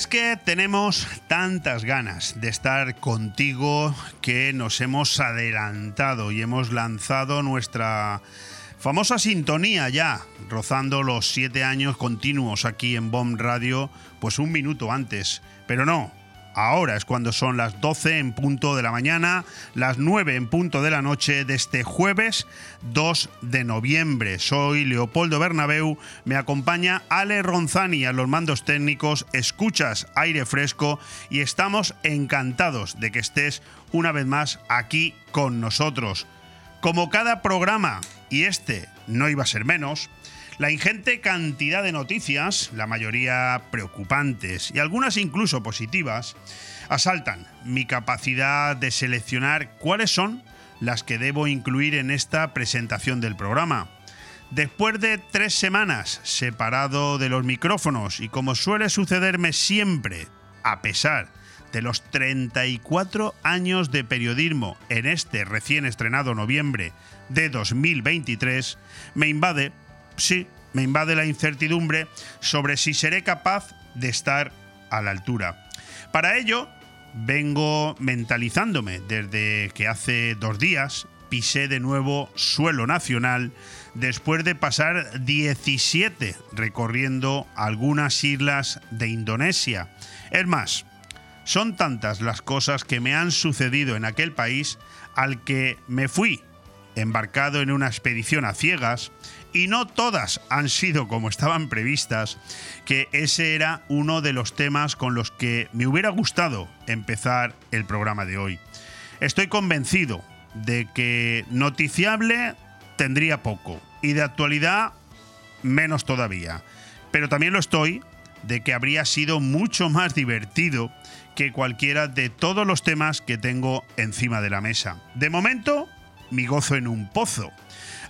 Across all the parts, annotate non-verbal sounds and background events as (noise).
Es que tenemos tantas ganas de estar contigo que nos hemos adelantado y hemos lanzado nuestra famosa sintonía ya, rozando los siete años continuos aquí en Bomb Radio, pues un minuto antes. Pero no, Ahora es cuando son las 12 en punto de la mañana, las 9 en punto de la noche de este jueves 2 de noviembre. Soy Leopoldo Bernabeu, me acompaña Ale Ronzani a los mandos técnicos, escuchas aire fresco y estamos encantados de que estés una vez más aquí con nosotros. Como cada programa, y este no iba a ser menos, la ingente cantidad de noticias, la mayoría preocupantes y algunas incluso positivas, asaltan mi capacidad de seleccionar cuáles son las que debo incluir en esta presentación del programa. Después de tres semanas separado de los micrófonos y como suele sucederme siempre, a pesar de los 34 años de periodismo en este recién estrenado noviembre de 2023, me invade sí, me invade la incertidumbre sobre si seré capaz de estar a la altura. Para ello, vengo mentalizándome desde que hace dos días pisé de nuevo suelo nacional después de pasar 17 recorriendo algunas islas de Indonesia. Es más, son tantas las cosas que me han sucedido en aquel país al que me fui embarcado en una expedición a ciegas y no todas han sido como estaban previstas, que ese era uno de los temas con los que me hubiera gustado empezar el programa de hoy. Estoy convencido de que noticiable tendría poco y de actualidad menos todavía. Pero también lo estoy de que habría sido mucho más divertido que cualquiera de todos los temas que tengo encima de la mesa. De momento, mi gozo en un pozo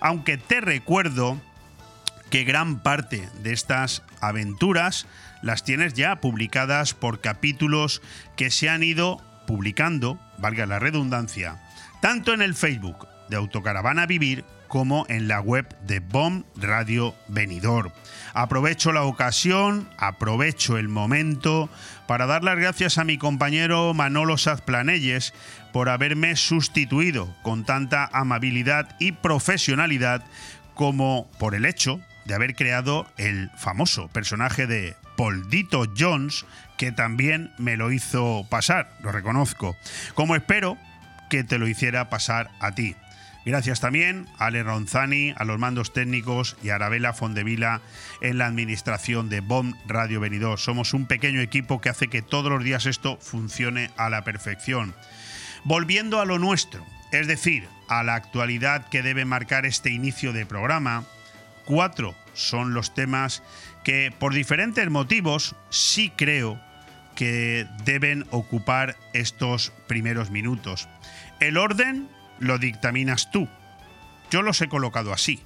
aunque te recuerdo que gran parte de estas aventuras las tienes ya publicadas por capítulos que se han ido publicando, valga la redundancia, tanto en el Facebook de Autocaravana Vivir como en la web de BOM Radio Venidor. Aprovecho la ocasión, aprovecho el momento para dar las gracias a mi compañero Manolo Sazplanelles por haberme sustituido con tanta amabilidad y profesionalidad como por el hecho de haber creado el famoso personaje de Poldito Jones, que también me lo hizo pasar, lo reconozco, como espero que te lo hiciera pasar a ti. Gracias también a Ale Ronzani, a los mandos técnicos y a Arabela Fondevila en la administración de BOM Radio Venidor. Somos un pequeño equipo que hace que todos los días esto funcione a la perfección. Volviendo a lo nuestro, es decir, a la actualidad que debe marcar este inicio de programa, cuatro son los temas que por diferentes motivos sí creo que deben ocupar estos primeros minutos. El orden lo dictaminas tú. Yo los he colocado así.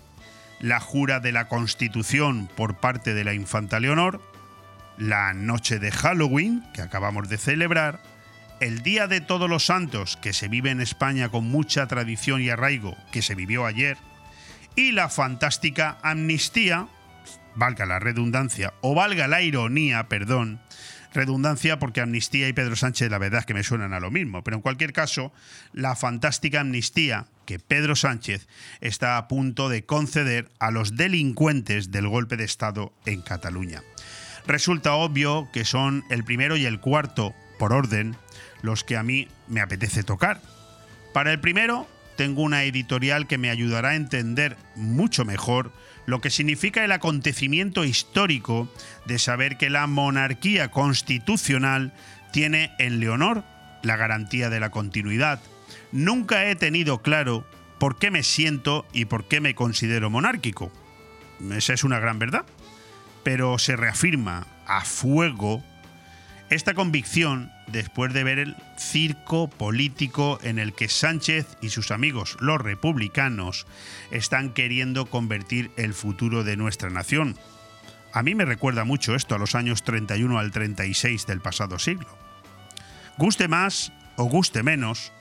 La jura de la Constitución por parte de la Infanta Leonor, la noche de Halloween, que acabamos de celebrar, el Día de Todos los Santos, que se vive en España con mucha tradición y arraigo, que se vivió ayer, y la fantástica amnistía, valga la redundancia, o valga la ironía, perdón, redundancia porque amnistía y Pedro Sánchez la verdad es que me suenan a lo mismo, pero en cualquier caso, la fantástica amnistía que Pedro Sánchez está a punto de conceder a los delincuentes del golpe de Estado en Cataluña. Resulta obvio que son el primero y el cuarto, por orden, los que a mí me apetece tocar. Para el primero, tengo una editorial que me ayudará a entender mucho mejor lo que significa el acontecimiento histórico de saber que la monarquía constitucional tiene en Leonor la garantía de la continuidad. Nunca he tenido claro por qué me siento y por qué me considero monárquico. Esa es una gran verdad. Pero se reafirma a fuego esta convicción después de ver el circo político en el que Sánchez y sus amigos, los republicanos, están queriendo convertir el futuro de nuestra nación. A mí me recuerda mucho esto a los años 31 al 36 del pasado siglo. Guste más o guste menos,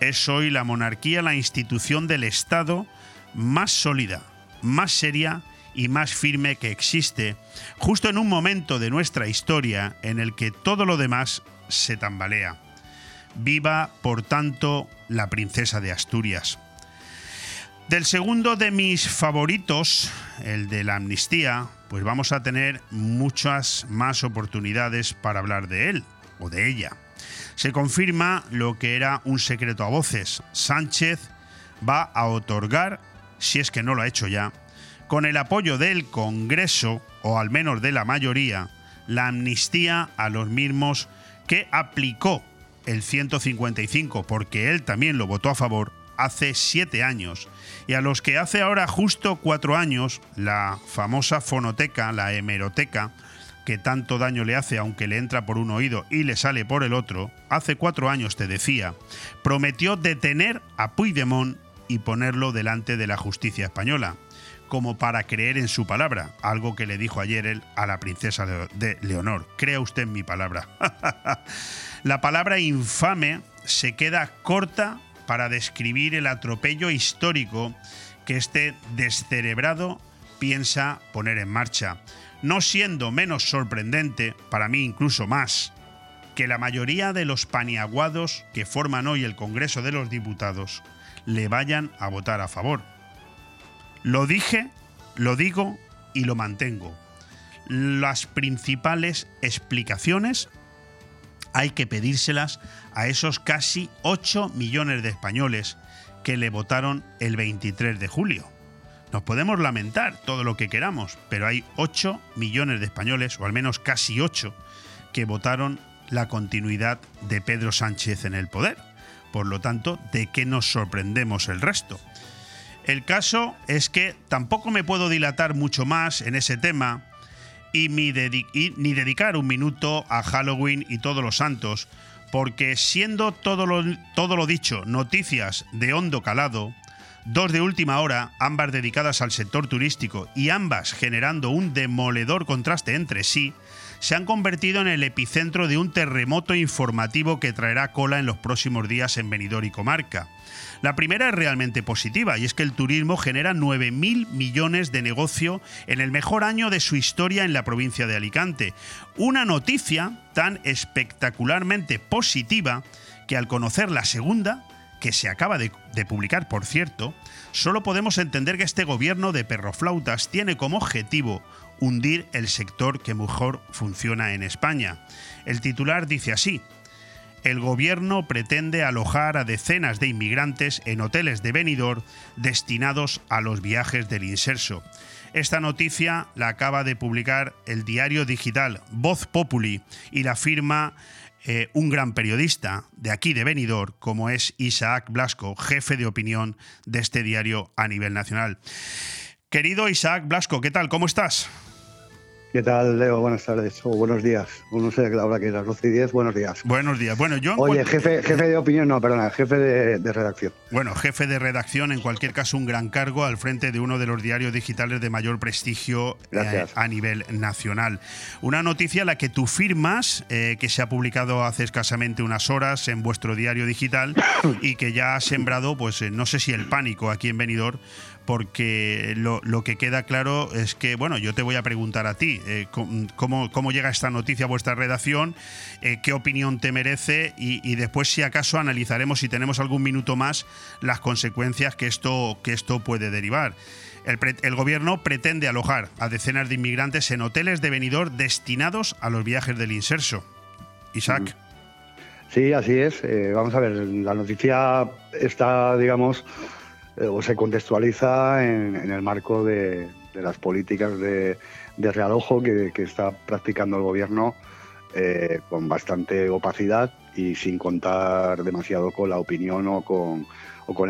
es hoy la monarquía la institución del Estado más sólida, más seria y más firme que existe, justo en un momento de nuestra historia en el que todo lo demás se tambalea. Viva, por tanto, la princesa de Asturias. Del segundo de mis favoritos, el de la amnistía, pues vamos a tener muchas más oportunidades para hablar de él o de ella. Se confirma lo que era un secreto a voces. Sánchez va a otorgar, si es que no lo ha hecho ya, con el apoyo del Congreso, o al menos de la mayoría, la amnistía a los mismos que aplicó el 155, porque él también lo votó a favor, hace siete años, y a los que hace ahora justo cuatro años, la famosa fonoteca, la hemeroteca, que tanto daño le hace aunque le entra por un oído y le sale por el otro, hace cuatro años te decía, prometió detener a Puigdemont y ponerlo delante de la justicia española, como para creer en su palabra, algo que le dijo ayer él a la princesa de Leonor. Crea usted en mi palabra. (laughs) la palabra infame se queda corta para describir el atropello histórico que este descerebrado piensa poner en marcha, no siendo menos sorprendente, para mí incluso más, que la mayoría de los paniaguados que forman hoy el Congreso de los Diputados le vayan a votar a favor. Lo dije, lo digo y lo mantengo. Las principales explicaciones hay que pedírselas a esos casi 8 millones de españoles que le votaron el 23 de julio. Nos podemos lamentar todo lo que queramos, pero hay 8 millones de españoles, o al menos casi 8, que votaron la continuidad de Pedro Sánchez en el poder. Por lo tanto, ¿de qué nos sorprendemos el resto? El caso es que tampoco me puedo dilatar mucho más en ese tema, y, ni dedicar un minuto a Halloween y todos los santos, porque siendo todo lo, todo lo dicho noticias de hondo calado, dos de última hora, ambas dedicadas al sector turístico y ambas generando un demoledor contraste entre sí, se han convertido en el epicentro de un terremoto informativo que traerá cola en los próximos días en Benidorm y comarca. La primera es realmente positiva y es que el turismo genera 9.000 millones de negocio en el mejor año de su historia en la provincia de Alicante. Una noticia tan espectacularmente positiva que al conocer la segunda, que se acaba de, publicar por cierto, solo podemos entender que este gobierno de perroflautas tiene como objetivo hundir el sector que mejor funciona en España. El titular dice así, el gobierno pretende alojar a decenas de inmigrantes en hoteles de Benidorm destinados a los viajes del inserso. Esta noticia la acaba de publicar el diario digital Voz Populi y la firma eh, un gran periodista de aquí de Benidorm, como es Isaac Blasco, jefe de opinión de este diario a nivel nacional. Querido Isaac Blasco, ¿qué tal? ¿Cómo estás? ¿Qué tal, Leo? Buenas tardes o buenos días. No sé la hora que es las 12 y 10. Buenos días. Buenos días. Bueno, yo. Oye, jefe, jefe de opinión, no, perdona, jefe de, redacción. Bueno, jefe de redacción, en cualquier caso, un gran cargo al frente de uno de los diarios digitales de mayor prestigio eh, a nivel nacional. Una noticia a la que tú firmas, eh, que se ha publicado hace escasamente unas horas en vuestro diario digital (coughs) y que ya ha sembrado, pues eh, no sé si el pánico aquí en Benidorm porque lo, que queda claro es que, bueno, yo te voy a preguntar a ti, eh, cómo, llega esta noticia a vuestra redacción? Eh, ¿Qué opinión te merece? Y, después, si acaso, analizaremos, si tenemos algún minuto más, las consecuencias que esto, que esto puede derivar. El, gobierno pretende alojar a decenas de inmigrantes en hoteles de venidor destinados a los viajes del inserso. Isaac. Sí, así es. Eh, vamos a ver, la noticia está, digamos, o se contextualiza en, el marco de, las políticas de, realojo que, está practicando el gobierno eh, con bastante opacidad y sin contar demasiado con la opinión o con,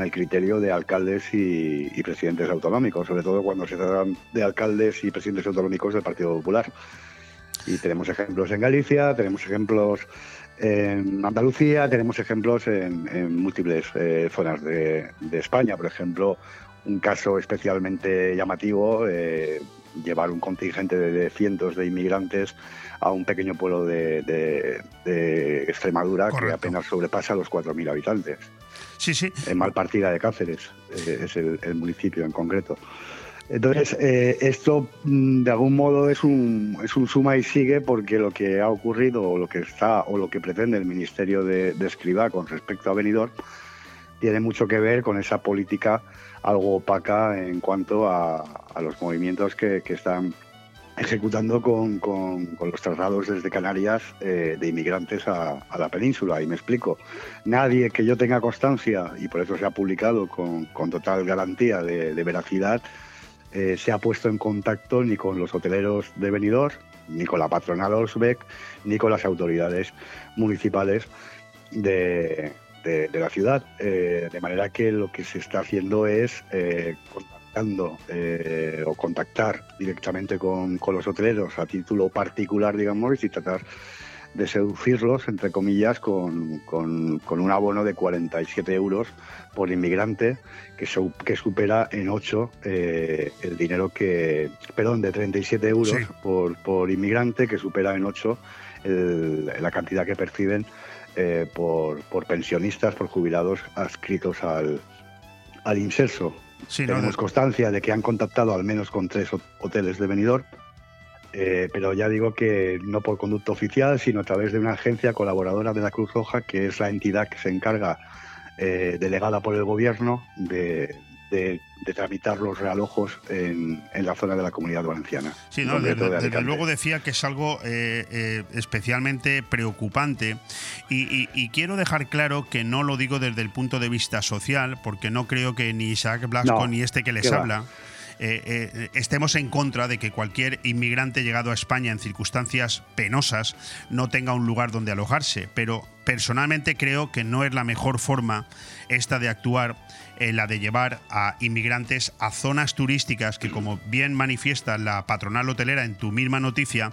el criterio de alcaldes y, presidentes autonómicos, sobre todo cuando se trata de alcaldes y presidentes autonómicos del Partido Popular. Y tenemos ejemplos en Galicia, tenemos ejemplos en Andalucía tenemos ejemplos en, múltiples eh, zonas de, España. Por ejemplo, un caso especialmente llamativo, eh, llevar un contingente de, cientos de inmigrantes a un pequeño pueblo de, Extremadura que apenas sobrepasa los 4.000 habitantes. Sí, sí. En Malpartida de Cáceres, eh, es el, municipio en concreto. Entonces, eh, esto mm, de algún modo es un, es un suma y sigue porque lo que ha ocurrido o lo que está o lo que pretende el Ministerio de, de Escribá con respecto a Benidorm tiene mucho que ver con esa política algo opaca en cuanto a, los movimientos que, están ejecutando con, los traslados desde Canarias eh, de inmigrantes a, la península. Y me explico, nadie que yo tenga constancia, y por eso se ha publicado con, total garantía de, de veracidad, eh, se ha puesto en contacto ni con los hoteleros de Benidorm, ni con la patronal Osbeck, ni con las autoridades municipales de, la ciudad. Eh, de manera que lo que se está haciendo es eh, contactando o contactar directamente con, con, los hoteleros a título particular, digamos, y tratar de seducirlos, entre comillas, con, un abono de 47 euros por inmigrante, que, que supera en 8 eh, el dinero que, perdón, de 37 euros por, por inmigrante, que supera en 8 la cantidad que perciben eh, por, por, pensionistas, por jubilados adscritos al, al inserso. Tenemos constancia de que han contactado al menos con tres hoteles de Benidorm eh, pero ya digo que no por conducto oficial, sino a través de una agencia colaboradora de la Cruz Roja, que es la entidad que se encarga, eh, delegada por el gobierno, de, tramitar los realojos en, la zona de la comunidad valenciana. Sí, no, desde, luego decía que es algo eh, especialmente preocupante y, quiero dejar claro que no lo digo desde el punto de vista social, porque no creo que ni Isaac Blasco ni este que les habla. Eh, eh, estemos en contra de que cualquier inmigrante llegado a España en circunstancias penosas no tenga un lugar donde alojarse. Pero personalmente creo que no es la mejor forma esta de actuar eh, la de llevar a inmigrantes a zonas turísticas que, como bien manifiesta la patronal hotelera en tu misma noticia,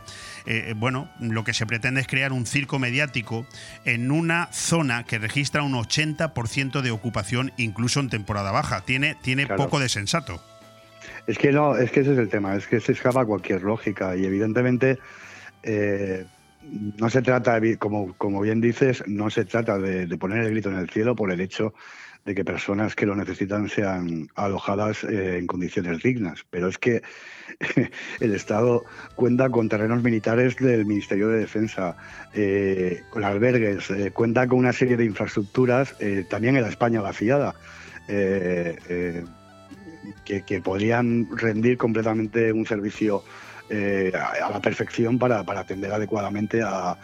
bueno, lo que se pretende es crear un circo mediático en una zona que registra un 80% de ocupación incluso en temporada baja. Tiene, tiene poco de sensato. Es que no, es que ese es el tema, es que se escapa cualquier lógica y evidentemente eh, no se trata, como, como bien dices, no se trata de, poner el grito en el cielo por el hecho de que personas que lo necesitan sean alojadas eh, en condiciones dignas. Pero es que (laughs) el Estado cuenta con terrenos militares del Ministerio de Defensa, eh, con albergues, cuenta con una serie de infraestructuras, también en la España vaciada que, podrían rendir completamente un servicio eh, a, la perfección para, atender adecuadamente a,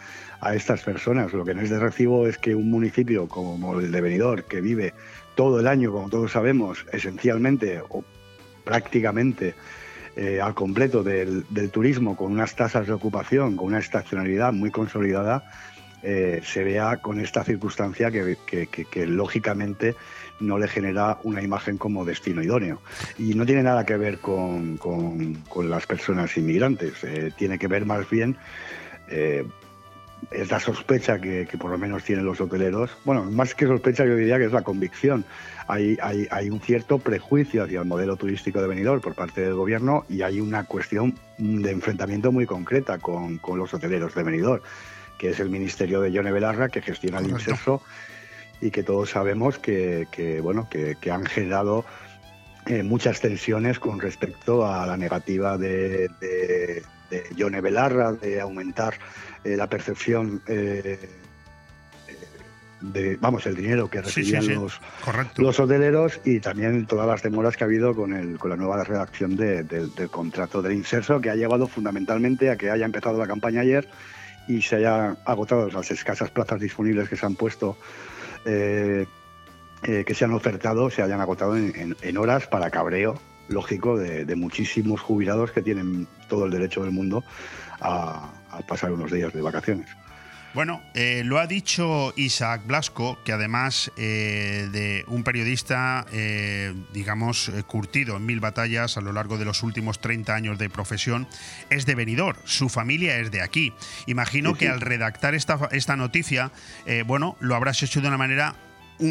estas personas. Lo que no es de recibo es que un municipio como el de Benidorm, que vive todo el año, como todos sabemos, esencialmente o prácticamente eh, al completo del, turismo, con unas tasas de ocupación, con una estacionalidad muy consolidada, eh, se vea con esta circunstancia que lógicamente no le genera una imagen como destino idóneo. Y no tiene nada que ver con, las personas inmigrantes, eh, tiene que ver más bien... Eh, es la sospecha que, por lo menos tienen los hoteleros. Bueno, más que sospecha, yo diría que es la convicción. Hay, hay, un cierto prejuicio hacia el modelo turístico de Benidorm por parte del gobierno y hay una cuestión de enfrentamiento muy concreta con, los hoteleros de Benidorm, que es el ministerio de Yone Belarra, que gestiona el inserso y que todos sabemos que, bueno, que, han generado eh, muchas tensiones con respecto a la negativa de, de, de Belarra de aumentar eh, la percepción eh, de, vamos, el dinero que recibían Los, los hoteleros y también todas las demoras que ha habido con, el, con la nueva redacción del contrato del inserso, que ha llevado fundamentalmente a que haya empezado la campaña ayer y se haya agotado las escasas plazas disponibles que se han puesto eh, eh, que se han ofertado se hayan agotado en, horas para cabreo lógico de, muchísimos jubilados que tienen todo el derecho del mundo a pasar unos días de vacaciones. Bueno, eh, lo ha dicho Isaac Blasco, que además eh, de un periodista, eh, digamos, curtido en mil batallas a lo largo de los últimos 30 años de profesión, es de venidor, su familia es de aquí. Imagino que al redactar esta, esta noticia, bueno, lo habrás hecho de una manera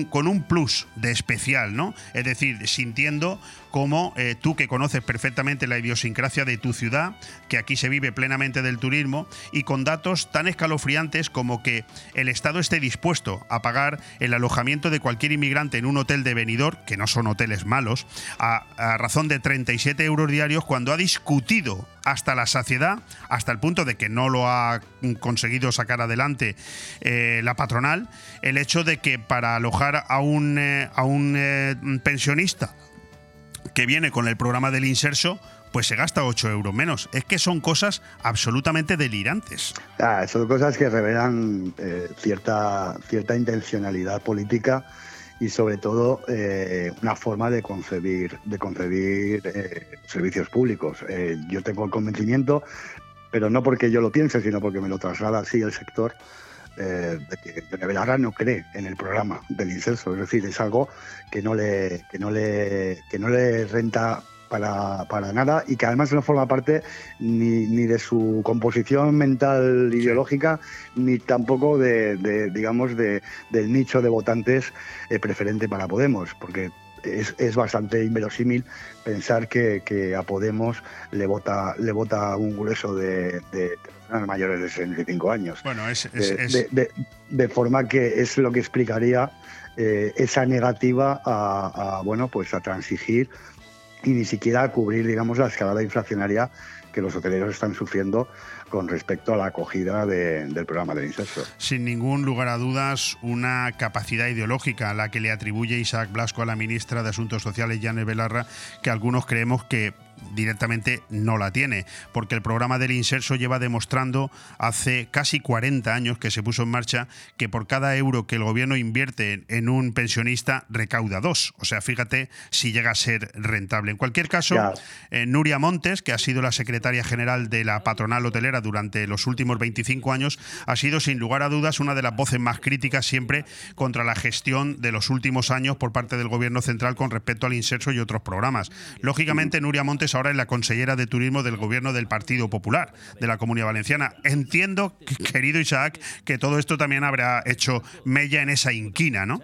con un plus de especial, ¿no? Es decir, sintiendo como eh, tú que conoces perfectamente la idiosincrasia de tu ciudad, que aquí se vive plenamente del turismo, y con datos tan escalofriantes como que el Estado esté dispuesto a pagar el alojamiento de cualquier inmigrante en un hotel de venidor, que no son hoteles malos, a, razón de 37 euros diarios cuando ha discutido hasta la saciedad, hasta el punto de que no lo ha conseguido sacar adelante eh, la patronal, el hecho de que para alojar a un, eh, a un pensionista que viene con el programa del inserso, pues se gasta 8 euros menos. Es que son cosas absolutamente delirantes. Ah, son cosas que revelan cierta, cierta intencionalidad política y sobre todo eh, una forma de concebir, de concebir eh, servicios públicos. Eh, yo tengo el convencimiento, pero no porque yo lo piense, sino porque me lo traslada así el sector, de que Yone Belarra no cree en el programa del incenso. Es decir, es algo que no le, que no le, que no le renta para, para, nada y que además no forma parte ni, ni de su composición mental ideológica ni tampoco de, digamos de, del nicho de votantes eh, preferente para Podemos porque es, es, bastante inverosímil pensar que, que, a Podemos le vota le vota un grueso de, mayores de 65 años. Bueno, es, de, forma que es lo que explicaría eh, esa negativa a, a, bueno pues a transigir y ni siquiera cubrir, digamos, la escalada inflacionaria que los hoteleros están sufriendo con respecto a la acogida del programa del inserso. Sin ningún lugar a dudas, una capacidad ideológica a la que le atribuye Isaac Blasco a la ministra de Asuntos Sociales, Janet Belarra, que algunos creemos que directamente no la tiene, porque el programa del inserso lleva demostrando hace casi 40 años que se puso en marcha que por cada euro que el gobierno invierte en un pensionista recauda dos. O sea, fíjate si llega a ser rentable. En cualquier caso, eh, Nuria Montes, que ha sido la secretaria general de la patronal hotelera durante los últimos 25 años, ha sido sin lugar a dudas una de las voces más críticas siempre contra la gestión de los últimos años por parte del gobierno central con respecto al inserso y otros programas. Lógicamente, Nuria Montes ahora es la consellera de turismo del gobierno del Partido Popular de la Comunidad Valenciana. Entiendo, querido Isaac, que todo esto también habrá hecho mella en esa inquina, ¿no?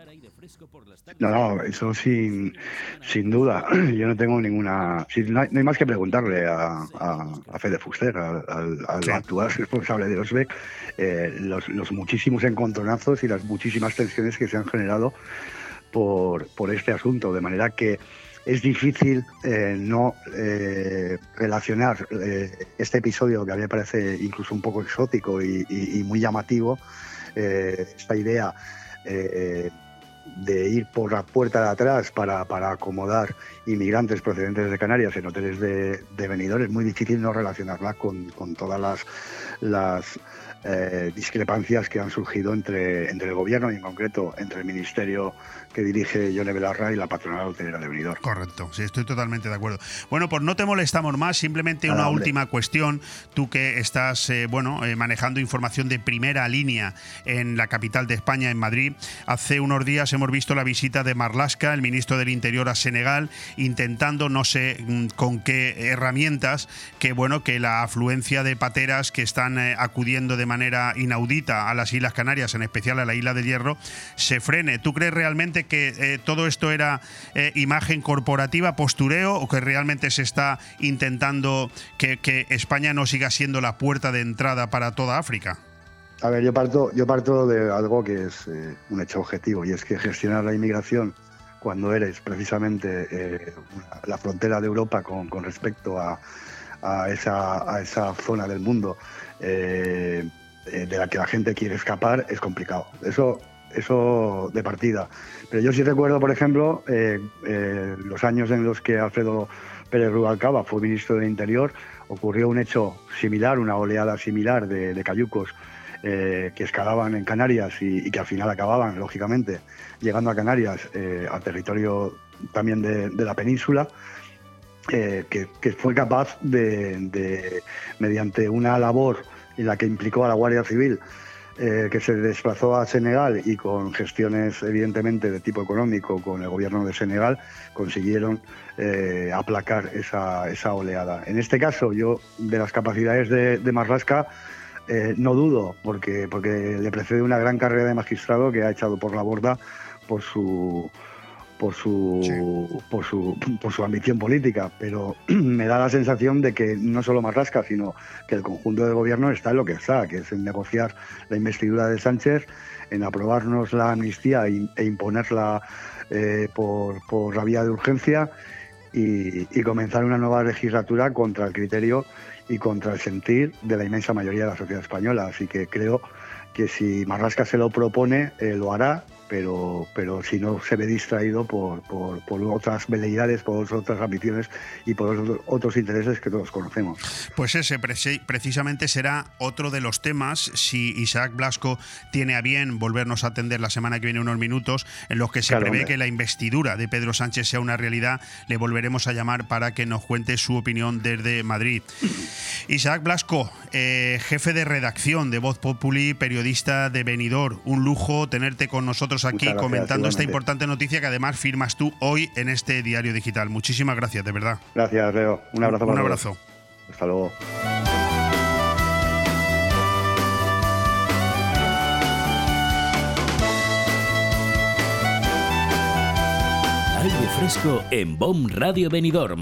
No, no, eso sin, sin duda. (clears throat) Yo no tengo ninguna. No hay, más que preguntarle a, a, Fede Fuster, al, actual responsable de Osbeck, eh, los, los, muchísimos encontronazos y las muchísimas tensiones que se han generado por, por este asunto. De manera que es difícil eh, no eh, relacionar eh, este episodio, que a mí me parece incluso un poco exótico y, muy llamativo, esta idea de ir por la puerta de atrás para, acomodar inmigrantes procedentes de Canarias en hoteles de, de muy difícil no relacionarla con, todas las, las discrepancias que han surgido entre, entre el gobierno y en concreto entre el Ministerio que dirige Yone Belarra y la patronal hotelera de Benidorm. Correcto, sí, estoy totalmente de acuerdo. Bueno, pues no te molestamos más, simplemente una última cuestión. Tú que estás, eh, bueno, eh, manejando información de primera línea en la capital de España, en Madrid. Hace unos días hemos visto la visita de Marlaska, el ministro del Interior a Senegal, intentando, no sé mm, con qué herramientas, que bueno, que la afluencia de pateras que están eh, acudiendo de manera inaudita a las Islas Canarias, en especial a la isla de Hierro, se frene. ¿Tú crees realmente que eh, todo esto era eh, imagen corporativa, postureo, o que realmente se está intentando que, España no siga siendo la puerta de entrada para toda África? A ver, yo parto, yo parto de algo que es eh, un hecho objetivo, y es que gestionar la inmigración cuando eres precisamente la frontera de Europa con, respecto a, esa, a, esa, zona del mundo de la que la gente quiere escapar es complicado. Eso eso de partida. Pero yo sí recuerdo, por ejemplo, eh, eh, los años en los que Alfredo Pérez Rubalcaba fue ministro de Interior, ocurrió un hecho similar, una oleada similar de, cayucos eh, que escalaban en Canarias y, que al final acababan, lógicamente, llegando a Canarias, al territorio también de, la península. que, fue capaz de, mediante una labor en la que implicó a la Guardia Civil, eh, que se desplazó a Senegal y con gestiones evidentemente de tipo económico con el gobierno de Senegal consiguieron eh, aplacar esa, esa, oleada. En este caso yo de las capacidades de, de eh, no dudo porque, porque le precede una gran carrera de magistrado que ha echado por la borda por su por su, por su, por su ambición política, pero (clears throat) me da la sensación de que no solo Marrasca, sino que el conjunto del gobierno está en lo que está, que es en negociar la investidura de Sánchez, en aprobarnos la amnistía e imponerla eh, por, por la vía de urgencia y, y comenzar una nueva legislatura contra el criterio y contra el sentir de la inmensa mayoría de la sociedad española. Así que creo que si Marrasca se lo propone, eh, lo hará pero, pero si no se ve distraído por, por, por otras veleidades, por otras ambiciones y por otros intereses que todos conocemos. Pues ese precisamente será otro de los temas, si Isaac Blasco tiene a bien volvernos a atender la semana que viene unos minutos, en los que se prevé que la investidura de Pedro Sánchez sea una realidad, le volveremos a llamar para que nos cuente su opinión desde Madrid. (laughs) Isaac Blasco, eh, jefe de redacción de Voz Populi, periodista de Benidorm, un lujo tenerte con nosotros aquí comentando esta importante noticia que además firmas tú hoy en este diario digital. Muchísimas gracias, de verdad. Gracias, Leo. Un abrazo. Un abrazo. Hasta luego. Aire fresco en BOM Radio Benidorm.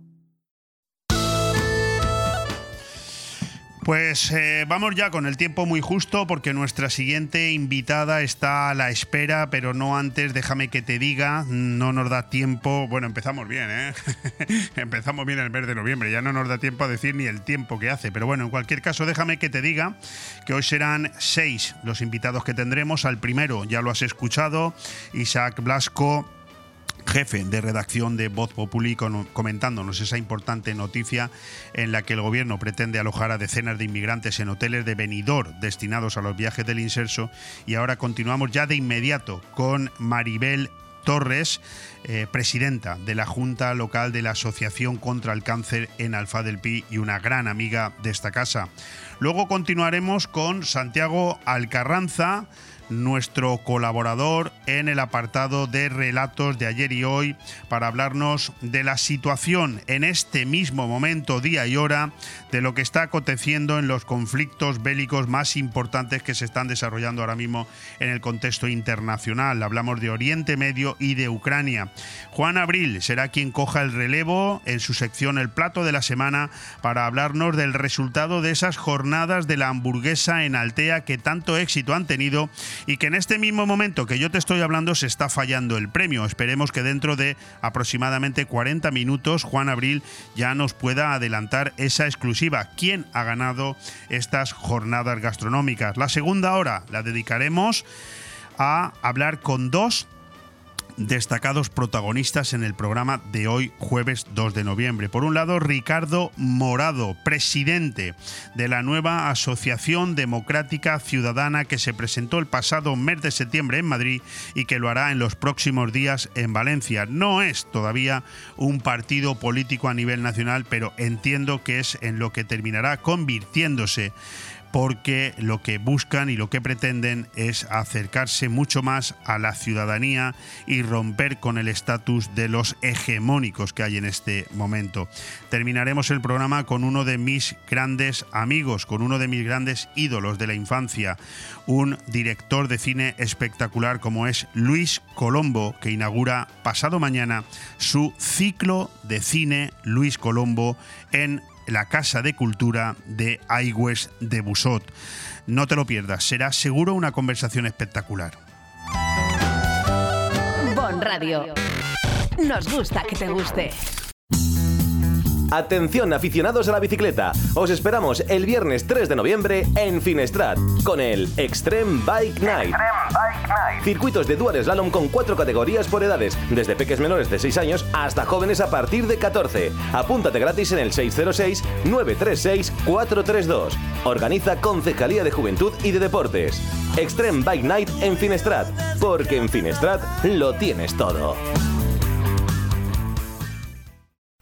Pues eh, vamos ya con el tiempo muy justo porque nuestra siguiente invitada está a la espera, pero no antes, déjame que te diga, no nos da tiempo, bueno, empezamos bien, ¿eh? (laughs) empezamos bien el mes de noviembre, ya no nos da tiempo a decir ni el tiempo que hace, pero bueno, en cualquier caso, déjame que te diga que hoy serán seis los invitados que tendremos, al primero ya lo has escuchado, Isaac Blasco, jefe de redacción de Voz Populi comentándonos esa importante noticia en la que el gobierno pretende alojar a decenas de inmigrantes en hoteles de venidor destinados a los viajes del inserso y ahora continuamos ya de inmediato con Maribel Torres, eh, presidenta de la Junta Local de la Asociación contra el Cáncer en Alfa del Pi y una gran amiga de esta casa. Luego continuaremos con Santiago Alcarranza, nuestro colaborador en el apartado de relatos de ayer y hoy para hablarnos de la situación en este mismo momento, día y hora, de lo que está aconteciendo en los conflictos bélicos más importantes que se están desarrollando ahora mismo en el contexto internacional. Hablamos de Oriente Medio y de Ucrania. Juan Abril será quien coja el relevo en su sección El Plato de la Semana para hablarnos del resultado de esas jornadas de la hamburguesa en Altea que tanto éxito han tenido y que en este mismo momento que yo te estoy hablando se está fallando el premio. Esperemos que dentro de aproximadamente 40 minutos Juan Abril ya nos pueda adelantar esa exclusiva. ¿Quién ha ganado estas jornadas gastronómicas? La segunda hora la dedicaremos a hablar con dos destacados protagonistas en el programa de hoy, jueves 2 de noviembre. Por un lado, Ricardo Morado, presidente de la nueva Asociación Democrática Ciudadana que se presentó el pasado mes de septiembre en Madrid y que lo hará en los próximos días en Valencia. No es todavía un partido político a nivel nacional, pero entiendo que es en lo que terminará convirtiéndose porque lo que buscan y lo que pretenden es acercarse mucho más a la ciudadanía y romper con el estatus de los hegemónicos que hay en este momento. Terminaremos el programa con uno de mis grandes amigos, con uno de mis grandes ídolos de la infancia, un director de cine espectacular como es Luis Colombo, que inaugura pasado mañana su ciclo de cine Luis Colombo en la Casa de Cultura de Aigües de Busot. No te lo pierdas, será seguro una conversación espectacular. Bon Radio. Nos gusta que te guste. Atención aficionados a la bicicleta, os esperamos el viernes 3 de noviembre en Finestrat con el Extreme Bike Night. Circuitos de dual slalom con cuatro categorías por edades, desde peques menores de 6 años hasta jóvenes a partir de 14. Apúntate gratis en el 606-936-432. Organiza Concejalía de Juventud y de Deportes. Extreme Bike Night en Finestrat, porque en Finestrat lo tienes todo.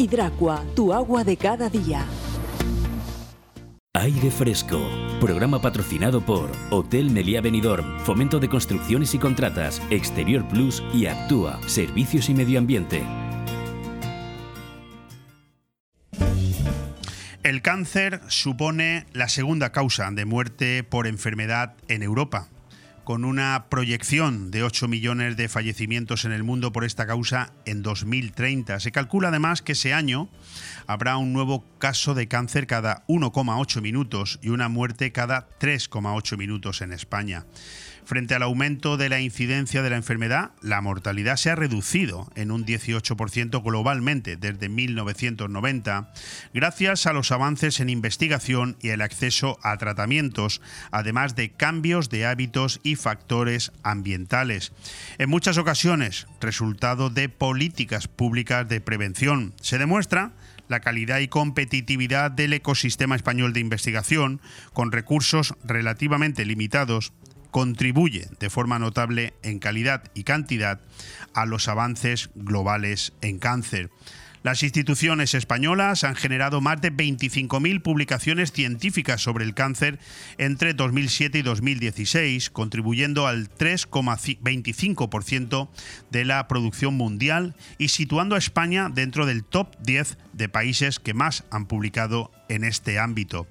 Hidracua, tu agua de cada día. Aire Fresco, programa patrocinado por Hotel Meliá Benidorm, Fomento de Construcciones y Contratas, Exterior Plus y Actúa, Servicios y Medio Ambiente. El cáncer supone la segunda causa de muerte por enfermedad en Europa con una proyección de 8 millones de fallecimientos en el mundo por esta causa en 2030. Se calcula además que ese año habrá un nuevo caso de cáncer cada 1,8 minutos y una muerte cada 3,8 minutos en España. Frente al aumento de la incidencia de la enfermedad, la mortalidad se ha reducido en un 18% globalmente desde 1990, gracias a los avances en investigación y el acceso a tratamientos, además de cambios de hábitos y factores ambientales. En muchas ocasiones, resultado de políticas públicas de prevención. Se demuestra la calidad y competitividad del ecosistema español de investigación, con recursos relativamente limitados contribuye de forma notable en calidad y cantidad a los avances globales en cáncer. Las instituciones españolas han generado más de 25.000 publicaciones científicas sobre el cáncer entre 2007 y 2016, contribuyendo al 3,25% de la producción mundial y situando a España dentro del top 10 de países que más han publicado en este ámbito.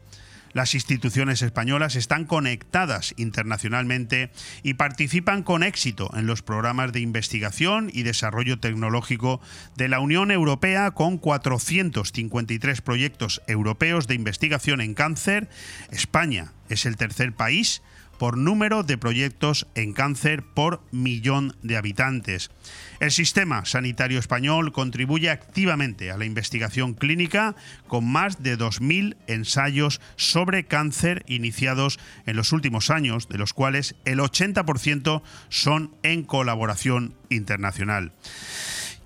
Las instituciones españolas están conectadas internacionalmente y participan con éxito en los programas de investigación y desarrollo tecnológico de la Unión Europea con 453 proyectos europeos de investigación en cáncer. España es el tercer país por número de proyectos en cáncer por millón de habitantes. El sistema sanitario español contribuye activamente a la investigación clínica con más de 2.000 ensayos sobre cáncer iniciados en los últimos años, de los cuales el 80% son en colaboración internacional.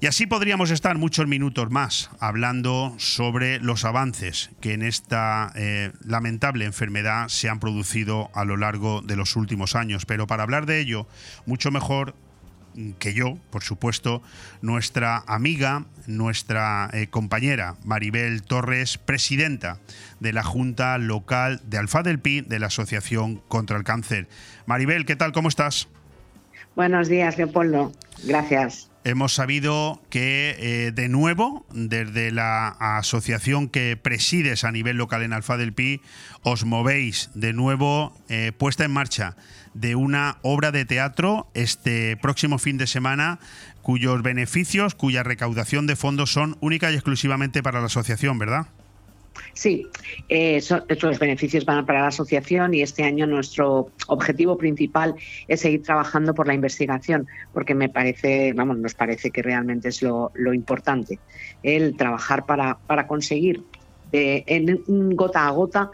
Y así podríamos estar muchos minutos más hablando sobre los avances que en esta eh, lamentable enfermedad se han producido a lo largo de los últimos años. Pero para hablar de ello, mucho mejor que yo, por supuesto, nuestra amiga, nuestra eh, compañera Maribel Torres, presidenta de la Junta Local de Alfa del Pi de la Asociación contra el Cáncer. Maribel, ¿qué tal? ¿Cómo estás? Buenos días, Leopoldo. Gracias. Hemos sabido que eh, de nuevo, desde la asociación que presides a nivel local en Alfa del Pi, os movéis de nuevo eh, puesta en marcha de una obra de teatro este próximo fin de semana cuyos beneficios, cuya recaudación de fondos son única y exclusivamente para la asociación, ¿verdad? Sí, eh, estos beneficios van para la asociación y este año nuestro objetivo principal es seguir trabajando por la investigación, porque me parece, vamos, nos parece que realmente es lo, importante, el trabajar para, para conseguir eh, en gota a gota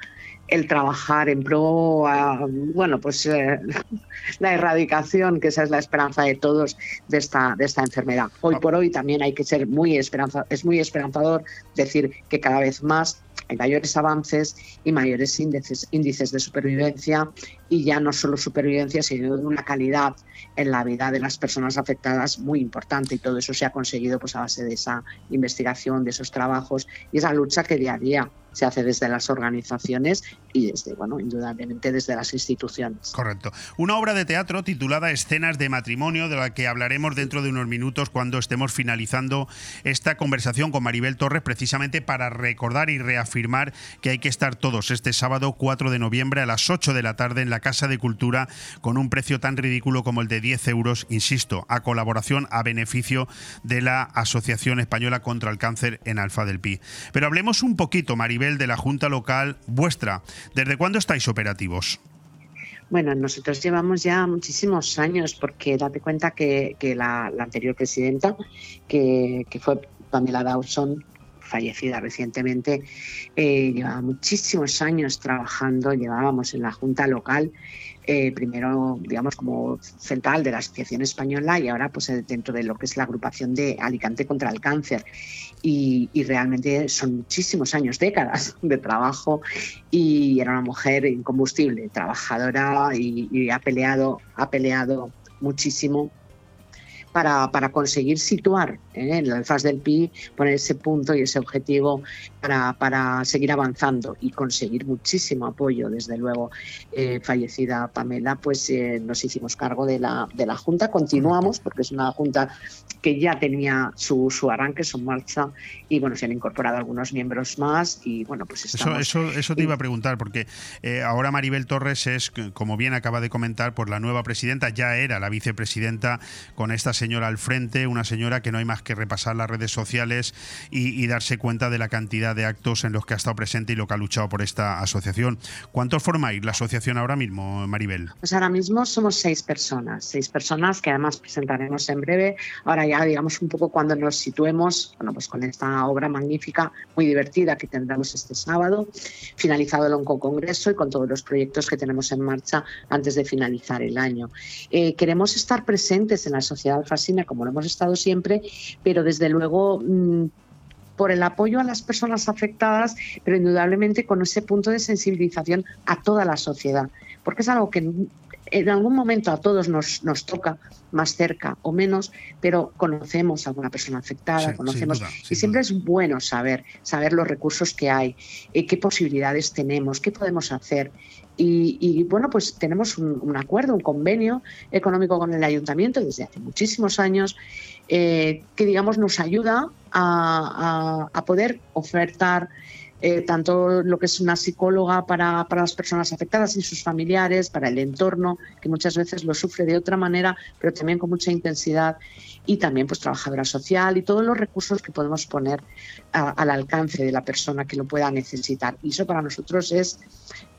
el trabajar en pro a, bueno pues eh, (laughs) la erradicación que esa es la esperanza de todos de esta de esta enfermedad. Hoy por hoy también hay que ser muy esperanza es muy esperanzador decir que cada vez más hay mayores avances y mayores índices, índices de supervivencia y ya no solo supervivencia, sino de una calidad en la vida de las personas afectadas muy importante y todo eso se ha conseguido pues a base de esa investigación, de esos trabajos y esa lucha que día a día se hace desde las organizaciones y desde, bueno, indudablemente desde las instituciones. Correcto. Una obra de teatro titulada Escenas de matrimonio, de la que hablaremos dentro de unos minutos cuando estemos finalizando esta conversación con Maribel Torres, precisamente para recordar y reafirmar que hay que estar todos este sábado 4 de noviembre a las 8 de la tarde en la Casa de Cultura con un precio tan ridículo como el de 10 euros, insisto, a colaboración, a beneficio de la Asociación Española contra el Cáncer en Alfa del Pi. Pero hablemos un poquito, Maribel, de la Junta Local vuestra. ¿Desde cuándo estáis operativos? Bueno, nosotros llevamos ya muchísimos años porque date cuenta que, la, anterior presidenta, que, fue Pamela Dawson, fallecida recientemente, eh, llevaba muchísimos años trabajando, llevábamos en la Junta Local eh, primero, digamos, como central de la Asociación Española y ahora pues eh, dentro de lo que es la agrupación de Alicante contra el Cáncer. Y, realmente son muchísimos años, décadas de trabajo y era una mujer incombustible, trabajadora y, y ha peleado, ha peleado muchísimo para, para conseguir situar ¿eh? en el faz del PI, poner ese punto y ese objetivo para, para seguir avanzando y conseguir muchísimo apoyo, desde luego. Eh, fallecida Pamela, pues eh, nos hicimos cargo de la, de la Junta, continuamos porque es una Junta que ya tenía su, su arranque, su marcha y bueno, se han incorporado algunos miembros más y bueno, pues estamos... Eso, eso, eso te iba a preguntar porque ahora Maribel Torres es, como bien acaba de comentar, por la nueva presidenta, ya era la vicepresidenta con estas señora al frente, una señora que no hay más que repasar las redes sociales y, darse cuenta de la cantidad de actos en los que ha estado presente y lo que ha luchado por esta asociación. ¿Cuántos formáis la asociación ahora mismo, Maribel? Pues ahora mismo somos seis personas, seis personas que además presentaremos en breve. Ahora ya, digamos, un poco cuando nos situemos, bueno, pues con esta obra magnífica, muy divertida que tendremos este sábado, finalizado el Oncocongreso y con todos los proyectos que tenemos en marcha antes de finalizar el año. Eh, queremos estar presentes en la sociedad fascina, como lo hemos estado siempre, pero desde luego mm, por el apoyo a las personas afectadas, pero indudablemente con ese punto de sensibilización a toda la sociedad, porque es algo que en algún momento a todos nos, nos toca más cerca o menos, pero conocemos a alguna persona afectada, conocemos y siempre es bueno saber, saber los recursos que hay, eh, qué posibilidades tenemos, qué podemos hacer. Y, bueno, pues tenemos un, acuerdo, un convenio económico con el ayuntamiento desde hace muchísimos años eh, que, digamos, nos ayuda a, poder ofertar eh, tanto lo que es una psicóloga para, para, las personas afectadas y sus familiares, para el entorno, que muchas veces lo sufre de otra manera, pero también con mucha intensidad, y también pues trabajadora social y todos los recursos que podemos poner al alcance de la persona que lo pueda necesitar. Y eso para nosotros es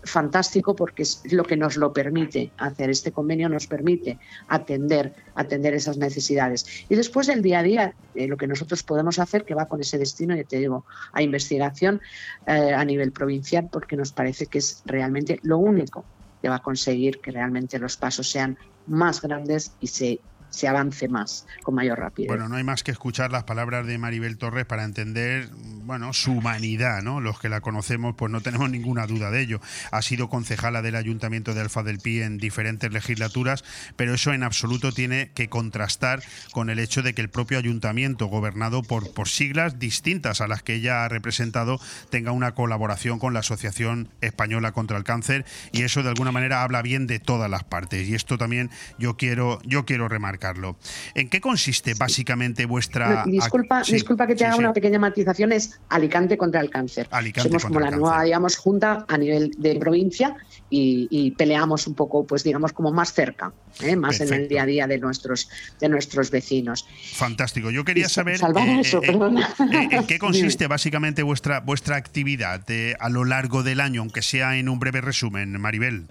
fantástico porque es lo que nos lo permite hacer. Este convenio nos permite atender, atender esas necesidades. Y después el día a día, eh, lo que nosotros podemos hacer, que va con ese destino, ya te digo, a investigación eh, a nivel provincial, porque nos parece que es realmente lo único que va a conseguir que realmente los pasos sean más grandes y se se avance más, con mayor rapidez. Bueno, no hay más que escuchar las palabras de Maribel Torres para entender, bueno, su humanidad, ¿no? Los que la conocemos, pues no tenemos ninguna duda de ello. Ha sido concejala del Ayuntamiento de Alfa del Pi en diferentes legislaturas, pero eso en absoluto tiene que contrastar con el hecho de que el propio ayuntamiento, gobernado por, por siglas distintas a las que ella ha representado, tenga una colaboración con la Asociación Española contra el Cáncer y eso de alguna manera habla bien de todas las partes. Y esto también yo quiero, yo quiero remarcar. Carlos. ¿En qué consiste básicamente vuestra... disculpa, disculpa que te haga una pequeña matización, es Alicante contra el cáncer. Somos como la nueva, digamos, junta a nivel de provincia y, peleamos un poco, pues digamos, como más cerca, ¿eh? más en el día a día de nuestros, de nuestros vecinos. Fantástico. Yo quería saber eh, eh, en qué (laughs) consiste básicamente vuestra, vuestra actividad a lo largo del año, aunque sea en un breve resumen, Maribel.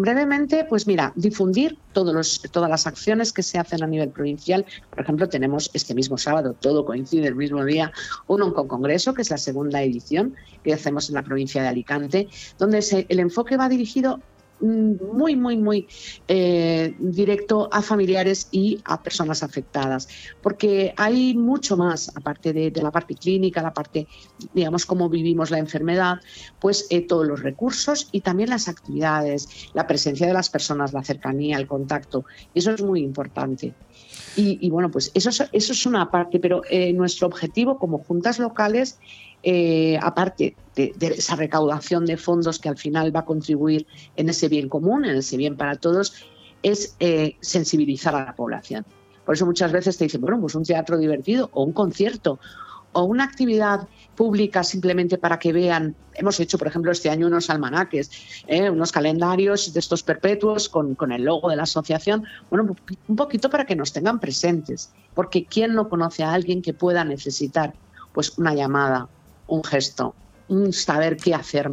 Brevemente, pues mira, difundir los, todas las acciones que se hacen a nivel provincial. Por ejemplo, tenemos este mismo sábado, todo coincide el mismo día, un congreso, que es la segunda edición que hacemos en la provincia de Alicante, donde el enfoque va dirigido muy, muy, muy eh, directo a familiares y a personas afectadas, porque hay mucho más, aparte de, la parte clínica, la parte, digamos, cómo vivimos la enfermedad, pues eh, todos los recursos y también las actividades, la presencia de las personas, la cercanía, el contacto, eso es muy importante. Y, bueno, pues eso, eso es una parte, pero eh, nuestro objetivo como juntas locales eh, aparte de, esa recaudación de fondos que al final va a contribuir en ese bien común, en ese bien para todos, es eh, sensibilizar a la población. Por eso muchas veces te dicen, bueno, pues un teatro divertido o un concierto o una actividad pública simplemente para que vean. Hemos hecho, por ejemplo, este año unos almanaques, ¿eh? unos calendarios de estos perpetuos con, con, el logo de la asociación. Bueno, un poquito para que nos tengan presentes, porque ¿quién no conoce a alguien que pueda necesitar pues una llamada, un gesto, un saber qué hacer?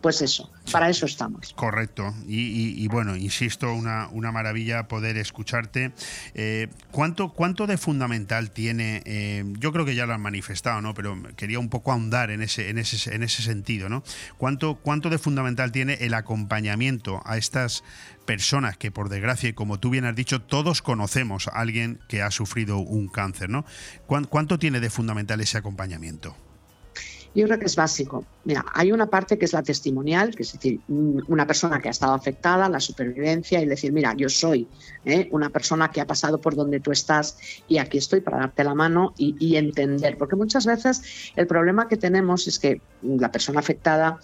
Pues eso, para eso estamos. Correcto. Y, bueno, insisto, una, una, maravilla poder escucharte. Eh, ¿cuánto, ¿Cuánto de fundamental tiene? Eh, yo creo que ya lo han manifestado, ¿no? Pero quería un poco ahondar en ese, en ese, en ese sentido, ¿no? ¿Cuánto, ¿Cuánto de fundamental tiene el acompañamiento a estas personas que, por desgracia, y como tú bien has dicho, todos conocemos a alguien que ha sufrido un cáncer, ¿no? ¿Cuánto tiene de fundamental ese acompañamiento? Yo creo que es básico. Mira, hay una parte que es la testimonial, que es decir, una persona que ha estado afectada, la supervivencia, y decir, mira, yo soy ¿eh? una persona que ha pasado por donde tú estás y aquí estoy para darte la mano y, entender. Porque muchas veces el problema que tenemos es que la persona afectada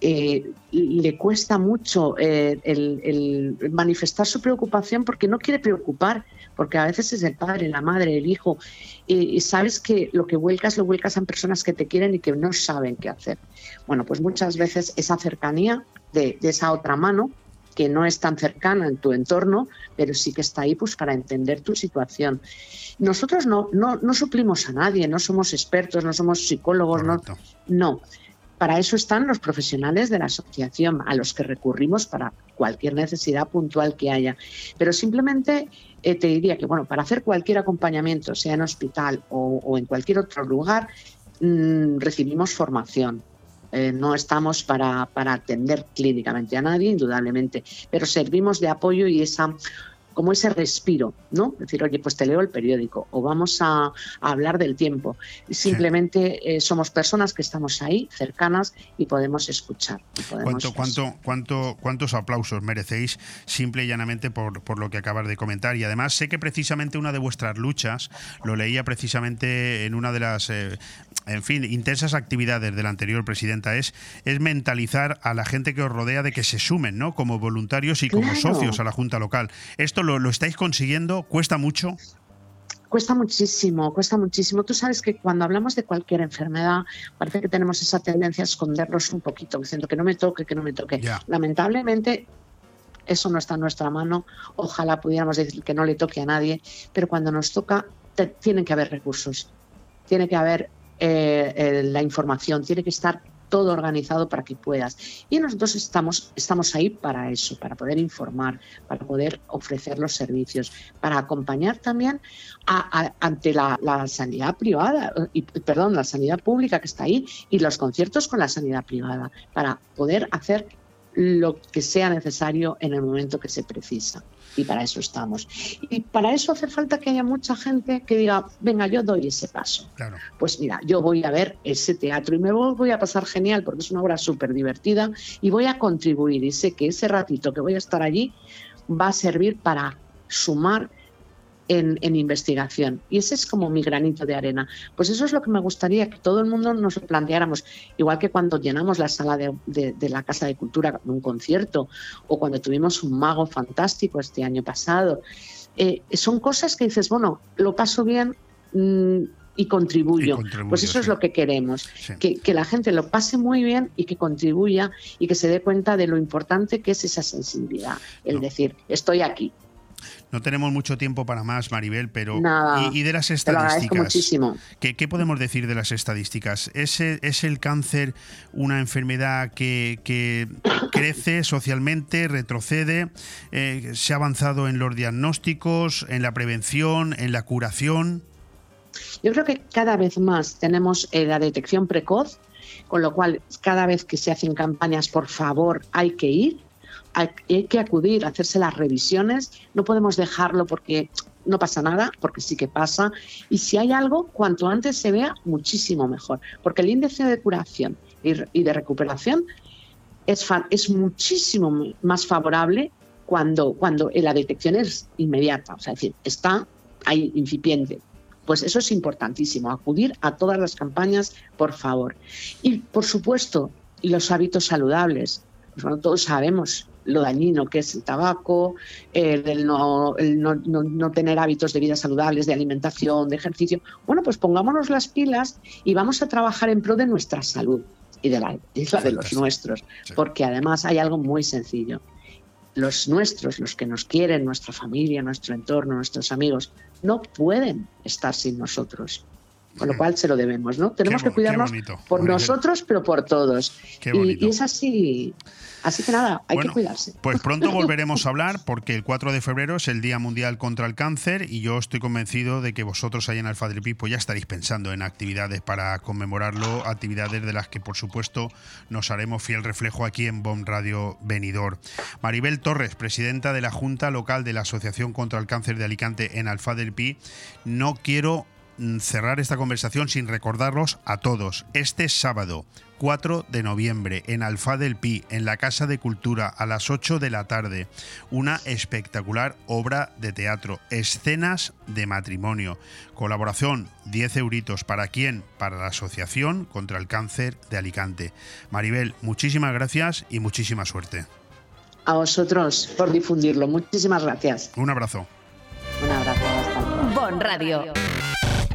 eh, le cuesta mucho eh, el, manifestar su preocupación porque no quiere preocupar, porque a veces es el padre, la madre, el hijo, y, sabes que lo que vuelcas lo vuelcas a personas que te quieren y que no saben qué hacer. Bueno, pues muchas veces esa cercanía de, esa otra mano que no es tan cercana en tu entorno, pero sí que está ahí pues, para entender tu situación. Nosotros no, no, no suplimos a nadie, no somos expertos, no somos psicólogos, no, no. Para eso están los profesionales de la asociación, a los que recurrimos para cualquier necesidad puntual que haya. Pero simplemente eh, te diría que, bueno, para hacer cualquier acompañamiento, sea en hospital o, en cualquier otro lugar, mm, recibimos formación. Eh, no estamos para, para atender clínicamente a nadie, indudablemente, pero servimos de apoyo y esa como ese respiro, ¿no? Decir, oye, pues te leo el periódico o vamos a, hablar del tiempo. Simplemente eh, somos personas que estamos ahí, cercanas y podemos escuchar. ¿Cuánto, cuánto, cuánto, ¿Cuántos aplausos merecéis simple y llanamente por, por lo que acabas de comentar? Y además sé que precisamente una de vuestras luchas, lo leía precisamente en una de las eh, en fin, intensas actividades de la anterior presidenta es, es mentalizar a la gente que os rodea de que se sumen, ¿no? Como voluntarios y como socios a la Junta Local. ¿Esto lo, lo estáis consiguiendo? ¿Cuesta mucho? Cuesta muchísimo, cuesta muchísimo. Tú sabes que cuando hablamos de cualquier enfermedad, parece que tenemos esa tendencia a escondernos un poquito, diciendo que no me toque, que no me toque. Lamentablemente, eso no está en nuestra mano. Ojalá pudiéramos decir que no le toque a nadie, pero cuando nos toca, tienen que haber recursos, tiene que haber eh, eh, la información, tiene que estar todo organizado para que puedas. Y nosotros estamos, estamos ahí para eso, para poder informar, para poder ofrecer los servicios, para acompañar también ante la, sanidad privada, y, perdón, la sanidad pública que está ahí y los conciertos con la sanidad privada, para poder hacer lo que sea necesario en el momento que se precisa y para eso estamos. Y para eso hace falta que haya mucha gente que diga, venga, yo doy ese paso. Pues mira, yo voy a ver ese teatro y me voy a pasar genial porque es una obra súper divertida y voy a contribuir y sé que ese ratito que voy a estar allí va a servir para sumar en, investigación. Y ese es como mi granito de arena. Pues eso es lo que me gustaría que todo el mundo nos planteáramos, igual que cuando llenamos la sala de, la Casa de Cultura con un concierto o cuando tuvimos un mago fantástico este año pasado. Eh, son cosas que dices, bueno, lo paso bien. Mm, y contribuyo. pues eso es lo que queremos, que, que, la gente lo pase muy bien y que contribuya y que se dé cuenta de lo importante que es esa sensibilidad, el decir, estoy aquí, no tenemos mucho tiempo para más, Maribel, pero y, de las estadísticas. ¿qué, podemos decir de las estadísticas? ¿Es, es el cáncer una enfermedad que, (coughs) crece socialmente, retrocede? Eh, ¿Se ha avanzado en los diagnósticos, en la prevención, en la curación? Yo creo que cada vez más tenemos eh, la detección precoz, con lo cual cada vez que se hacen campañas, por favor, hay que ir hay, que acudir hacerse las revisiones, no podemos dejarlo porque no pasa nada, porque sí que pasa, y si hay algo, cuanto antes se vea, muchísimo mejor, porque el índice de curación y, de recuperación es, muchísimo más favorable cuando, cuando la detección es inmediata, o sea, es decir, está ahí incipiente. Pues eso es importantísimo, acudir a todas las campañas, por favor. Y, por supuesto, los hábitos saludables. Bueno, todos sabemos lo dañino que es el tabaco, el, no, no, tener hábitos de vida saludables, de alimentación, de ejercicio. Bueno, pues pongámonos las pilas y vamos a trabajar en pro de nuestra salud y de la, de los nuestros, porque además hay algo muy sencillo. Los nuestros, los que nos quieren, nuestra familia, nuestro entorno, nuestros amigos, no pueden estar sin nosotros. Con lo cual se lo debemos, ¿no? Tenemos que cuidarnos por nosotros, pero por todos. Y, y, es así, Así que nada, hay que cuidarse. Pues pronto (laughs) volveremos a hablar porque el 4 de febrero es el Día Mundial contra el Cáncer y yo estoy convencido de que vosotros ahí en Alfa del Pipo ya estaréis pensando en actividades para conmemorarlo, actividades de las que por supuesto nos haremos fiel reflejo aquí en BOM Radio Benidor. Maribel Torres, presidenta de la Junta Local de la Asociación contra el Cáncer de Alicante en Alfa del Pi, no quiero cerrar esta conversación sin recordarlos a todos. Este sábado, 4 de noviembre en Alfa del Pi, en la Casa de Cultura, a las 8 de la tarde. Una espectacular obra de teatro, escenas de matrimonio. Colaboración, 10 euritos. ¿Para quién? Para la Asociación contra el Cáncer de Alicante. Maribel, muchísimas gracias y muchísima suerte. A vosotros por difundirlo. Muchísimas gracias. Un abrazo. Un abrazo. Bon Radio.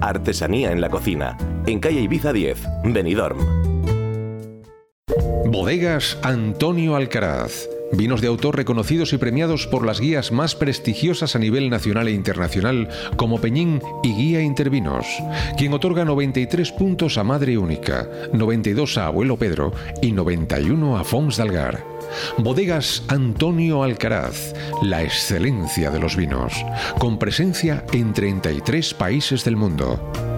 Artesanía en la cocina. En calle Ibiza 10, Benidorm. Bodegas Antonio Alcaraz. Vinos de autor reconocidos y premiados por las guías más prestigiosas a nivel nacional e internacional como Peñín y Guía Intervinos, quien otorga 93 puntos a Madre Única, 92 a Abuelo Pedro y 91 a Fons Dalgar. Bodegas Antonio Alcaraz, la excelencia de los vinos, con presencia en 33 países del mundo.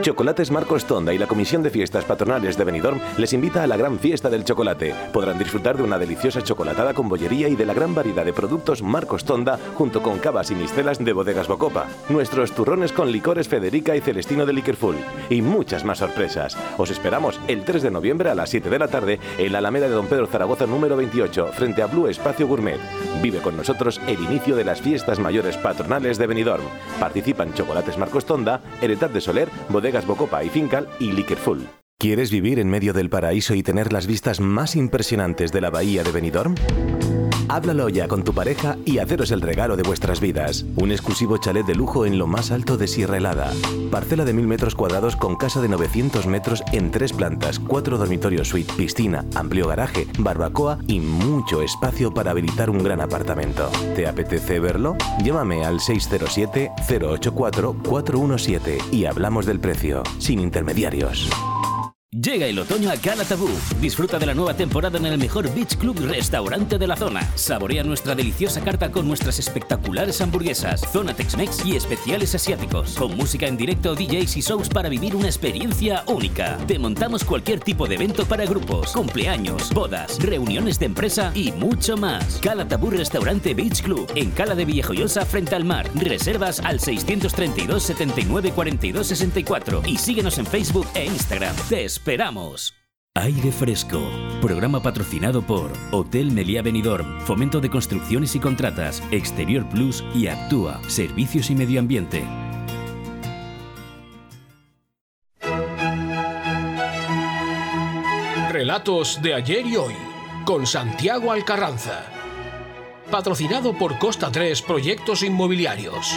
Chocolates Marcos Tonda y la Comisión de Fiestas Patronales de Benidorm les invita a la gran fiesta del chocolate. Podrán disfrutar de una deliciosa chocolatada con bollería y de la gran variedad de productos Marcos Tonda junto con cavas y mistelas de bodegas Bocopa, nuestros turrones con licores Federica y Celestino de Liquorful y muchas más sorpresas. Os esperamos el 3 de noviembre a las 7 de la tarde en la Alameda de Don Pedro Zaragoza número 28 frente a Blue Espacio Gourmet. Vive con nosotros el inicio de las fiestas mayores patronales de Benidorm. Participan Chocolates Marcos Tonda, Heredad de Soler, Bodegas Bocopa y Fincal y. ¿Quieres vivir en medio del paraíso y tener las vistas más impresionantes de la bahía de Benidorm? Háblalo ya con tu pareja y haceros el regalo de vuestras vidas. Un exclusivo chalet de lujo en lo más alto de Sierra Helada. Parcela de 1000 metros cuadrados con casa de 900 metros en tres plantas, cuatro dormitorios suite, piscina, amplio garaje, barbacoa y mucho espacio para habilitar un gran apartamento. ¿Te apetece verlo? Llámame al 607-084-417 y hablamos del precio, sin intermediarios. Llega el otoño a Calatabú. Disfruta de la nueva temporada en el mejor beach club restaurante de la zona. Saborea nuestra deliciosa carta con nuestras espectaculares hamburguesas, zona Tex-Mex y especiales asiáticos. Con música en directo, DJs y shows para vivir una experiencia única. Te montamos cualquier tipo de evento para grupos, cumpleaños, bodas, reuniones de empresa y mucho más. Calatabú Restaurante Beach Club en Cala de Villejoyosa frente al mar. Reservas al 632 79 42 64 y síguenos en Facebook e Instagram esperamos. Aire Fresco, programa patrocinado por Hotel Meliá Benidorm, Fomento de Construcciones y Contratas, Exterior Plus y Actúa, Servicios y Medio Ambiente. Relatos de ayer y hoy, con Santiago Alcarranza. Patrocinado por Costa 3 Proyectos Inmobiliarios.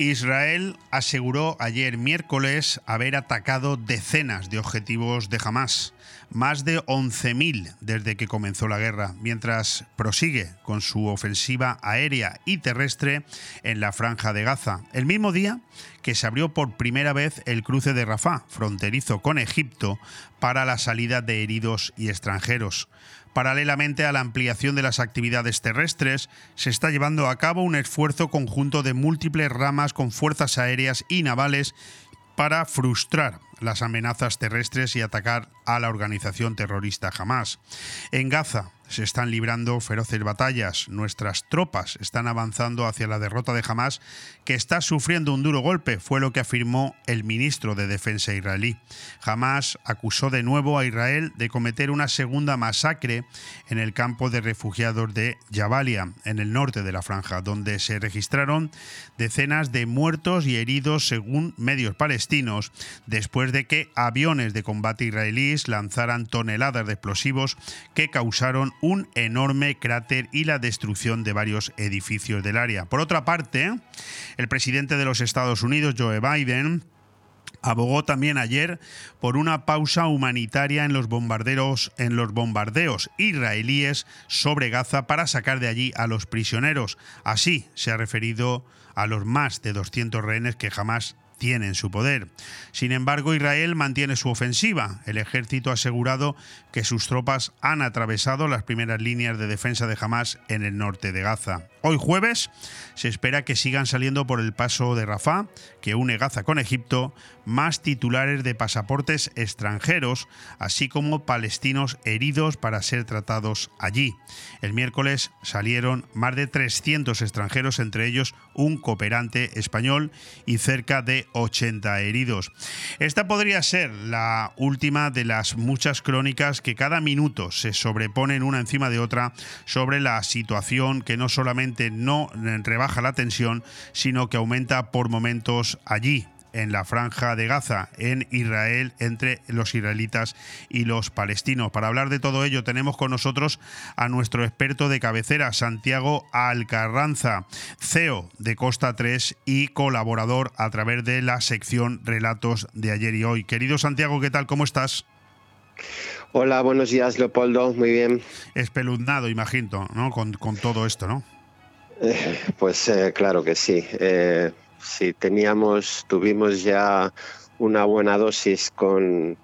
Israel aseguró ayer miércoles haber atacado decenas de objetivos de Hamas, más de 11.000 desde que comenzó la guerra, mientras prosigue con su ofensiva aérea y terrestre en la franja de Gaza, el mismo día que se abrió por primera vez el cruce de Rafah, fronterizo con Egipto, para la salida de heridos y extranjeros. Paralelamente a la ampliación de las actividades terrestres, se está llevando a cabo un esfuerzo conjunto de múltiples ramas con fuerzas aéreas y navales para frustrar las amenazas terrestres y atacar a la organización terrorista Hamas. En Gaza, se están librando feroces batallas. Nuestras tropas están avanzando hacia la derrota de Hamas, que está sufriendo un duro golpe, fue lo que afirmó el ministro de Defensa israelí. Hamas acusó de nuevo a Israel de cometer una segunda masacre en el campo de refugiados de Jabalia, en el norte de la franja, donde se registraron decenas de muertos y heridos según medios palestinos, después de que aviones de combate israelíes lanzaran toneladas de explosivos que causaron un enorme cráter y la destrucción de varios edificios del área. Por otra parte, el presidente de los Estados Unidos, Joe Biden, abogó también ayer por una pausa humanitaria en los bombarderos en los bombardeos israelíes sobre Gaza para sacar de allí a los prisioneros. Así se ha referido a los más de 200 rehenes que jamás tiene en su poder. Sin embargo, Israel mantiene su ofensiva. El ejército ha asegurado que sus tropas han atravesado las primeras líneas de defensa de Hamas en el norte de Gaza. Hoy jueves se espera que sigan saliendo por el paso de Rafah, que une Gaza con Egipto, más titulares de pasaportes extranjeros, así como palestinos heridos para ser tratados allí. El miércoles salieron más de 300 extranjeros, entre ellos un cooperante español y cerca de 80 heridos. Esta podría ser la última de las muchas crónicas que cada minuto se sobreponen una encima de otra sobre la situación que no solamente no rebaja la tensión, sino que aumenta por momentos allí en la franja de Gaza, en Israel, entre los israelitas y los palestinos. Para hablar de todo ello tenemos con nosotros a nuestro experto de cabecera, Santiago Alcarranza, CEO de Costa 3 y colaborador a través de la sección Relatos de ayer y hoy. Querido Santiago, ¿qué tal? ¿Cómo estás? Hola, buenos días, Leopoldo. Muy bien. Espeluznado, imagino, ¿no? Con, todo esto, ¿no? Eh, pues eh, claro que sí. Eh, si teníamos, tuvimos ya una buena dosis con,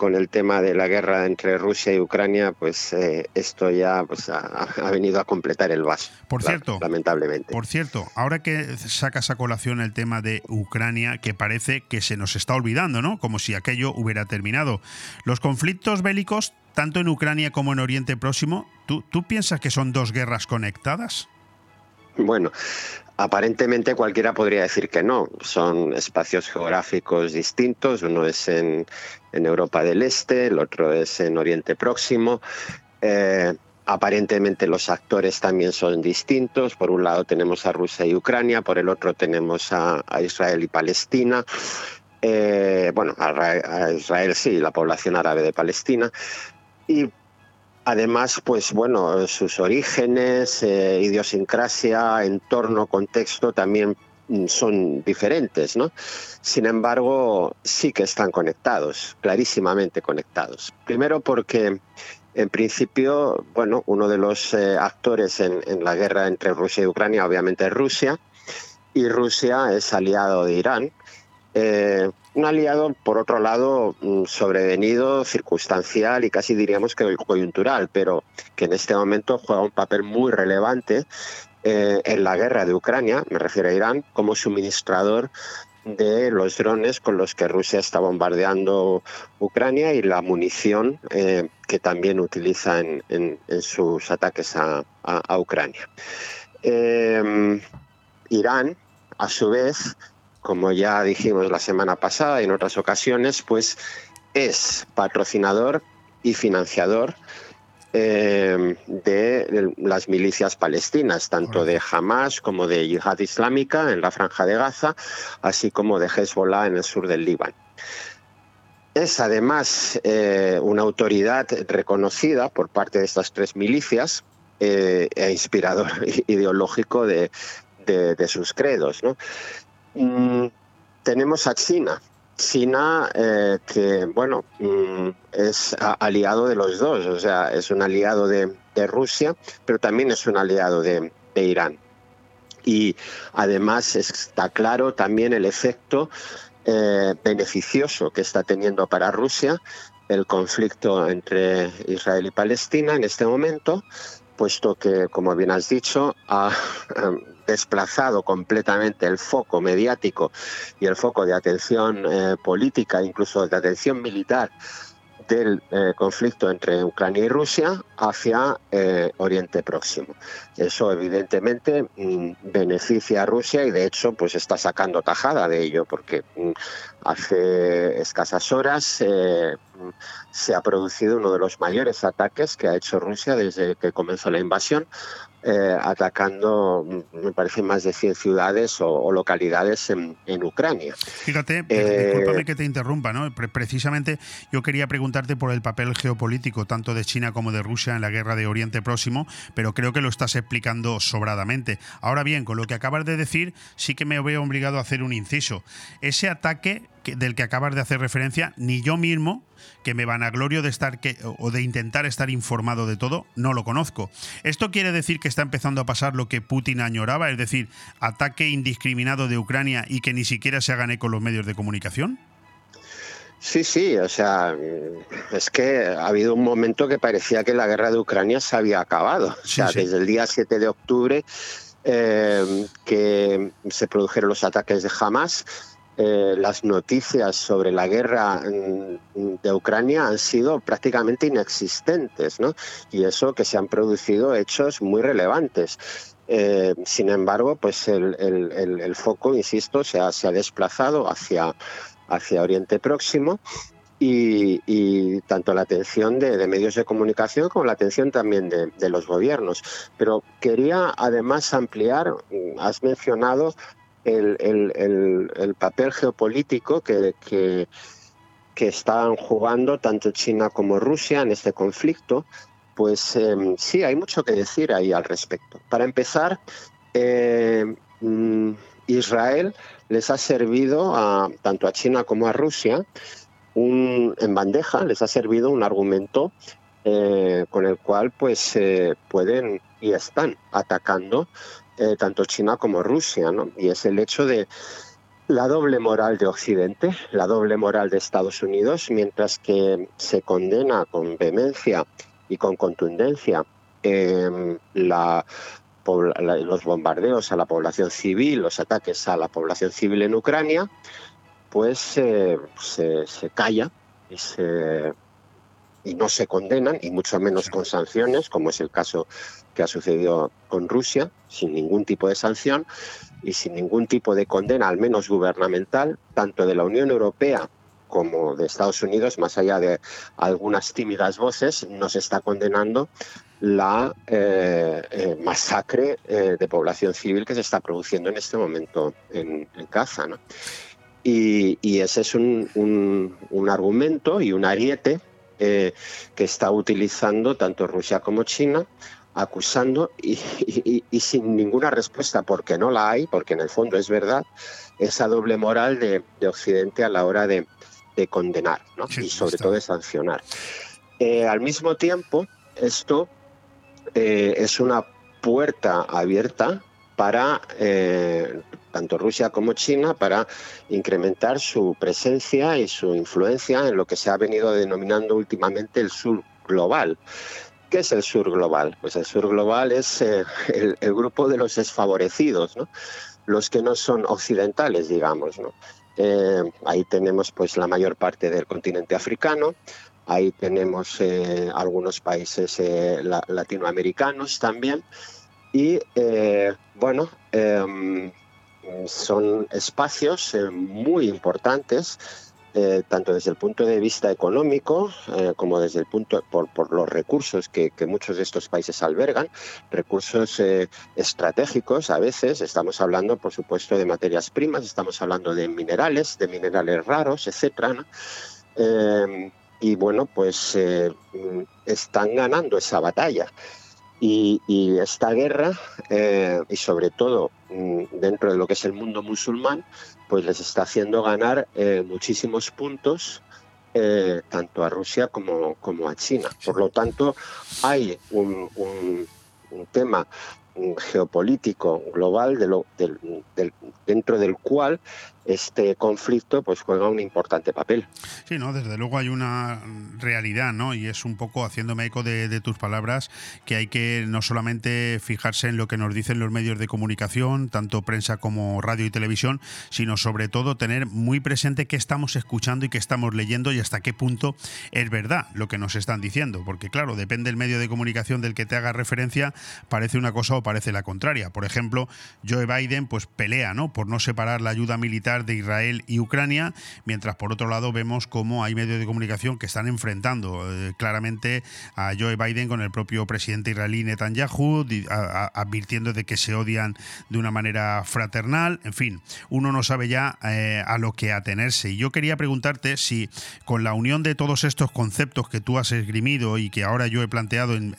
con el tema de la guerra entre Rusia y Ucrania, pues eh, esto ya pues, ha, venido a completar el vaso. Por cierto, lamentablemente. Por cierto, ahora que sacas a colación el tema de Ucrania, que parece que se nos está olvidando, ¿no? Como si aquello hubiera terminado. Los conflictos bélicos, tanto en Ucrania como en Oriente Próximo, ¿tú, tú piensas que son dos guerras conectadas? Bueno, Aparentemente cualquiera podría decir que no, son espacios geográficos distintos, uno es en, Europa del Este, el otro es en Oriente Próximo. Eh, aparentemente los actores también son distintos, por un lado tenemos a Rusia y Ucrania, por el otro tenemos a, Israel y Palestina. Eh, bueno, a, a Israel sí, la población árabe de Palestina. Y Además, pues bueno, sus orígenes, eh, idiosincrasia, entorno, contexto también mm, son diferentes, ¿no? Sin embargo, sí que están conectados, clarísimamente conectados. Primero porque, en principio, bueno, uno de los eh, actores en, la guerra entre Rusia y Ucrania, obviamente es Rusia, y Rusia es aliado de Irán. Eh, un aliado, por otro lado, mm, sobrevenido, circunstancial y casi diríamos que coyuntural, pero que en este momento juega un papel muy relevante eh, en la guerra de Ucrania, me refiero a Irán, como suministrador de los drones con los que Rusia está bombardeando Ucrania y la munición eh, que también utiliza en, sus ataques a, Ucrania. Eh, Irán, a su vez, como ya dijimos la semana pasada y en otras ocasiones, pues es patrocinador y financiador eh, de las milicias palestinas, tanto de Hamas como de Yihad Islámica en la franja de Gaza, así como de Hezbollah en el sur del Líbano. Es además eh, una autoridad reconocida por parte de estas tres milicias eh, e inspirador (laughs) ideológico de, de sus credos. ¿no? Mm, tenemos a China. China, eh, que bueno, mm, es aliado de los dos, o sea, es un aliado de, Rusia, pero también es un aliado de, Irán. Y además está claro también el efecto eh, beneficioso que está teniendo para Rusia el conflicto entre Israel y Palestina en este momento, puesto que, como bien has dicho, ha (laughs) desplazado completamente el foco mediático y el foco de atención eh, política, incluso de atención militar del eh, conflicto entre Ucrania y Rusia hacia eh, Oriente Próximo. Eso evidentemente mm, beneficia a Rusia y de hecho pues está sacando tajada de ello porque mm, hace escasas horas mm, se ha producido uno de los mayores ataques que ha hecho Rusia desde que comenzó la invasión eh, atacando, me parece, más de 100 ciudades o, localidades en, Ucrania. Fíjate, eh, discúlpame que te interrumpa, ¿no? precisamente yo quería preguntarte por el papel geopolítico tanto de China como de Rusia en la guerra de Oriente Próximo, pero creo que lo estás explicando sobradamente. Ahora bien, con lo que acabas de decir, sí que me veo obligado a hacer un inciso. Ese ataque del que acabas de hacer referencia, ni yo mismo, que me vanaglorio de estar que, o de intentar estar informado de todo, no lo conozco. ¿Esto quiere decir que está empezando a pasar lo que Putin añoraba, es decir, ataque indiscriminado de Ucrania y que ni siquiera se hagan eco los medios de comunicación? Sí, sí, o sea, es que ha habido un momento que parecía que la guerra de Ucrania se había acabado. o sea, desde el día 7 de octubre eh, que se produjeron los ataques de Hamas, eh, las noticias sobre la guerra mm, de Ucrania han sido prácticamente inexistentes, ¿no? Y eso que se han producido hechos muy relevantes. Eh, sin embargo, pues el, foco, insisto, se ha, se ha desplazado hacia, hacia Oriente Próximo y, tanto la atención de, medios de comunicación como la atención también de, de, los gobiernos. Pero quería además ampliar, mm, has mencionado el, papel geopolítico que, que, están jugando tanto China como Rusia en este conflicto, pues em, sí, hay mucho que decir ahí al respecto. Para empezar, em, mm, Israel les ha servido a, tanto a China como a Rusia un, en bandeja, les ha servido un argumento eh, con el cual pues eh, pueden y están atacando eh, tanto China como Rusia. Y es el hecho de la doble moral de Occidente, la doble moral de Estados Unidos, mientras que se condena con vehemencia y con contundencia em, los bombardeos a la población civil, los ataques a la población civil en Ucrania, pues eh, se, se, calla y se y no se condenan, y mucho menos con sanciones, como es el caso que ha sucedido con Rusia, sin ningún tipo de sanción y sin ningún tipo de condena, al menos gubernamental, tanto de la Unión Europea como de Estados Unidos, más allá de algunas tímidas voces, nos está condenando la eh, eh, masacre eh, de población civil que se está produciendo en este momento en, en Gaza. Y, ese es un, un, un argumento y un ariete eh, que está utilizando tanto Rusia como China acusando y, sin ninguna respuesta, porque no la hay, porque en el fondo es verdad, esa doble moral de, Occidente a la hora de, condenar y sobre todo de sancionar. Eh, al mismo tiempo, esto eh, es una puerta abierta para eh, tanto Rusia como China para incrementar su presencia y su influencia en lo que se ha venido denominando últimamente el sur global. ¿Qué es el sur global? Pues el sur global es eh, el, grupo de los desfavorecidos, los que no son occidentales, digamos. Eh, ahí tenemos pues la mayor parte del continente africano, ahí tenemos algunos países latinoamericanos también y eh, bueno, em, son espacios eh, muy importantes, eh, tanto desde el punto de vista económico como desde el punto por, por los recursos que, que, muchos de estos países albergan, recursos estratégicos a veces, estamos hablando por supuesto de materias primas, estamos hablando de minerales, de minerales raros, etcétera. Y bueno, pues están ganando esa batalla. Y, esta guerra, eh, y sobre todo mm, dentro de lo que es el mundo musulmán, pues les está haciendo ganar eh, muchísimos puntos eh, tanto a Rusia como, como, a China. Por lo tanto, hay un, un, un tema geopolítico global de lo, del, dentro del cual este conflicto pues juega un importante papel. Sí, no, desde luego hay una realidad, ¿no? Y es un poco haciéndome eco de, tus palabras que hay que no solamente fijarse en lo que nos dicen los medios de comunicación, tanto prensa como radio y televisión, sino sobre todo tener muy presente qué estamos escuchando y qué estamos leyendo y hasta qué punto es verdad lo que nos están diciendo, porque claro, depende del medio de comunicación del que te haga referencia, parece una cosa o parece la contraria. Por ejemplo, Joe Biden pues pelea, ¿no? por no separar la ayuda militar de Israel y Ucrania, mientras por otro lado vemos cómo hay medios de comunicación que están enfrentando eh, claramente a Joe Biden con el propio presidente israelí Netanyahu, advirtiendo de que se odian de una manera fraternal. En fin, uno no sabe ya eh, a lo que atenerse. Y yo quería preguntarte si con la unión de todos estos conceptos que tú has esgrimido y que ahora yo he planteado en,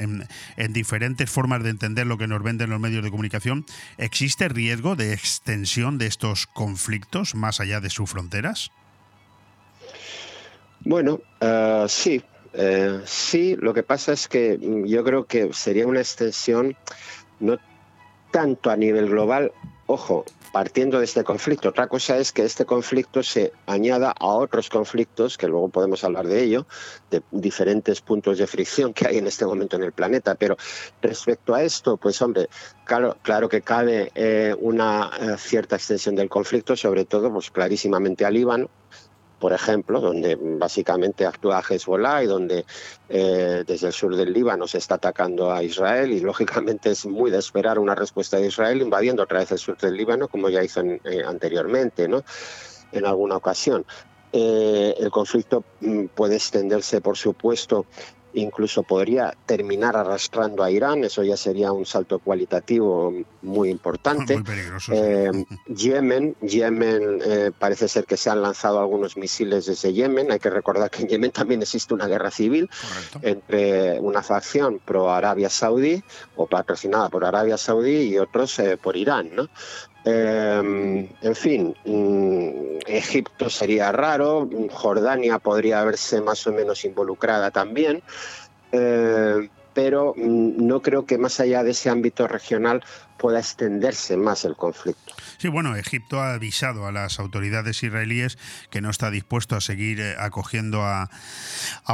en diferentes formas de entender lo que nos venden los medios de comunicación, ¿existe riesgo de extensión de estos conflictos? Más allá de sus fronteras? Bueno, eh, sí, eh, sí, lo que pasa es que yo creo que sería una extensión no tanto a nivel global, ojo, partiendo de este conflicto. Otra cosa es que este conflicto se añada a otros conflictos, que luego podemos hablar de ello, de diferentes puntos de fricción que hay en este momento en el planeta. Pero respecto a esto, pues hombre, claro, claro que cabe eh, una eh, cierta extensión del conflicto, sobre todo pues clarísimamente al Líbano, por ejemplo, donde básicamente actúa Hezbollah y donde eh, desde el sur del Líbano se está atacando a Israel y lógicamente es muy de esperar una respuesta de Israel invadiendo otra vez el sur del Líbano como ya hizo eh, anteriormente, ¿no? En alguna ocasión. Eh, el conflicto mm, puede extenderse, por supuesto, incluso podría terminar arrastrando a Irán, eso ya sería un salto cualitativo muy importante. Eh, Yemen, Yemen eh, parece ser que se han lanzado algunos misiles desde Yemen, hay que recordar que en Yemen también existe una guerra civil entre una facción pro Arabia Saudí o patrocinada por Arabia Saudí y otros eh, por Irán, ¿no? En fin, mm, Egipto sería raro, Jordania podría verse más o menos involucrada también, eh, pero mm, no creo que más allá de ese ámbito regional pueda extenderse más el conflicto. Sí, bueno, Egipto ha avisado a las autoridades israelíes que no está dispuesto a seguir eh, acogiendo a,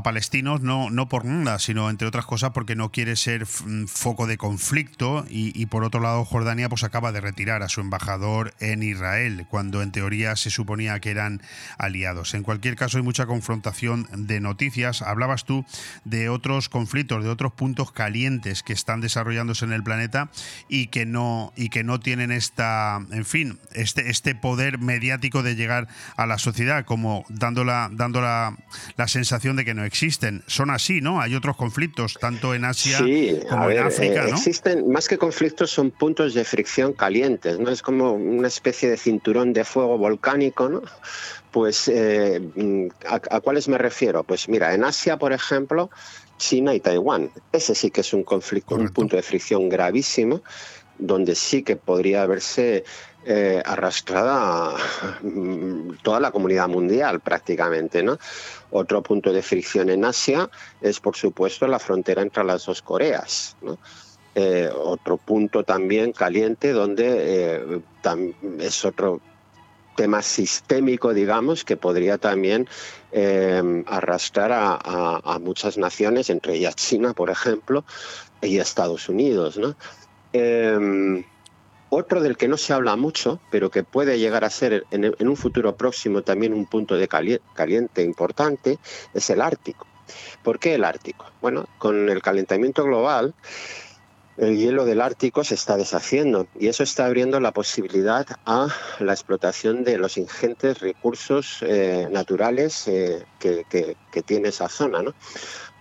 palestinos, no, no por nada, sino entre otras cosas porque no quiere ser mm, foco de conflicto y, por otro lado Jordania pues acaba de retirar a su embajador en Israel, cuando en teoría se suponía que eran aliados. En cualquier caso hay mucha confrontación de noticias. Hablabas tú de otros conflictos, de otros puntos calientes que están desarrollándose en el planeta y que no y que no tienen esta, en fin, este, este poder mediático de llegar a la sociedad, como dando, la, la, sensación de que no existen. Son así, ¿no? Hay otros conflictos, tanto en Asia como en África, ¿no? Existen, más que conflictos, son puntos de fricción calientes, ¿no? Es como una especie de cinturón de fuego volcánico, ¿no? Pues, eh, ¿a cuáles me refiero? Pues mira, en Asia, por ejemplo, China y Taiwán. Ese sí que es un conflicto, un punto de fricción gravísimo donde sí que podría haberse eh, arrastrada toda la comunidad mundial prácticamente. ¿no? Otro punto de fricción en Asia es, por supuesto, la frontera entre las dos Coreas. Eh, otro punto también caliente donde eh, es otro tema sistémico, digamos, que podría también arrastrar a, muchas naciones, entre ellas China, por ejemplo, y Estados Unidos. ¿no? Em, otro del que no se habla mucho, pero que puede llegar a ser en, un futuro próximo también un punto de caliente importante, es el Ártico. ¿Por qué el Ártico? Bueno, con el calentamiento global, el hielo del Ártico se está deshaciendo y eso está abriendo la posibilidad a la explotación de los ingentes recursos eh, naturales eh, que, que, tiene esa zona. ¿no?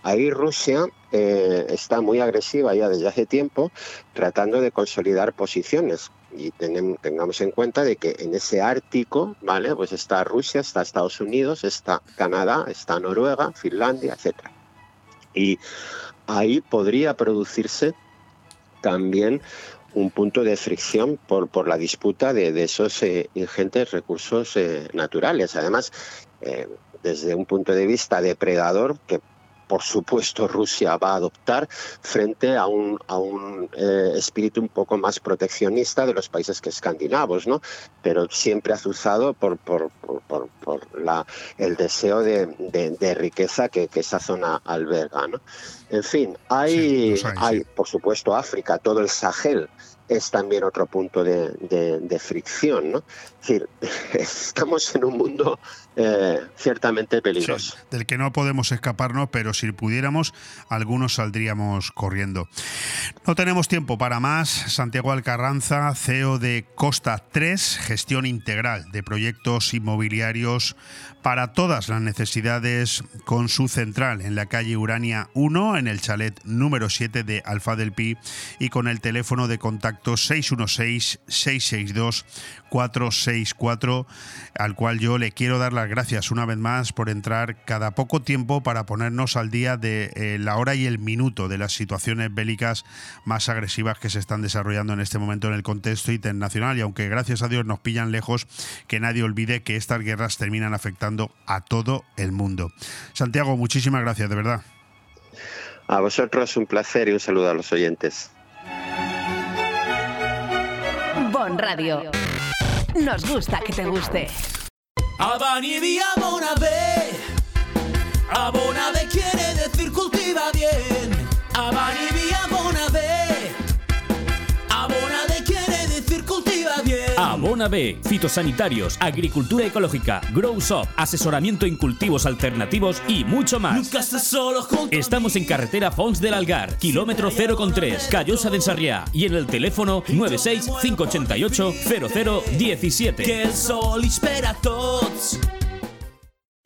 Ahí Rusia eh, está muy agresiva ya desde hace tiempo tratando de consolidar posiciones. Y tengamos en cuenta de que en ese Ártico, ¿vale? Pues está Rusia, está Estados Unidos, está Canadá, está Noruega, Finlandia, etc. Y ahí podría producirse también un punto de fricción por, por la disputa de, esos eh, ingentes recursos eh, naturales. Además, eh, desde un punto de vista depredador, que por supuesto Rusia va a adoptar frente a un, a un eh, espíritu un poco más proteccionista de los países que escandinavos, ¿no? pero siempre azuzado por, por, por, por la, el deseo de, de, riqueza que, que, esa zona alberga. ¿no? En fin, hay, hay, por supuesto África, todo el Sahel es también otro punto de, de fricción. ¿no? Es decir, (laughs) estamos en un mundo eh, ciertamente peligroso. del que no podemos escaparnos, pero si pudiéramos, algunos saldríamos corriendo. No tenemos tiempo para más. Santiago Alcarranza, CEO de Costa 3, gestión integral de proyectos inmobiliarios para todas las necesidades con su central en la calle Urania 1, en el chalet número 7 de Alfa del Pi y con el teléfono de contacto 616-662-464, al cual yo le quiero dar las gracias una vez más por entrar cada poco tiempo para ponernos al día de eh, la hora y el minuto de las situaciones bélicas más agresivas que se están desarrollando en este momento en el contexto internacional y aunque gracias a Dios nos pillan lejos, que nadie olvide que estas guerras terminan afectando a todo el mundo. Santiago, muchísimas gracias, de verdad. A vosotros un placer y un saludo a los oyentes. Bon Radio. Nos gusta que te guste. Abonade quiere decir cultiva bien. B, fitosanitarios, agricultura ecológica, Grow Shop, asesoramiento en cultivos alternativos y mucho más. Estamos en carretera Fons del Algar, kilómetro 0,3, Callosa de Ensarriá y en el teléfono 96 588 0017. Que el sol espera a todos.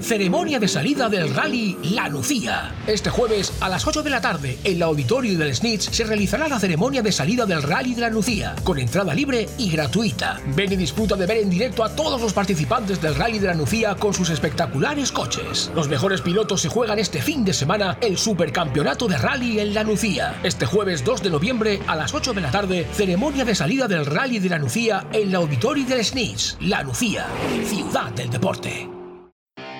Ceremonia de salida del rally La Lucía. Este jueves a las 8 de la tarde en el auditorio del Snitch se realizará la ceremonia de salida del rally de La Lucía con entrada libre y gratuita. Ven y disfruta de ver en directo a todos los participantes del rally de La Lucía con sus espectaculares coches. Los mejores pilotos se juegan este fin de semana el supercampeonato de rally en La Lucía. Este jueves 2 de noviembre a las 8 de la tarde, ceremonia de salida del rally de La Lucía en el auditorio del Snitch. La Lucía, ciudad del deporte.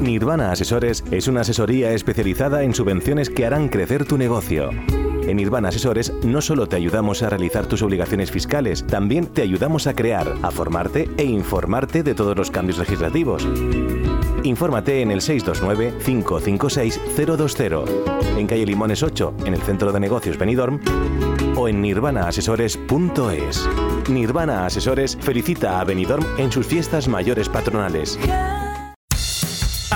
Nirvana Asesores es una asesoría especializada en subvenciones que harán crecer tu negocio. En Nirvana Asesores no solo te ayudamos a realizar tus obligaciones fiscales, también te ayudamos a crear, a formarte e informarte de todos los cambios legislativos. Infórmate en el 629-556-020, en calle Limones 8, en el Centro de Negocios Benidorm, o en nirvanaasesores.es. Nirvana Asesores felicita a Benidorm en sus fiestas mayores patronales.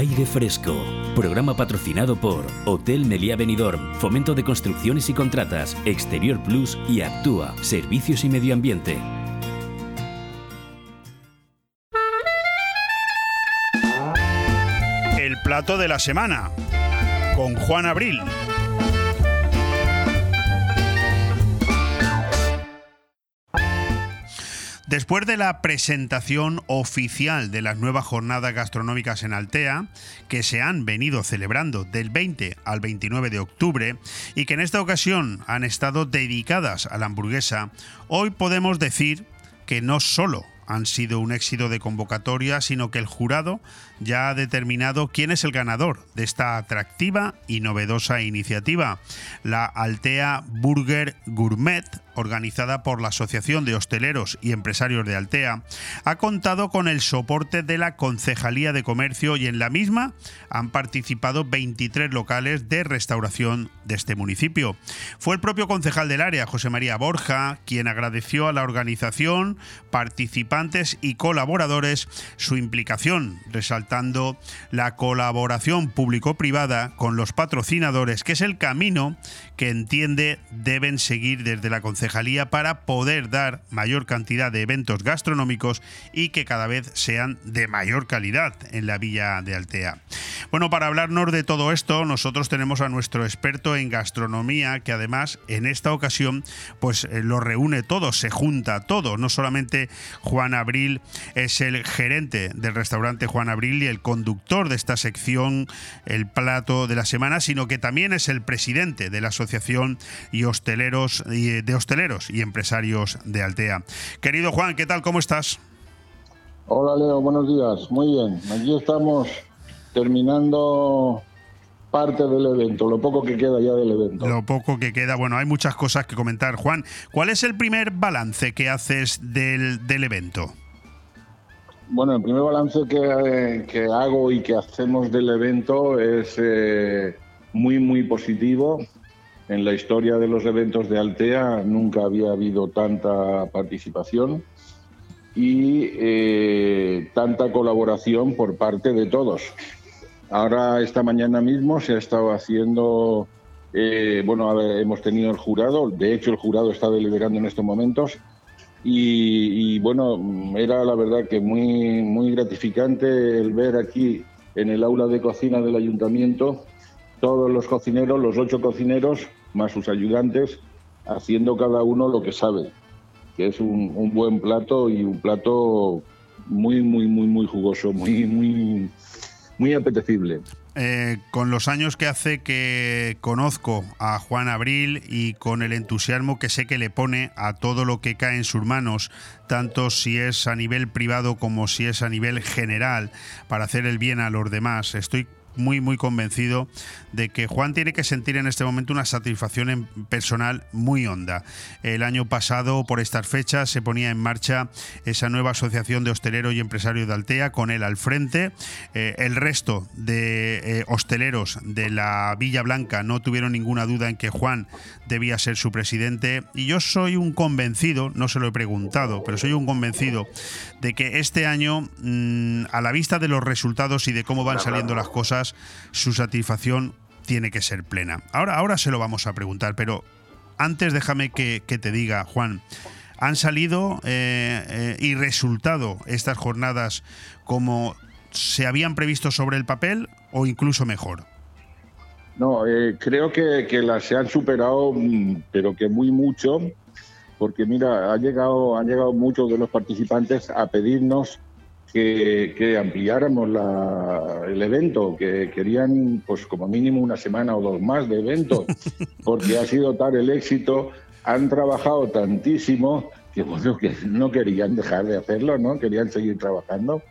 Aire Fresco. Programa patrocinado por Hotel Meliá Benidorm, Fomento de Construcciones y Contratas, Exterior Plus y Actúa, Servicios y Medio Ambiente. El plato de la semana con Juan Abril. Después de la presentación oficial de las nuevas jornadas gastronómicas en Altea, que se han venido celebrando del 20 al 29 de octubre y que en esta ocasión han estado dedicadas a la hamburguesa, hoy podemos decir que no solo han sido un éxito de convocatoria, sino que el jurado ya ha determinado quién es el ganador de esta atractiva y novedosa iniciativa, la Altea Burger Gourmet, organizada por la Asociación de Hosteleros y Empresarios de Altea, ha contado con el soporte de la Concejalía de Comercio y en la misma han participado 23 locales de restauración de este municipio. Fue el propio concejal del área, José María Borja, quien agradeció a la organización, participantes y colaboradores su implicación, resaltando la colaboración público-privada con los patrocinadores, que es el camino que entiende deben seguir desde la Concejalía para poder dar mayor cantidad de eventos gastronómicos y que cada vez sean de mayor calidad en la villa de Altea. Bueno, para hablarnos de todo esto, nosotros tenemos a nuestro experto en gastronomía que además en esta ocasión pues eh, lo reúne todo, se junta todo, no solamente Juan Abril es el gerente del restaurante Juan Abril y el conductor de esta sección El plato de la semana, sino que también es el presidente de la Asociación y hosteleros y de hosteleros y empresarios de Altea. Querido Juan, ¿qué tal? ¿Cómo estás? Hola Leo, buenos días. Muy bien, aquí estamos terminando parte del evento, lo poco que queda ya del evento. Lo poco que queda, bueno, hay muchas cosas que comentar. Juan, ¿cuál es el primer balance que haces del, del evento? Bueno, el primer balance que, que, hago y que hacemos del evento es eh, muy, muy positivo. En la historia de los eventos de Altea nunca había habido tanta participación y eh, tanta colaboración por parte de todos. Ahora, esta mañana mismo se ha estado haciendo, eh, bueno, hemos tenido el jurado, de hecho el jurado está deliberando en estos momentos y, y, bueno, era la verdad que muy, muy gratificante el ver aquí en el aula de cocina del ayuntamiento todos los cocineros, los ocho cocineros, más sus ayudantes, haciendo cada uno lo que sabe, que es un, un buen plato y un plato muy, muy, muy, muy jugoso, muy, muy, muy apetecible. Eh, con los años que hace que conozco a Juan Abril y con el entusiasmo que sé que le pone a todo lo que cae en sus manos, tanto si es a nivel privado como si es a nivel general, para hacer el bien a los demás, estoy muy, muy convencido de que Juan tiene que sentir en este momento una satisfacción personal muy honda. El año pasado, por estas fechas, se ponía en marcha esa nueva asociación de hosteleros y empresarios de Altea, con él al frente. Eh, el resto de eh, hosteleros de la Villa Blanca no tuvieron ninguna duda en que Juan debía ser su presidente. Y yo soy un convencido, no se lo he preguntado, pero soy un convencido de que este año, mmm, a la vista de los resultados y de cómo van saliendo las cosas, su satisfacción tiene que ser plena. Ahora, ahora se lo vamos a preguntar, pero antes déjame que, te diga, Juan, ¿han salido eh, eh, y resultado estas jornadas como se habían previsto sobre el papel o incluso mejor? No, eh, creo que, las se han superado, mm, pero que muy mucho, porque mira, llegado, han llegado muchos de los participantes a pedirnos que, que ampliáramos la, el evento, que querían pues como mínimo una semana o dos más de evento, (laughs) porque ha sido tal el éxito, han trabajado tantísimo que, bueno, que no querían dejar de hacerlo, ¿no? Querían seguir trabajando.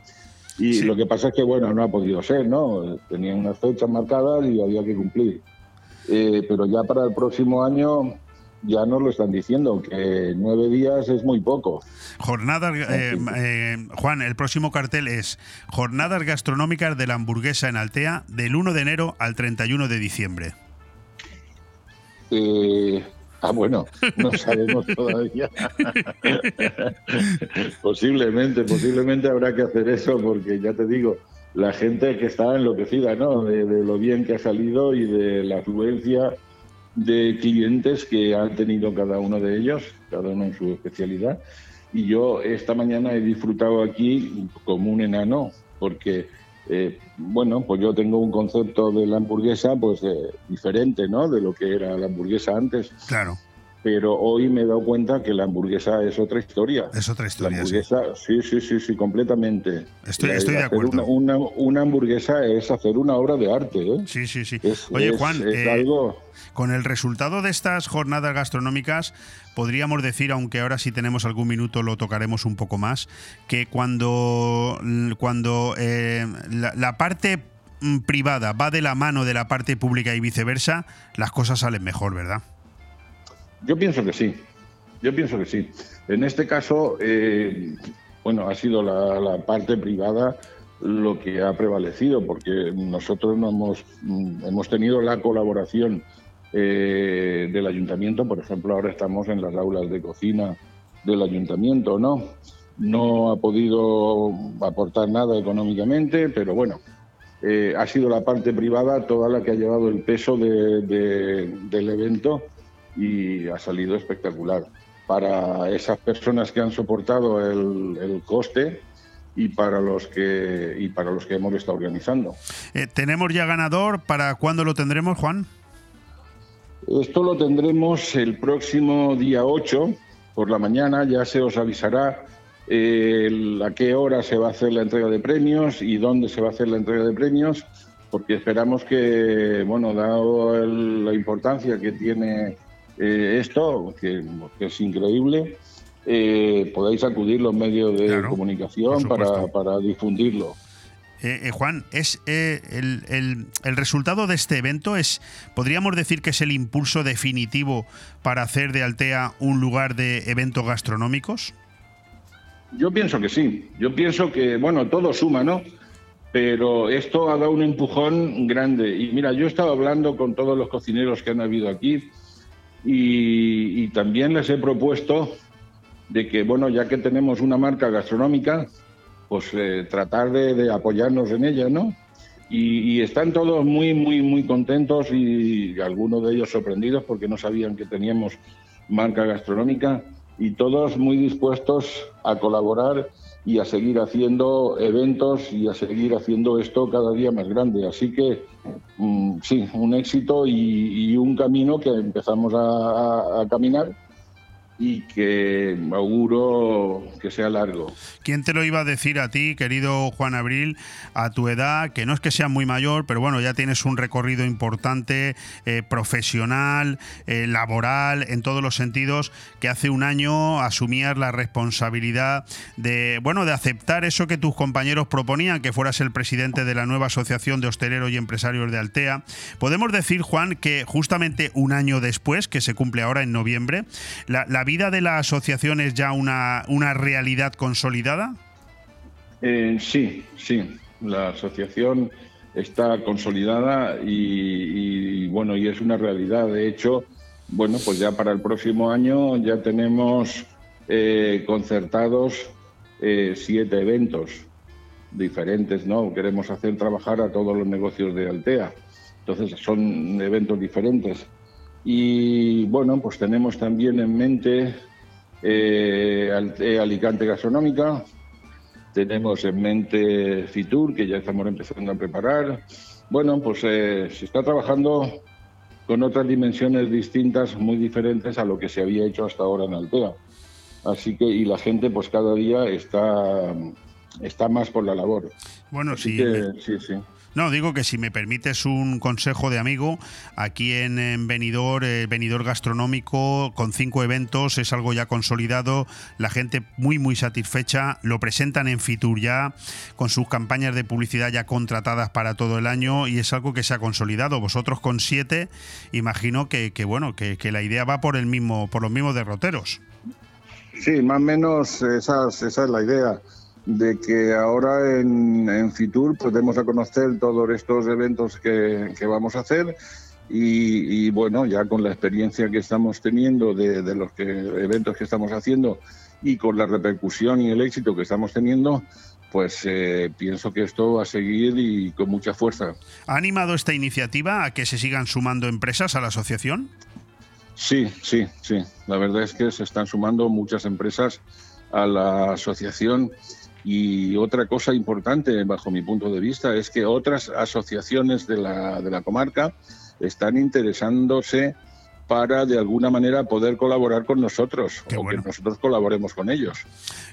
Y sí. lo que pasa es que, bueno, no ha podido ser, ¿no? Tenían unas fechas marcadas y había que cumplir. Eh, pero ya para el próximo año ya nos lo están diciendo, que nueve días es muy poco. Jornadas, eh, eh, Juan, el próximo cartel es Jornadas Gastronómicas de la Hamburguesa en Altea del 1 de enero al 31 de diciembre. Eh, ah, bueno, no sabemos (laughs) todavía. (laughs) posiblemente, posiblemente habrá que hacer eso porque ya te digo, la gente que está enloquecida, ¿no? De, de lo bien que ha salido y de la afluencia de clientes que han tenido cada uno de ellos, cada uno en su especialidad. Y yo esta mañana he disfrutado aquí como un enano, porque, eh, bueno, pues yo tengo un concepto de la hamburguesa pues eh, diferente, ¿no? De lo que era la hamburguesa antes. Claro. Pero hoy me he dado cuenta que la hamburguesa es otra historia. Es otra historia. La hamburguesa, sí, sí, sí, sí, completamente. Estoy, estoy de acuerdo. Una, una- una hamburguesa es hacer una obra de arte. ¿eh? Sí, sí, sí. Es- Oye, es- Juan, es eh, algo- con el resultado de estas jornadas gastronómicas, podríamos decir, aunque ahora si tenemos algún minuto lo tocaremos un poco más, que cuando, cuando eh, la, la parte mm, privada va de la mano de la parte pública y viceversa, las cosas salen mejor, ¿verdad? Yo pienso que sí. Yo pienso que sí. En este caso, eh, bueno, ha sido la, parte privada lo que ha prevalecido, porque nosotros no hemos, mm, hemos tenido la colaboración eh, del ayuntamiento. Por ejemplo, ahora estamos en las aulas de cocina del ayuntamiento, ¿no? No ha podido aportar nada económicamente, pero bueno, eh, ha sido la parte privada toda la que ha llevado el peso de- del evento y ha salido espectacular. Para esas personas que han soportado el, el coste y para los que y para los que hemos estado organizando. Eh, ¿Tenemos ya ganador? ¿Para cuándo lo tendremos, Juan? Esto lo tendremos el próximo día 8 por la mañana, ya se os avisará eh, a qué hora se va a hacer la entrega de premios y dónde se va a hacer la entrega de premios, porque esperamos que, bueno, dado el- la importancia que tiene eh, esto, que, que es increíble, eh, podáis acudir los medios de comunicación para, para difundirlo. Eh, eh, Juan, es eh, el, el- el resultado de este evento es, podríamos decir que es el impulso definitivo para hacer de Altea un lugar de eventos gastronómicos. Yo pienso que sí. Yo pienso que, bueno, todo suma, ¿no? Pero esto ha dado un empujón grande. Y mira, yo he estado hablando con todos los cocineros que han habido aquí y, y también les he propuesto de que, bueno, ya que tenemos una marca gastronómica, pues eh, tratar de, apoyarnos en ella, ¿no? Y, y están todos muy, muy, muy contentos y algunos de ellos sorprendidos porque no sabían que teníamos marca gastronómica y todos muy dispuestos a colaborar y a seguir haciendo eventos y a seguir haciendo esto cada día más grande. Así que mm, sí, un éxito y, un camino que empezamos a caminar y que auguro que sea largo. ¿Quién te lo iba a decir a ti, querido Juan Abril, a tu edad, que no es que seas muy mayor, pero bueno, ya tienes un recorrido importante, eh, profesional, eh, laboral, en todos los sentidos, que hace un año asumías la responsabilidad de, bueno, de aceptar eso que tus compañeros proponían, que fueras el presidente de la nueva Asociación de Hosteleros y Empresarios de Altea. Podemos decir, Juan, que justamente un año después, que se cumple ahora en noviembre, la, la vida de la asociación es ya una, una realidad consolidada. Eh, sí, sí. La asociación está consolidada y, bueno, y es una realidad. De hecho, bueno, pues ya para el próximo año ya tenemos eh, concertados eh, siete eventos diferentes, ¿no? Queremos hacer trabajar a todos los negocios de Altea. Entonces son eventos diferentes. Y bueno, pues tenemos también en mente eh, Altea Alicante Gastronómica, tenemos en mente Fitur, que ya estamos empezando a preparar. Bueno, pues eh, se está trabajando con otras dimensiones distintas, muy diferentes a lo que se había hecho hasta ahora en Altea. Así que, y la gente, pues cada día está, está más por la labor. Bueno, Así sí. que, me- sí, sí. No, digo que si me permites un consejo de amigo, aquí en, en Benidorm, eh, Gastronómico, con cinco eventos, es algo ya consolidado, la gente muy, muy satisfecha, lo presentan en Fitur ya, con sus campañas de publicidad ya contratadas para todo el año y es algo que se ha consolidado. Vosotros con siete, imagino que, bueno, que, la idea va por, el mismo, por los mismos derroteros. Sí, más o menos esa, es- esa es la idea, de que ahora en, en Fitur pues demos a conocer todos estos eventos que, que vamos a hacer y, y, bueno, ya con la experiencia que estamos teniendo de, de los que, eventos que estamos haciendo y con la repercusión y el éxito que estamos teniendo, pues eh, pienso que esto va a seguir y con mucha fuerza. ¿Ha animado esta iniciativa a que se sigan sumando empresas a la asociación? Sí, sí, sí. La verdad es que se están sumando muchas empresas a la asociación y otra cosa importante, bajo mi punto de vista, es que otras asociaciones de la, de la comarca están interesándose para de alguna manera poder colaborar con nosotros o que nosotros colaboremos con ellos.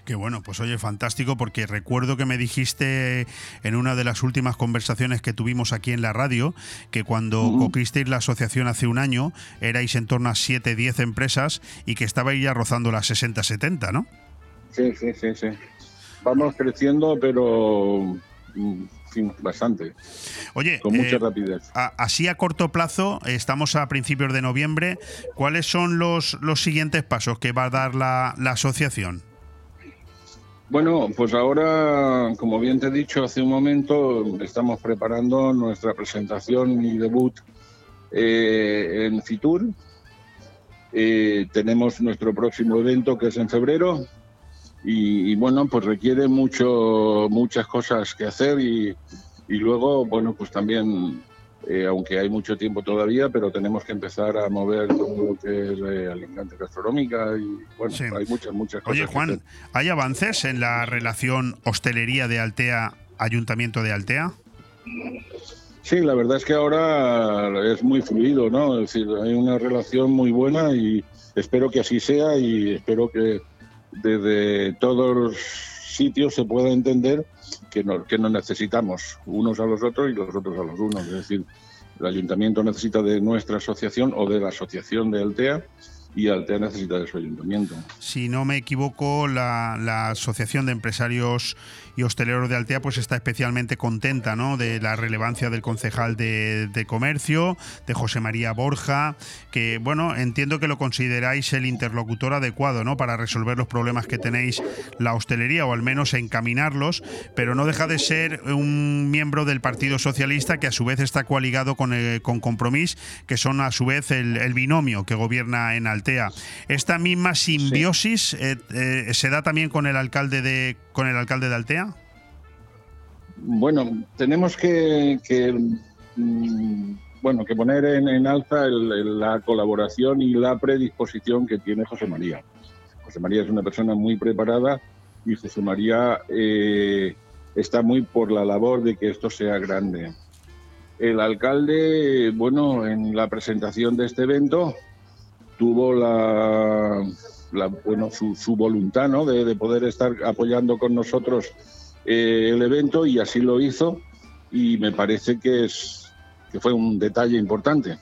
Qué bueno, pues oye, fantástico porque recuerdo que me dijiste en una de las últimas conversaciones que tuvimos aquí en la radio que cuando cocristeis la asociación hace un año erais en torno a 7, 10 empresas y que estabais ya rozando las 60, 70, ¿no? Sí, sí, sí, sí. Vamos creciendo, pero mm, bastante. Oye, con mucha eh, rapidez. así a corto plazo, estamos a principios de noviembre. ¿Cuáles son los, los siguientes pasos que va a dar la, asociación? Bueno, pues ahora, como bien te he dicho hace un momento, estamos preparando nuestra presentación y debut eh, en Fitur. Eh, tenemos nuestro próximo evento que es en febrero, y, bueno, pues requiere mucho, muchas cosas que hacer y, luego, bueno, pues también, eh, aunque hay mucho tiempo todavía, pero tenemos que empezar a mover todo lo que es eh, Alicante Gastronómica y bueno, hay muchas, muchas cosas. Oye, Juan, ¿hay avances en la relación hostelería de Altea, Ayuntamiento de Altea? Sí, la verdad es que ahora es muy fluido, ¿no? Es decir, hay una relación muy buena y espero que así sea y espero que desde todos los sitios se pueda entender que, que nos necesitamos unos a los otros y los otros a los unos. Es decir, el ayuntamiento necesita de nuestra asociación o de la asociación de Altea y Altea necesita de su ayuntamiento. Si no me equivoco, la, la Asociación de Empresarios y Hosteleros de Altea pues está especialmente contenta ¿no? de la relevancia del concejal de, comercio, de José María Borja, que bueno, entiendo que lo consideráis el interlocutor adecuado ¿no? para resolver los problemas que tenéis la hostelería o al menos encaminarlos, pero no deja de ser un miembro del Partido Socialista que a su vez está coaligado con, eh, con Compromís, que son a su vez el, binomio que gobierna en Altea. Esta misma simbiosis eh, eh, se da también con el alcalde de con el alcalde de Altea? Bueno, tenemos que, mm, bueno, que poner en, alza la colaboración y la predisposición que tiene José María. José María es una persona muy preparada y José María eh, está muy por la labor de que esto sea grande. El alcalde, bueno, en la presentación de este evento tuvo la, bueno, su, voluntad ¿no? de, poder estar apoyando con nosotros eh, el evento y así lo hizo y me parece que, es, que fue un detalle importante.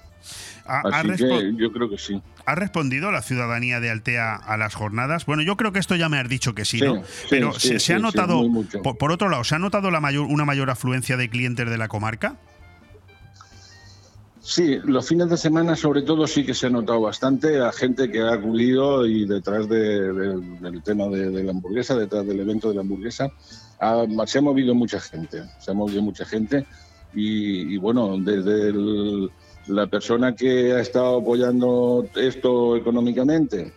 así que yo creo que sí. ¿Ha respondido la ciudadanía de Altea a las jornadas? Bueno, yo creo que esto ya me has dicho que sí, ¿no? Pero se, ha notado, por, otro lado, ¿se ha notado la mayor, una mayor afluencia de clientes de la comarca? Sí, los fines de semana sobre todo sí que se ha notado bastante a gente que ha acudido y detrás del tema de, la hamburguesa, detrás del evento de la hamburguesa, se ha movido mucha gente, se ha movido mucha gente y, bueno, desde la persona que ha estado apoyando esto económicamente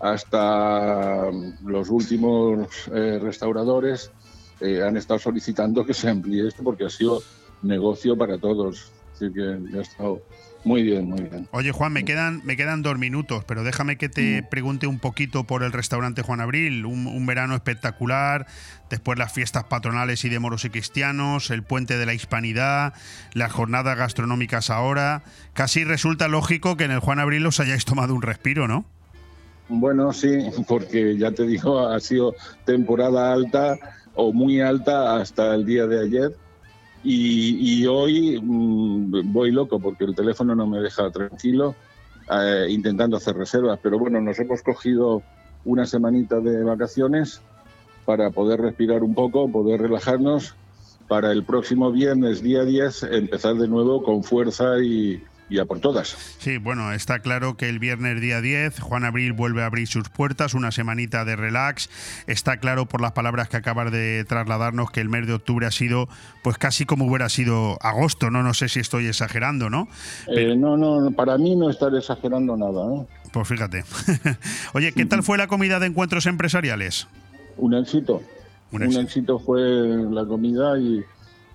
hasta los últimos eh, restauradores eh, han estado solicitando que se amplíe esto porque ha sido negocio para todos. Así que ha estado muy bien, muy bien. Oye, Juan, me quedan, me quedan dos minutos, pero déjame que te mm. pregunte un poquito por el restaurante Juan Abril. Un, verano espectacular, después las fiestas patronales y de moros y cristianos, el puente de la hispanidad, las jornadas gastronómicas ahora. Casi resulta lógico que en el Juan Abril os hayáis tomado un respiro, ¿no? Bueno, sí, porque ya te digo, ha sido temporada alta o muy alta hasta el día de ayer y, hoy mm, voy loco porque el teléfono no me deja tranquilo eh, intentando hacer reservas. Pero bueno, nos hemos cogido una semanita de vacaciones para poder respirar un poco, poder relajarnos, para el próximo viernes, día 10, empezar de nuevo con fuerza y, y a por todas. Sí, bueno, está claro que el viernes día 10 Juan Abril vuelve a abrir sus puertas, una semanita de relax. Está claro por las palabras que acabas de trasladarnos que el mes de octubre ha sido pues casi como hubiera sido agosto, ¿no? No sé si estoy exagerando, ¿no? Eh, no, no, para mí no estar exagerando nada. ¿eh? Pues fíjate. (laughs) Oye, ¿qué tal fue la comida de encuentros empresariales? Un éxito. Un éxito, fue la comida y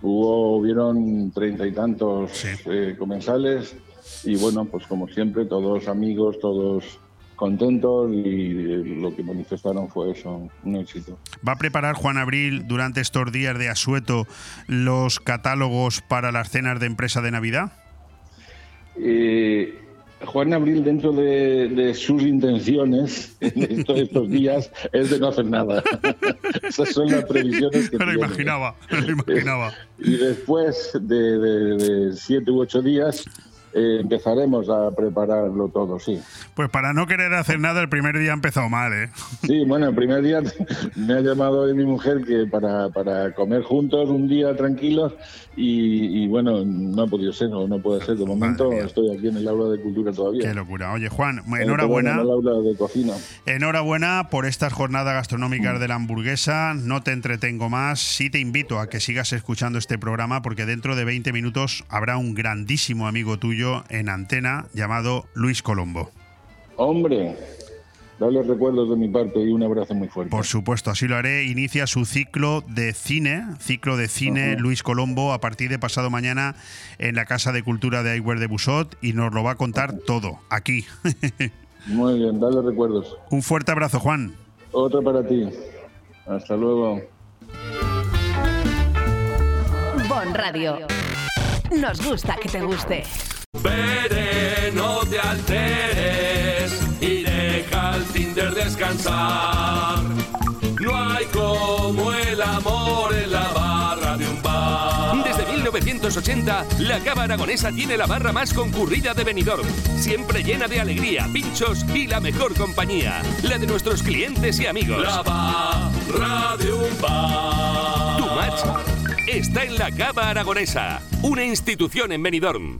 hubo, hubieron treinta y tantos eh, comensales y bueno, pues como siempre, todos amigos, todos contentos y lo que manifestaron fue eso, un éxito. ¿Va a preparar Juan Abril durante estos días de asueto los catálogos para las cenas de empresa de Navidad? Eh, Juan Abril, dentro de, de sus intenciones en estos, estos días, es de no hacer nada. (laughs) Esas son las previsiones que Me lo imaginaba, me lo imaginaba. Y después de, de- de siete u ocho días eh, empezaremos a prepararlo todo, sí. Pues para no querer hacer nada, el primer día ha empezado mal, ¿eh? Sí, bueno, el primer día (laughs) me ha llamado hoy mi mujer que para, para comer juntos un día tranquilos y, y bueno, no ha podido ser, no, no puede ser. De momento estoy aquí en el aula de cultura todavía. Qué locura. Oye, Juan, enhorabuena. En el aula de cocina. Enhorabuena por estas jornadas gastronómicas de la hamburguesa. No te entretengo más. Sí te invito a que sigas escuchando este programa porque dentro de 20 minutos habrá un grandísimo amigo tuyo en antena llamado Luis Colombo. Hombre, dale recuerdos de mi parte y un abrazo muy fuerte. Por supuesto, así lo haré. Inicia su ciclo de cine, ciclo de cine Luis Colombo a partir de pasado mañana en la Casa de Cultura de Aigüer de Busot y nos lo va a contar todo aquí. (laughs) Muy bien, dale recuerdos. un fuerte abrazo, Juan. Otra para ti. Hasta luego. Bon Radio. Nos gusta que te guste. Veré, no te alteres y deja el Tinder descansar. No hay como el amor en la barra de un bar. Desde 1980, la Cava Aragonesa tiene la barra más concurrida de Benidorm, siempre llena de alegría, pinchos y la mejor compañía, la de nuestros clientes y amigos. La barra de un bar. Tu match está en la Cava Aragonesa, una institución en Benidorm.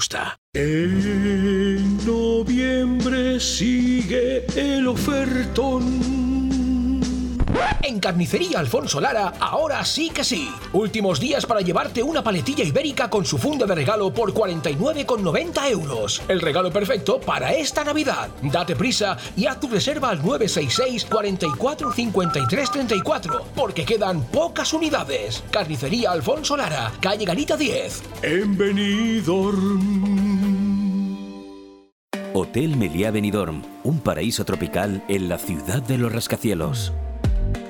En noviembre sigue el ofertón. En Carnicería Alfonso Lara, ahora sí que sí. Últimos días para llevarte una paletilla ibérica con su funda de regalo por 49,90 euros. El regalo perfecto para esta Navidad. Date prisa y haz tu reserva al 966 44 53 34, porque quedan pocas unidades. Carnicería Alfonso Lara, calle Garita 10. En Benidorm. Hotel Meliá Benidorm, un paraíso tropical en la ciudad de los rascacielos.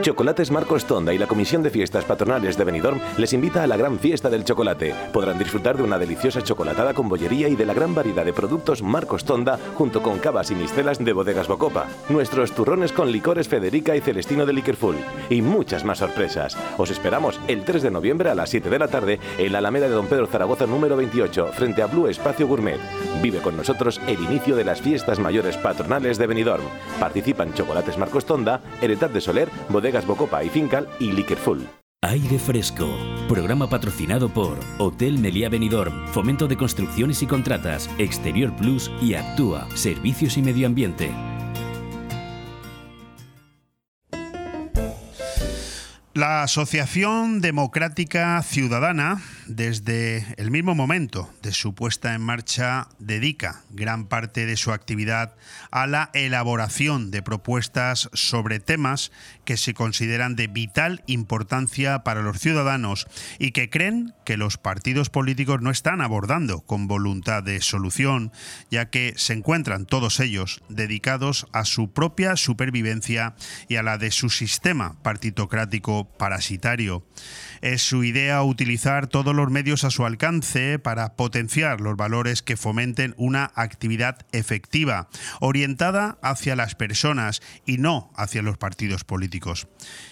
Chocolates Marcos Tonda y la Comisión de Fiestas Patronales de Benidorm les invita a la gran fiesta del chocolate. Podrán disfrutar de una deliciosa chocolatada con bollería y de la gran variedad de productos Marcos Tonda junto con cavas y mistelas de bodegas Bocopa, nuestros turrones con licores Federica y Celestino de Liquorful y muchas más sorpresas. Os esperamos el 3 de noviembre a las 7 de la tarde en la Alameda de Don Pedro Zaragoza número 28 frente a Blue Espacio Gourmet. Vive con nosotros el inicio de las fiestas mayores patronales de Benidorm. Participan Chocolates Marcos Tonda, Heredad de Soler, Bodegas Bocopa y Fincal y Liquorful. Aire Fresco, programa patrocinado por Hotel Meliá Benidorm, Fomento de Construcciones y Contratas, Exterior Plus y Actúa, Servicios y Medio Ambiente. La Asociación Democrática Ciudadana, desde el mismo momento de su puesta en marcha, dedica gran parte de su actividad a la elaboración de propuestas sobre temas que se consideran de vital importancia para los ciudadanos y que creen que los partidos políticos no están abordando con voluntad de solución, ya que se encuentran todos ellos dedicados a su propia supervivencia y a la de su sistema partitocrático parasitario. Es su idea utilizar todos los medios a su alcance para potenciar los valores que fomenten una actividad efectiva, orientada hacia las personas y no hacia los partidos políticos.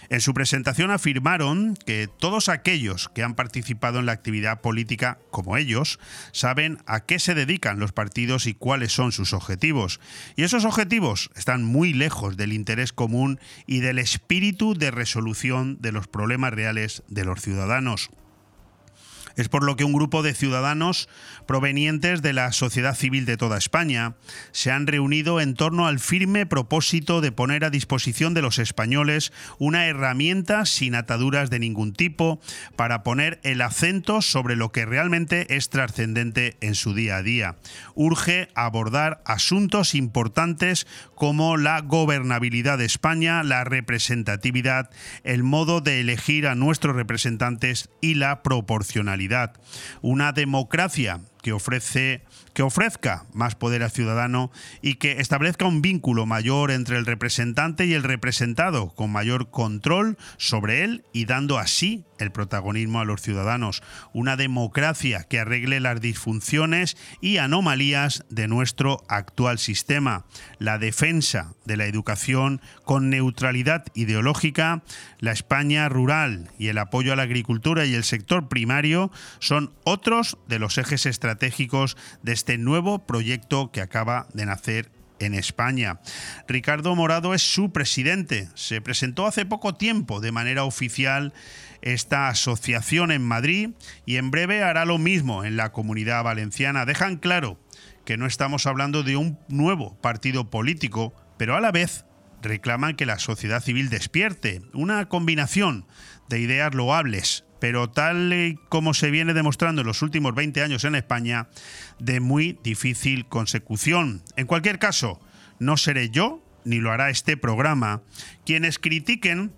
En su presentación afirmaron que todos aquellos que han participado en la actividad política, como ellos, saben a qué se dedican los partidos y cuáles son sus objetivos. Y esos objetivos están muy lejos del interés común y del espíritu de resolución de los problemas reales de los ciudadanos. Es por lo que un grupo de ciudadanos provenientes de la sociedad civil de toda España se han reunido en torno al firme propósito de poner a disposición de los españoles una herramienta sin ataduras de ningún tipo para poner el acento sobre lo que realmente es trascendente en su día a día. Urge abordar asuntos importantes como la gobernabilidad de España, la representatividad, el modo de elegir a nuestros representantes y la proporcionalidad. Una democracia que ofrece que ofrezca más poder al ciudadano y que establezca un vínculo mayor entre el representante y el representado, con mayor control sobre él y dando así el protagonismo a los ciudadanos. Una democracia que arregle las disfunciones y anomalías de nuestro actual sistema. La defensa de la educación con neutralidad ideológica, la España rural y el apoyo a la agricultura y el sector primario son otros de los ejes estratégicos de este nuevo proyecto que acaba de nacer en España. Ricardo Morado es su presidente. Se presentó hace poco tiempo de manera oficial esta asociación en Madrid y en breve hará lo mismo en la comunidad valenciana. Dejan claro que no estamos hablando de un nuevo partido político, pero a la vez reclaman que la sociedad civil despierte, una combinación de ideas loables, pero tal como se viene demostrando en los últimos 20 años en España, de muy difícil consecución. En cualquier caso, no seré yo, ni lo hará este programa, quienes critiquen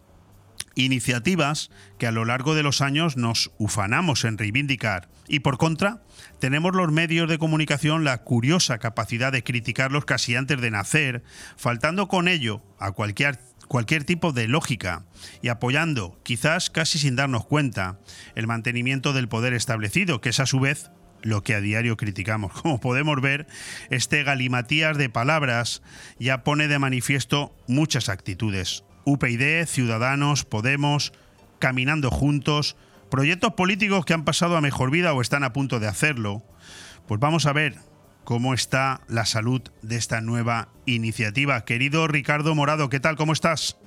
iniciativas que a lo largo de los años nos ufanamos en reivindicar. Y por contra, tenemos los medios de comunicación la curiosa capacidad de criticarlos casi antes de nacer, faltando con ello a cualquier cualquier tipo de lógica y apoyando, quizás casi sin darnos cuenta, el mantenimiento del poder establecido, que es a su vez lo que a diario criticamos. (laughs) Como podemos ver, este galimatías de palabras ya pone de manifiesto muchas actitudes. UPyD, Ciudadanos, Podemos, caminando juntos, proyectos políticos que han pasado a mejor vida o están a punto de hacerlo. Pues vamos a ver cómo está la salud de esta nueva iniciativa. Querido Ricardo Morado, ¿qué tal? ¿Cómo estás?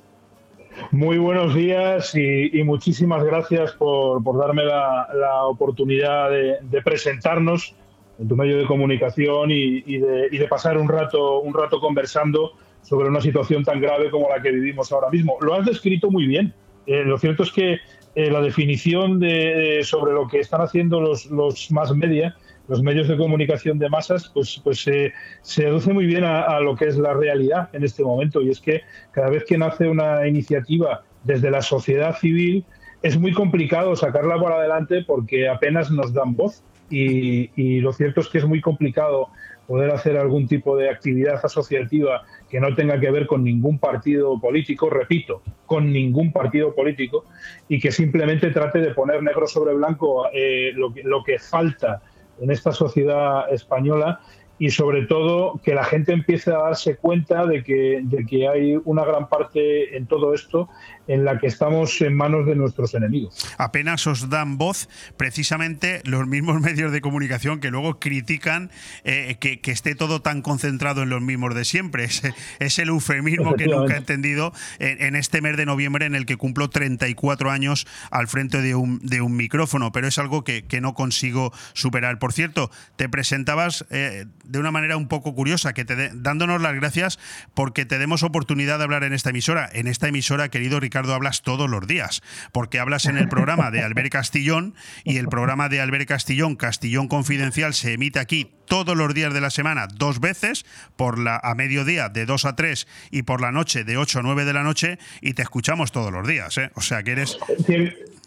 Muy buenos días y, muchísimas gracias por, darme la, oportunidad de, presentarnos en tu medio de comunicación y, de, pasar un rato, un rato conversando sobre una situación tan grave como la que vivimos ahora mismo. Lo has descrito muy bien. Eh, lo cierto es que eh, la definición de, sobre lo que están haciendo los, los más media los medios de comunicación de masas, pues, pues se, se reduce muy bien a, lo que es la realidad en este momento. Y es que cada vez que nace una iniciativa desde la sociedad civil, es muy complicado sacarla por adelante porque apenas nos dan voz. y, y lo cierto es que es muy complicado poder hacer algún tipo de actividad asociativa que no tenga que ver con ningún partido político, repito, con ningún partido político, y que simplemente trate de poner negro sobre blanco eh, lo, que, lo que falta en esta sociedad española y sobre todo que la gente empiece a darse cuenta de que, de que hay una gran parte en todo esto en la que estamos en manos de nuestros enemigos. Apenas os dan voz precisamente los mismos (laughs) medios de comunicación que luego critican eh, que, que, esté todo tan concentrado en los mismos de siempre. (laughs) Es, es el eufemismo que nunca he entendido en, en, este mes de noviembre en el que cumplo 34 años al frente de un, de un micrófono, pero es algo que, que, no consigo superar. Por cierto, te presentabas eh, de una manera un poco curiosa, que te de, dándonos las gracias porque te demos oportunidad de hablar en esta emisora. En esta emisora, querido Ricardo, hablas todos los días, porque hablas en el programa de Albert Castillón y el programa de Albert Castillón, Castillón Confidencial, se emite aquí todos los días de la semana, dos veces, por la a mediodía de 2 a 3 y por la noche de 8 a 9 de la noche, y te escuchamos todos los días, ¿eh? O sea que eres.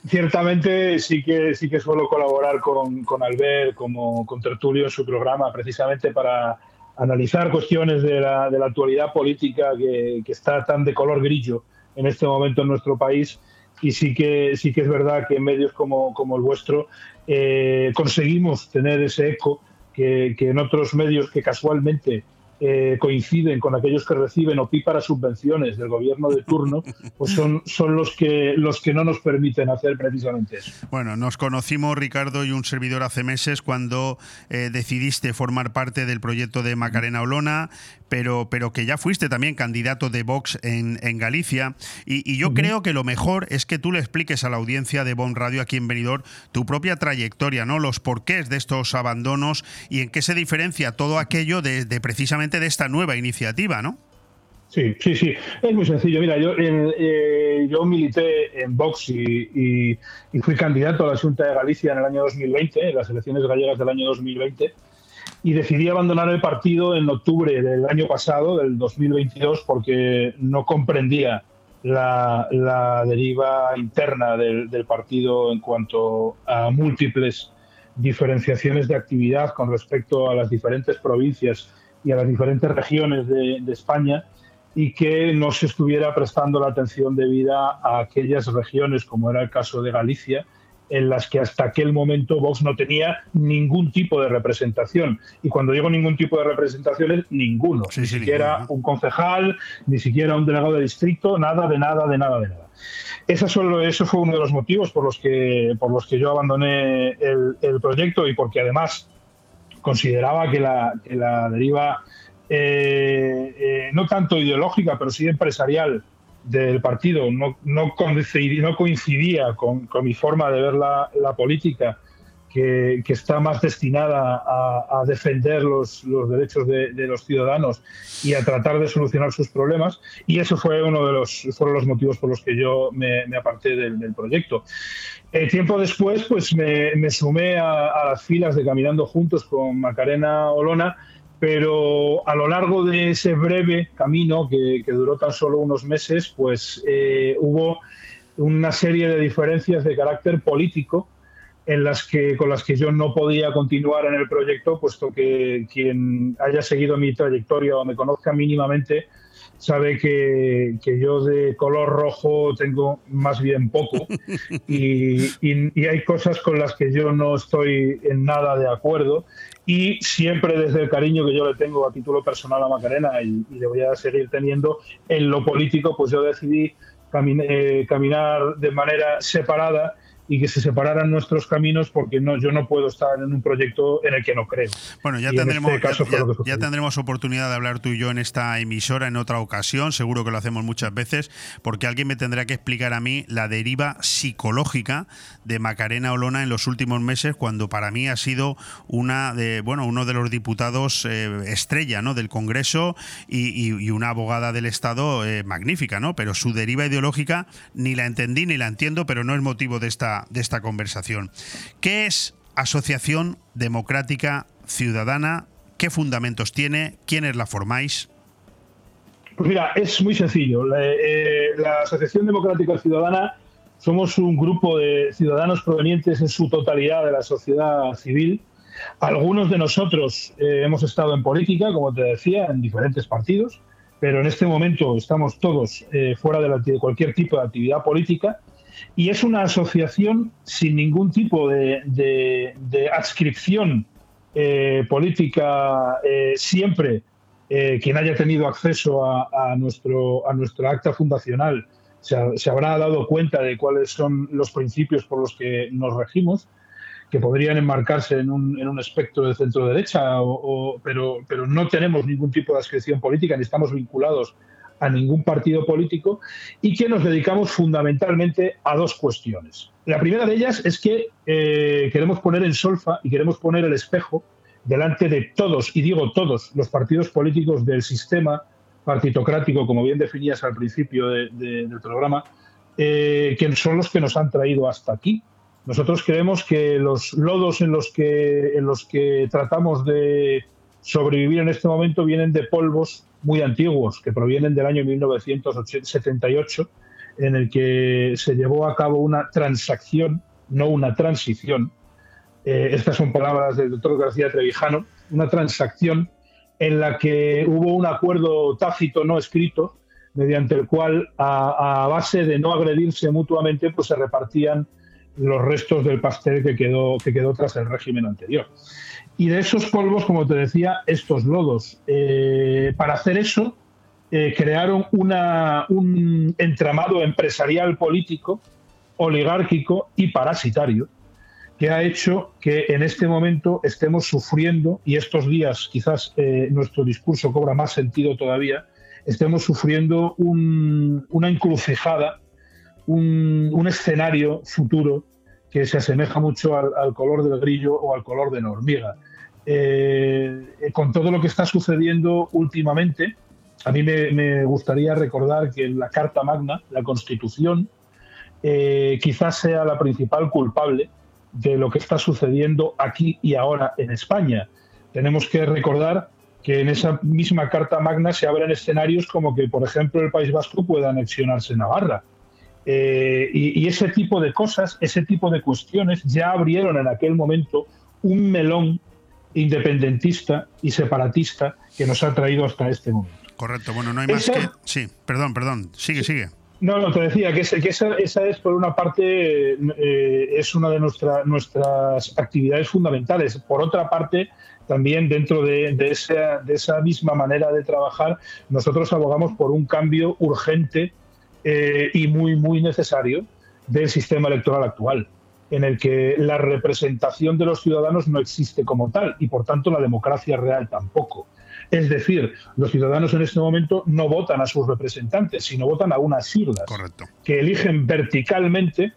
Ciertamente sí que sí que suelo colaborar con, con Albert como con Tertulio en su programa, precisamente para analizar cuestiones de la, de la actualidad política que, que está tan de color grillo en este momento en nuestro país. Y sí que sí que es verdad que en medios como, como el vuestro eh, conseguimos tener ese eco que, que, en otros medios que casualmente eh, coinciden con aquellos que reciben opíparas subvenciones del gobierno de turno, pues son, son los, que, los que no nos permiten hacer precisamente eso. Bueno, nos conocimos, Ricardo y un servidor, hace meses cuando eh, decidiste formar parte del proyecto de Macarena Olona, pero, pero que ya fuiste también candidato de Vox en, en Galicia. Y, y yo uh -huh. creo que lo mejor es que tú le expliques a la audiencia de Bon Radio aquí en Benidorm tu propia trayectoria, ¿no? Los porqués de estos abandonos y en qué se diferencia todo aquello de, de precisamente de esta nueva iniciativa, ¿no? Sí, sí, sí. Es muy sencillo. Mira, yo, eh, milité en Vox y, fui candidato a la Junta de Galicia en el año 2020, en las elecciones gallegas del año 2020, y decidí abandonar el partido en octubre del año pasado, del 2022, porque no comprendía la, deriva interna del partido en cuanto a múltiples diferenciaciones de actividad con respecto a las diferentes provincias y a las diferentes regiones de, de, España y que no se estuviera prestando la atención debida a aquellas regiones, como era el caso de Galicia, en las que hasta aquel momento Vox no tenía ningún tipo de representación. Y cuando digo ningún tipo de representación es ninguno, sí, ni sí, siquiera ninguno. un concejal, ni siquiera un delegado de distrito, nada de nada, de nada, de nada. Eso, solo, eso fue uno de los motivos por los que, por los que yo abandoné el, el proyecto y porque además consideraba que la, que la deriva eh, eh, no tanto ideológica, pero sí empresarial del partido no, no, coincidía, no coincidía con, con, mi forma de ver la, la política, que, que, está más destinada a, a defender los, los derechos de, de, los ciudadanos y a tratar de solucionar sus problemas. Y eso fue uno de los, fueron los motivos por los que yo me, me aparté del, del proyecto. Eh, tiempo después, pues me, sumé a, las filas de Caminando Juntos con Macarena Olona, pero a lo largo de ese breve camino, que, que duró tan solo unos meses, pues eh, hubo una serie de diferencias de carácter político en las que, con las que yo no podía continuar en el proyecto, puesto que quien haya seguido mi trayectoria o me conozca mínimamente sabe que, que, yo de color rojo tengo más bien poco. (laughs) Y, y, y, hay cosas con las que yo no estoy en nada de acuerdo. Y siempre desde el cariño que yo le tengo a título personal a Macarena y, y le voy a seguir teniendo en lo político, pues yo decidí camin eh, caminar de manera separada y que se separaran nuestros caminos porque no, yo no puedo estar en un proyecto en el que no creo. Bueno, ya, tendremos, este caso ya, ya, ya, tendremos oportunidad de hablar tú y yo en esta emisora en otra ocasión, seguro que lo hacemos muchas veces, porque alguien me tendrá que explicar a mí la deriva psicológica de Macarena Olona en los últimos meses, cuando para mí ha sido una de, bueno, uno de los diputados eh, estrella ¿no? del Congreso y, y, y, una abogada del Estado eh, magnífica, ¿no? Pero su deriva ideológica ni la entendí ni la entiendo, pero no es motivo de esta de esta conversación. ¿Qué es Asociación Democrática Ciudadana? ¿Qué fundamentos tiene? ¿Quiénes la formáis? Pues mira, es muy sencillo. La, eh, Asociación Democrática Ciudadana somos un grupo de ciudadanos provenientes en su totalidad de la sociedad civil, Algunos de nosotros eh, hemos estado en política, como te decía, en diferentes partidos, pero en este momento estamos todos eh, fuera de, la- de cualquier tipo de actividad política y es una asociación sin ningún tipo de, adscripción eh, política eh, siempre eh, quien haya tenido acceso a, nuestro, a nuestra acta fundacional se, se habrá dado cuenta de cuáles son los principios por los que nos regimos, que podrían enmarcarse en un, en un espectro de centro-derecha, o- o- pero, pero no tenemos ningún tipo de adscripción política ni estamos vinculados a ningún partido político y que nos dedicamos fundamentalmente a dos cuestiones. La primera de ellas es que eh, queremos poner en solfa y queremos poner el espejo delante de todos, y digo todos, los partidos políticos del sistema partitocrático, como bien definías al principio de- de- del programa, eh, que son los que nos han traído hasta aquí. Nosotros creemos que los lodos en los que, en los que tratamos de sobrevivir en este momento vienen de polvos muy antiguos, que provienen del año 1978, en el que se llevó a cabo una transacción, no una transición. Eh, estas son palabras del doctor García Trevijano, una transacción en la que hubo un acuerdo tácito no escrito, mediante el cual, a, a base de no agredirse mutuamente, pues se repartían los restos del pastel que quedó, que quedó tras el régimen anterior. Y de esos polvos, como te decía, estos lodos. Eh, para hacer eso, eh, crearon una- un entramado empresarial político, oligárquico y parasitario, que ha hecho que en este momento estemos sufriendo, y estos días quizás eh, nuestro discurso cobra más sentido todavía, estemos sufriendo un- una encrucijada, un, un escenario futuro que se asemeja mucho al, color del grillo o al color de la hormiga. Eh, con todo lo que está sucediendo últimamente, a mí me, me gustaría recordar que la Carta Magna, la Constitución, eh, quizás sea la principal culpable de lo que está sucediendo aquí y ahora en España. Tenemos que recordar que en esa misma Carta Magna se abren escenarios como que, por ejemplo, el País Vasco pueda anexionarse Navarra. Eh, y, y ese tipo de cosas, ese tipo de cuestiones ya abrieron en aquel momento un melón independentista y separatista que nos ha traído hasta este momento. Correcto, bueno, no hay más que... Sí, perdón, perdón, sigue, sigue. No, no, te decía que, esa, esa es, por una parte, eh, es una de nuestra- nuestras actividades fundamentales. Por otra parte, también dentro de, de esa, de esa misma manera de trabajar, nosotros abogamos por un cambio urgente eh, y muy, muy necesario del sistema electoral actual, en el que la representación de los ciudadanos no existe como tal y, por tanto, la democracia real tampoco. Es decir, los ciudadanos en este momento no votan a sus representantes, sino votan a unas siglas que eligen verticalmente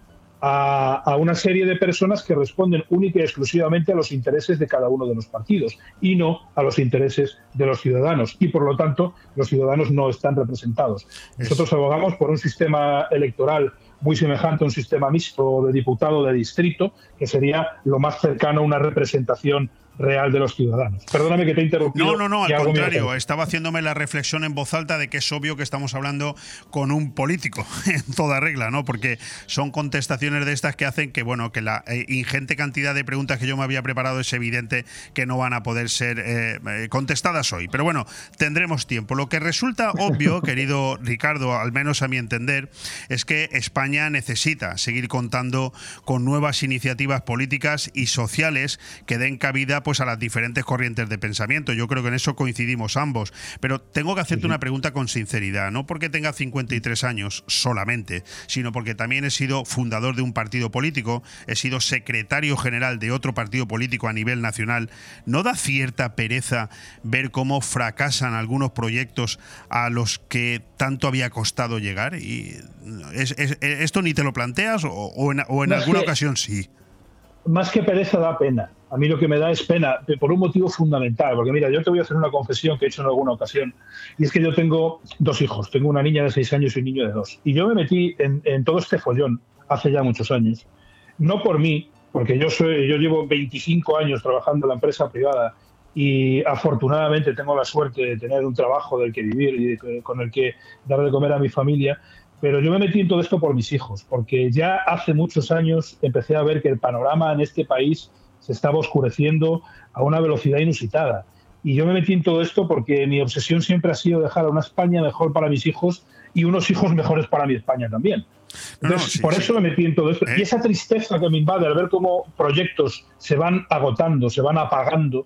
a, a una serie de personas que responden única y exclusivamente a los intereses de cada uno de los partidos y no a los intereses de los ciudadanos. Y por lo tanto, los ciudadanos no están representados. Nosotros abogamos por un sistema electoral muy semejante a un sistema mixto de diputado de distrito, que sería lo más cercano a una representación real de los ciudadanos. Perdóname que te he interrumpido. No, no, no, al contrario, estaba haciéndome la reflexión en voz alta de que es obvio que estamos hablando con un político, (laughs) en toda regla, ¿no? Porque son contestaciones de estas que hacen que, bueno, que la eh, ingente cantidad de preguntas que yo me había preparado es evidente que no van a poder ser eh, eh, contestadas hoy. Pero bueno, tendremos tiempo. Lo que resulta obvio, (laughs) querido Ricardo, al menos a mi entender, es que España necesita seguir contando con nuevas iniciativas políticas y sociales que den cabida pues a las diferentes corrientes de pensamiento. Yo creo que en eso coincidimos ambos. Pero tengo que hacerte una pregunta con sinceridad, no porque tenga 53 años solamente, sino porque también he sido fundador de un partido político, he sido secretario general de otro partido político a nivel nacional. ¿No da cierta pereza ver cómo fracasan algunos proyectos a los que tanto había costado llegar? Y es- es- ¿Esto ni te lo planteas o, o en, o alguna que- ocasión sí? más que pereza da pena. A mí lo que me da es pena pe- por un motivo fundamental, porque mira, yo te voy a hacer una confesión que he hecho en alguna ocasión, y es que yo tengo dos hijos, tengo una niña de seis años y un niño de dos, y yo me metí en, todo este follón hace ya muchos años, no por mí, porque yo soy, yo llevo 25 años trabajando en la empresa privada y afortunadamente tengo la suerte de tener un trabajo del que vivir y con el que dar de comer a mi familia, pero yo me metí en todo esto por mis hijos, porque ya hace muchos años empecé a ver que el panorama en este país se estaba oscureciendo a una velocidad inusitada. Y yo me metí en todo esto porque mi obsesión siempre ha sido dejar a una España mejor para mis hijos y unos hijos (laughs) mejores para mi España también. Entonces, por eso me metí en todo esto. Y esa tristeza que me invade al ver cómo proyectos se van agotando, se van apagando,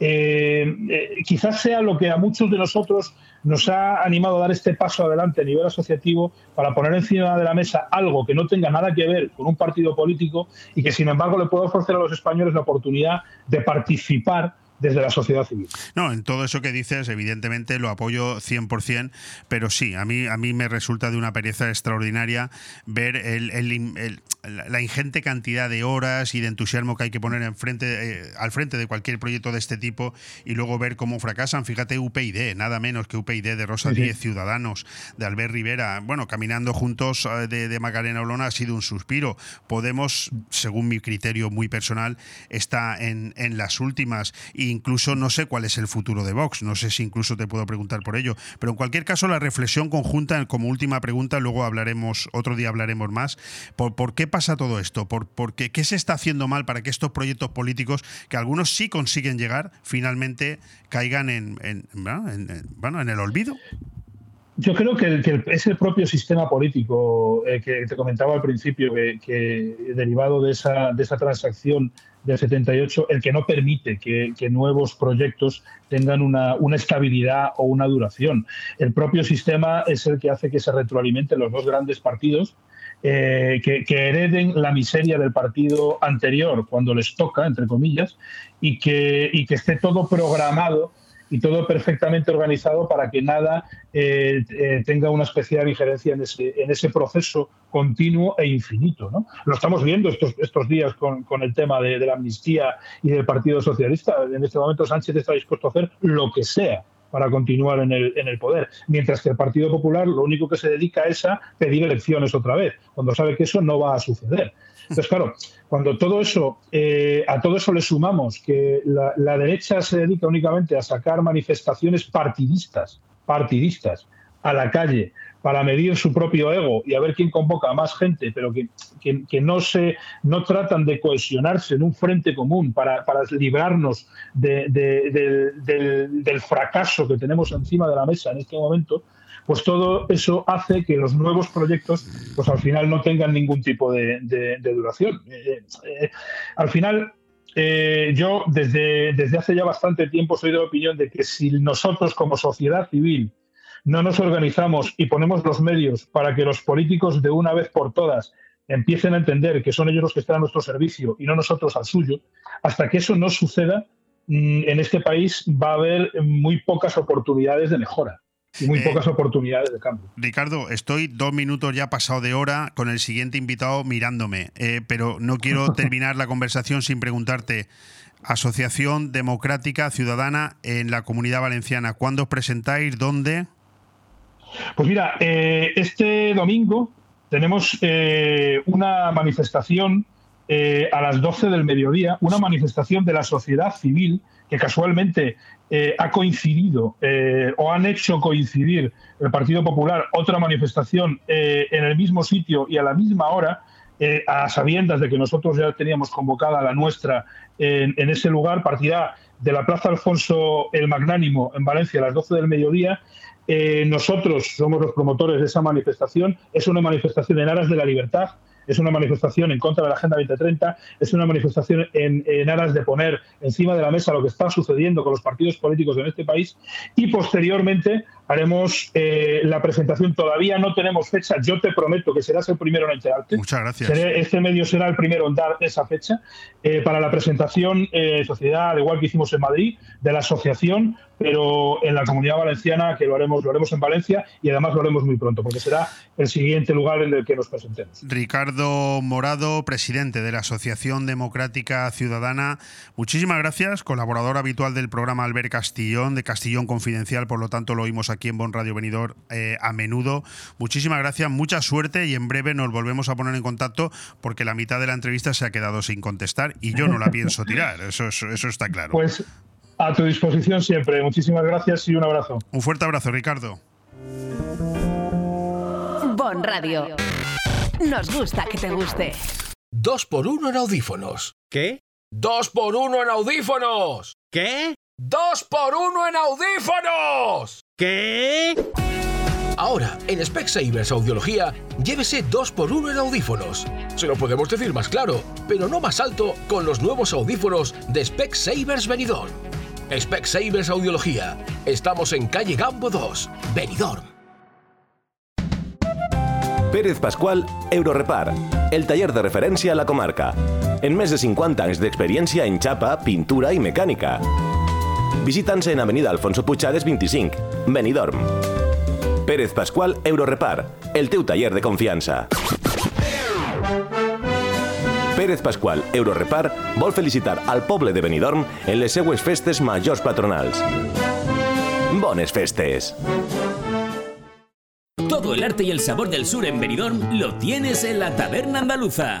eh, eh, quizás sea lo que a muchos de nosotros nos ha animado a dar este paso adelante a nivel asociativo para poner encima de la mesa algo que no tenga nada que ver con un partido político y que sin embargo le pueda ofrecer a los españoles la oportunidad de participar desde la sociedad civil. No, en todo eso que dices, evidentemente lo apoyo 100%, pero sí, a mí, a mí me resulta de una pereza extraordinaria ver el, la ingente cantidad de horas y de entusiasmo que hay que poner enfrente, eh, al frente de cualquier proyecto de este tipo y luego ver cómo fracasan. Fíjate, UPyD, nada menos que UPyD de Rosa Díez, Ciudadanos, de Albert Rivera, bueno, caminando juntos eh, de, de Macarena Olona ha sido un suspiro. Podemos, según mi criterio muy personal, está en, en las últimas e incluso no sé cuál es el futuro de Vox, no sé si incluso te puedo preguntar por ello, pero en cualquier caso la reflexión conjunta como última pregunta, luego hablaremos, otro día hablaremos más, por, por qué pasa todo esto? ¿Por, qué, se está haciendo mal para que estos proyectos políticos, que algunos sí consiguen llegar, finalmente caigan en, bueno, en el olvido? Yo creo que, es el propio sistema político eh, que te comentaba al principio, que, derivado de esa, de esa transacción del 78, el que no permite que, nuevos proyectos tengan una, estabilidad o una duración. El propio sistema es el que hace que se retroalimenten los dos grandes partidos eh, que, hereden la miseria del partido anterior cuando les toca, entre comillas, y que, y que esté todo programado y todo perfectamente organizado para que nada eh, eh, tenga una especial injerencia en ese, en ese proceso continuo e infinito. ¿no? Lo estamos viendo estos, estos días con, con el tema de, de, la amnistía y del Partido Socialista. En este momento Sánchez está dispuesto a hacer lo que sea para continuar en el, en el poder. Mientras que el Partido Popular lo único que se dedica es a pedir elecciones otra vez, cuando sabe que eso no va a suceder. Entonces, claro, cuando todo eso, eh, a todo eso le sumamos que la, la, derecha se dedica únicamente a sacar manifestaciones partidistas, partidistas, a la calle, para medir su propio ego y a ver quién convoca a más gente, pero que, que, no, se, no tratan de cohesionarse en un frente común para, para librarnos de, del, del, fracaso que tenemos encima de la mesa en este momento, pues todo eso hace que los nuevos proyectos pues al final no tengan ningún tipo de, duración. Eh, eh, al final, eh, yo desde, desde hace ya bastante tiempo soy de la opinión de que si nosotros como sociedad civil no nos organizamos y ponemos los medios para que los políticos de una vez por todas empiecen a entender que son ellos los que están a nuestro servicio y no nosotros al suyo, hasta que eso no suceda, mm, en este país va a haber muy pocas oportunidades de mejora y muy eh, pocas oportunidades de cambio. Ricardo, estoy dos minutos ya pasado de hora con el siguiente invitado mirándome, eh, pero no quiero (laughs) terminar la conversación sin preguntarte. Asociación Democrática Ciudadana en la Comunidad Valenciana. ¿Cuándo os presentáis? ¿Dónde? Pues mira, eh, este domingo tenemos eh, una manifestación eh, a las 12 del mediodía, una manifestación de la sociedad civil que casualmente ha coincidido o han hecho coincidir el Partido Popular otra manifestación en el mismo sitio y a la misma hora. a sabiendas de que nosotros ya teníamos convocada la nuestra en, en, ese lugar, partirá de la Plaza Alfonso el Magnánimo en Valencia a las 12 del mediodía eh, nosotros somos los promotores de esa manifestación. Es una manifestación en aras de la libertad, es una manifestación en contra de la Agenda 2030, es una manifestación en, en, aras de poner encima de la mesa lo que está sucediendo con los partidos políticos en este país y posteriormente haremos eh, la presentación. Todavía no tenemos fecha. Yo te prometo que serás el primero en enterarte. Muchas gracias. este medio será el primero en dar esa fecha eh, para la presentación eh, sociedad, al igual que hicimos en Madrid, de la asociación, pero en la Comunidad Valenciana, que lo haremos, lo haremos en Valencia y además lo haremos muy pronto, porque será el siguiente lugar en el que nos presentemos. Ricardo Morado, presidente de la Asociación Democrática Ciudadana. Muchísimas gracias, colaborador habitual del programa Albert Castillón, de Castillón Confidencial, por lo tanto lo oímos aquí en Bon Radio Venidor eh, a menudo. Muchísimas gracias, mucha suerte y en breve nos volvemos a poner en contacto porque la mitad de la entrevista se ha quedado sin contestar y yo no la pienso tirar, eso, eso, está claro. Pues a tu disposición siempre. Muchísimas gracias y un abrazo. Un fuerte abrazo, Ricardo. Bon Radio. Nos gusta que te guste. Dos por uno en audífonos. ¿Qué? ¡Dos por uno en audífonos! ¿Qué? ¡Dos por uno en audífonos! ¿Qué? Ahora, en Specsavers Audiología, llévese 2x1 en audífonos. Se lo podemos decir más claro, pero no más alto con los nuevos audífonos de Specsavers Benidorm. Specsavers Audiología. Estamos en calle Gambo 2, Benidorm. Pérez Pascual, Eurorepar, el taller de referència a la comarca. En més de 50 anys d'experiència en xapa, pintura i mecànica. Visita'ns en avenida Alfonso Puigades 25, Benidorm. Pérez Pascual, Eurorepar, el teu taller de confiança. Pérez Pascual, Eurorepar, vol felicitar al poble de Benidorm en les seues festes majors patronals. Bones festes! Todo el arte y el sabor del sur en Benidorm lo tienes en la Taberna Andaluza.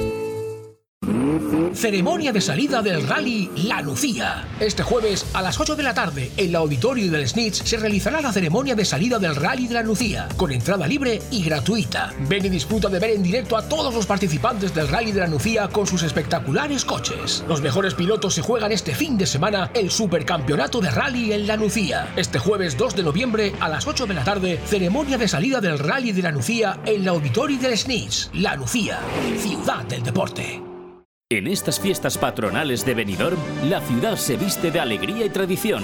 Ceremonia de salida del rally La Lucía. Este jueves a las 8 de la tarde en el auditorio del Snitch se realizará la ceremonia de salida del rally de La Lucía con entrada libre y gratuita. Ven y disfruta de ver en directo a todos los participantes del rally de La Lucía con sus espectaculares coches. Los mejores pilotos se juegan este fin de semana el supercampeonato de rally en La Lucía. Este jueves 2 de noviembre a las 8 de la tarde ceremonia de salida del rally de La Lucía en el auditorio del Snitch. La Lucía, ciudad del deporte. En estas fiestas patronales de Benidorm, la ciudad se viste de alegría y tradición.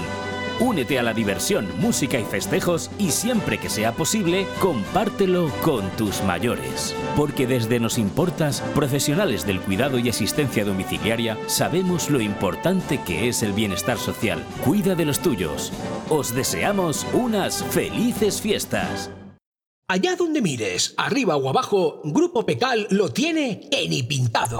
Únete a la diversión, música y festejos y siempre que sea posible, compártelo con tus mayores. Porque desde Nos Importas, profesionales del cuidado y asistencia domiciliaria, sabemos lo importante que es el bienestar social. Cuida de los tuyos. Os deseamos unas felices fiestas. Allá donde mires, arriba o abajo, Grupo Pecal lo tiene en y pintado.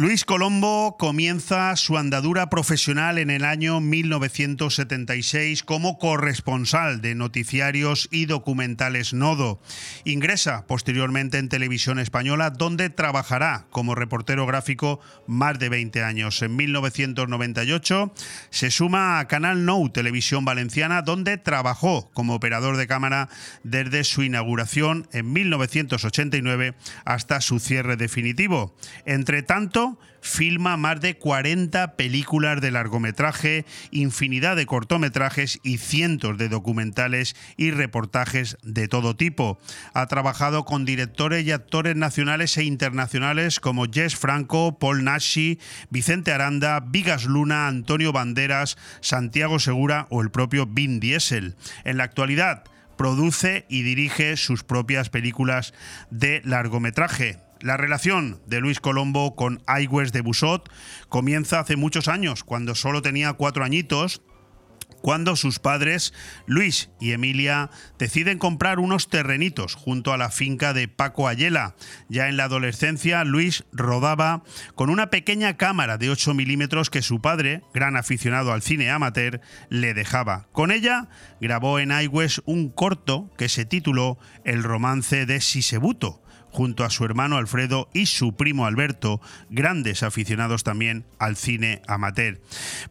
Luis Colombo comienza su andadura profesional en el año 1976 como corresponsal de noticiarios y documentales Nodo. Ingresa posteriormente en Televisión Española, donde trabajará como reportero gráfico más de 20 años. En 1998 se suma a Canal Nou Televisión Valenciana, donde trabajó como operador de cámara desde su inauguración en 1989 hasta su cierre definitivo. Entre tanto, filma más de 40 películas de largometraje, infinidad de cortometrajes y cientos de documentales y reportajes de todo tipo. Ha trabajado con directores y actores nacionales e internacionales como Jess Franco, Paul Nashi, Vicente Aranda, Vigas Luna, Antonio Banderas, Santiago Segura o el propio Vin Diesel. En la actualidad, produce y dirige sus propias películas de largometraje. La relación de Luis Colombo con Aigües de Busot comienza hace muchos años, cuando solo tenía cuatro añitos, cuando sus padres, Luis y Emilia, deciden comprar unos terrenitos junto a la finca de Paco Ayela. Ya en la adolescencia, Luis rodaba con una pequeña cámara de 8 milímetros que su padre, gran aficionado al cine amateur, le dejaba. Con ella grabó en Aigües un corto que se tituló El romance de Sisebuto junto a su hermano Alfredo y su primo Alberto, grandes aficionados también al cine amateur.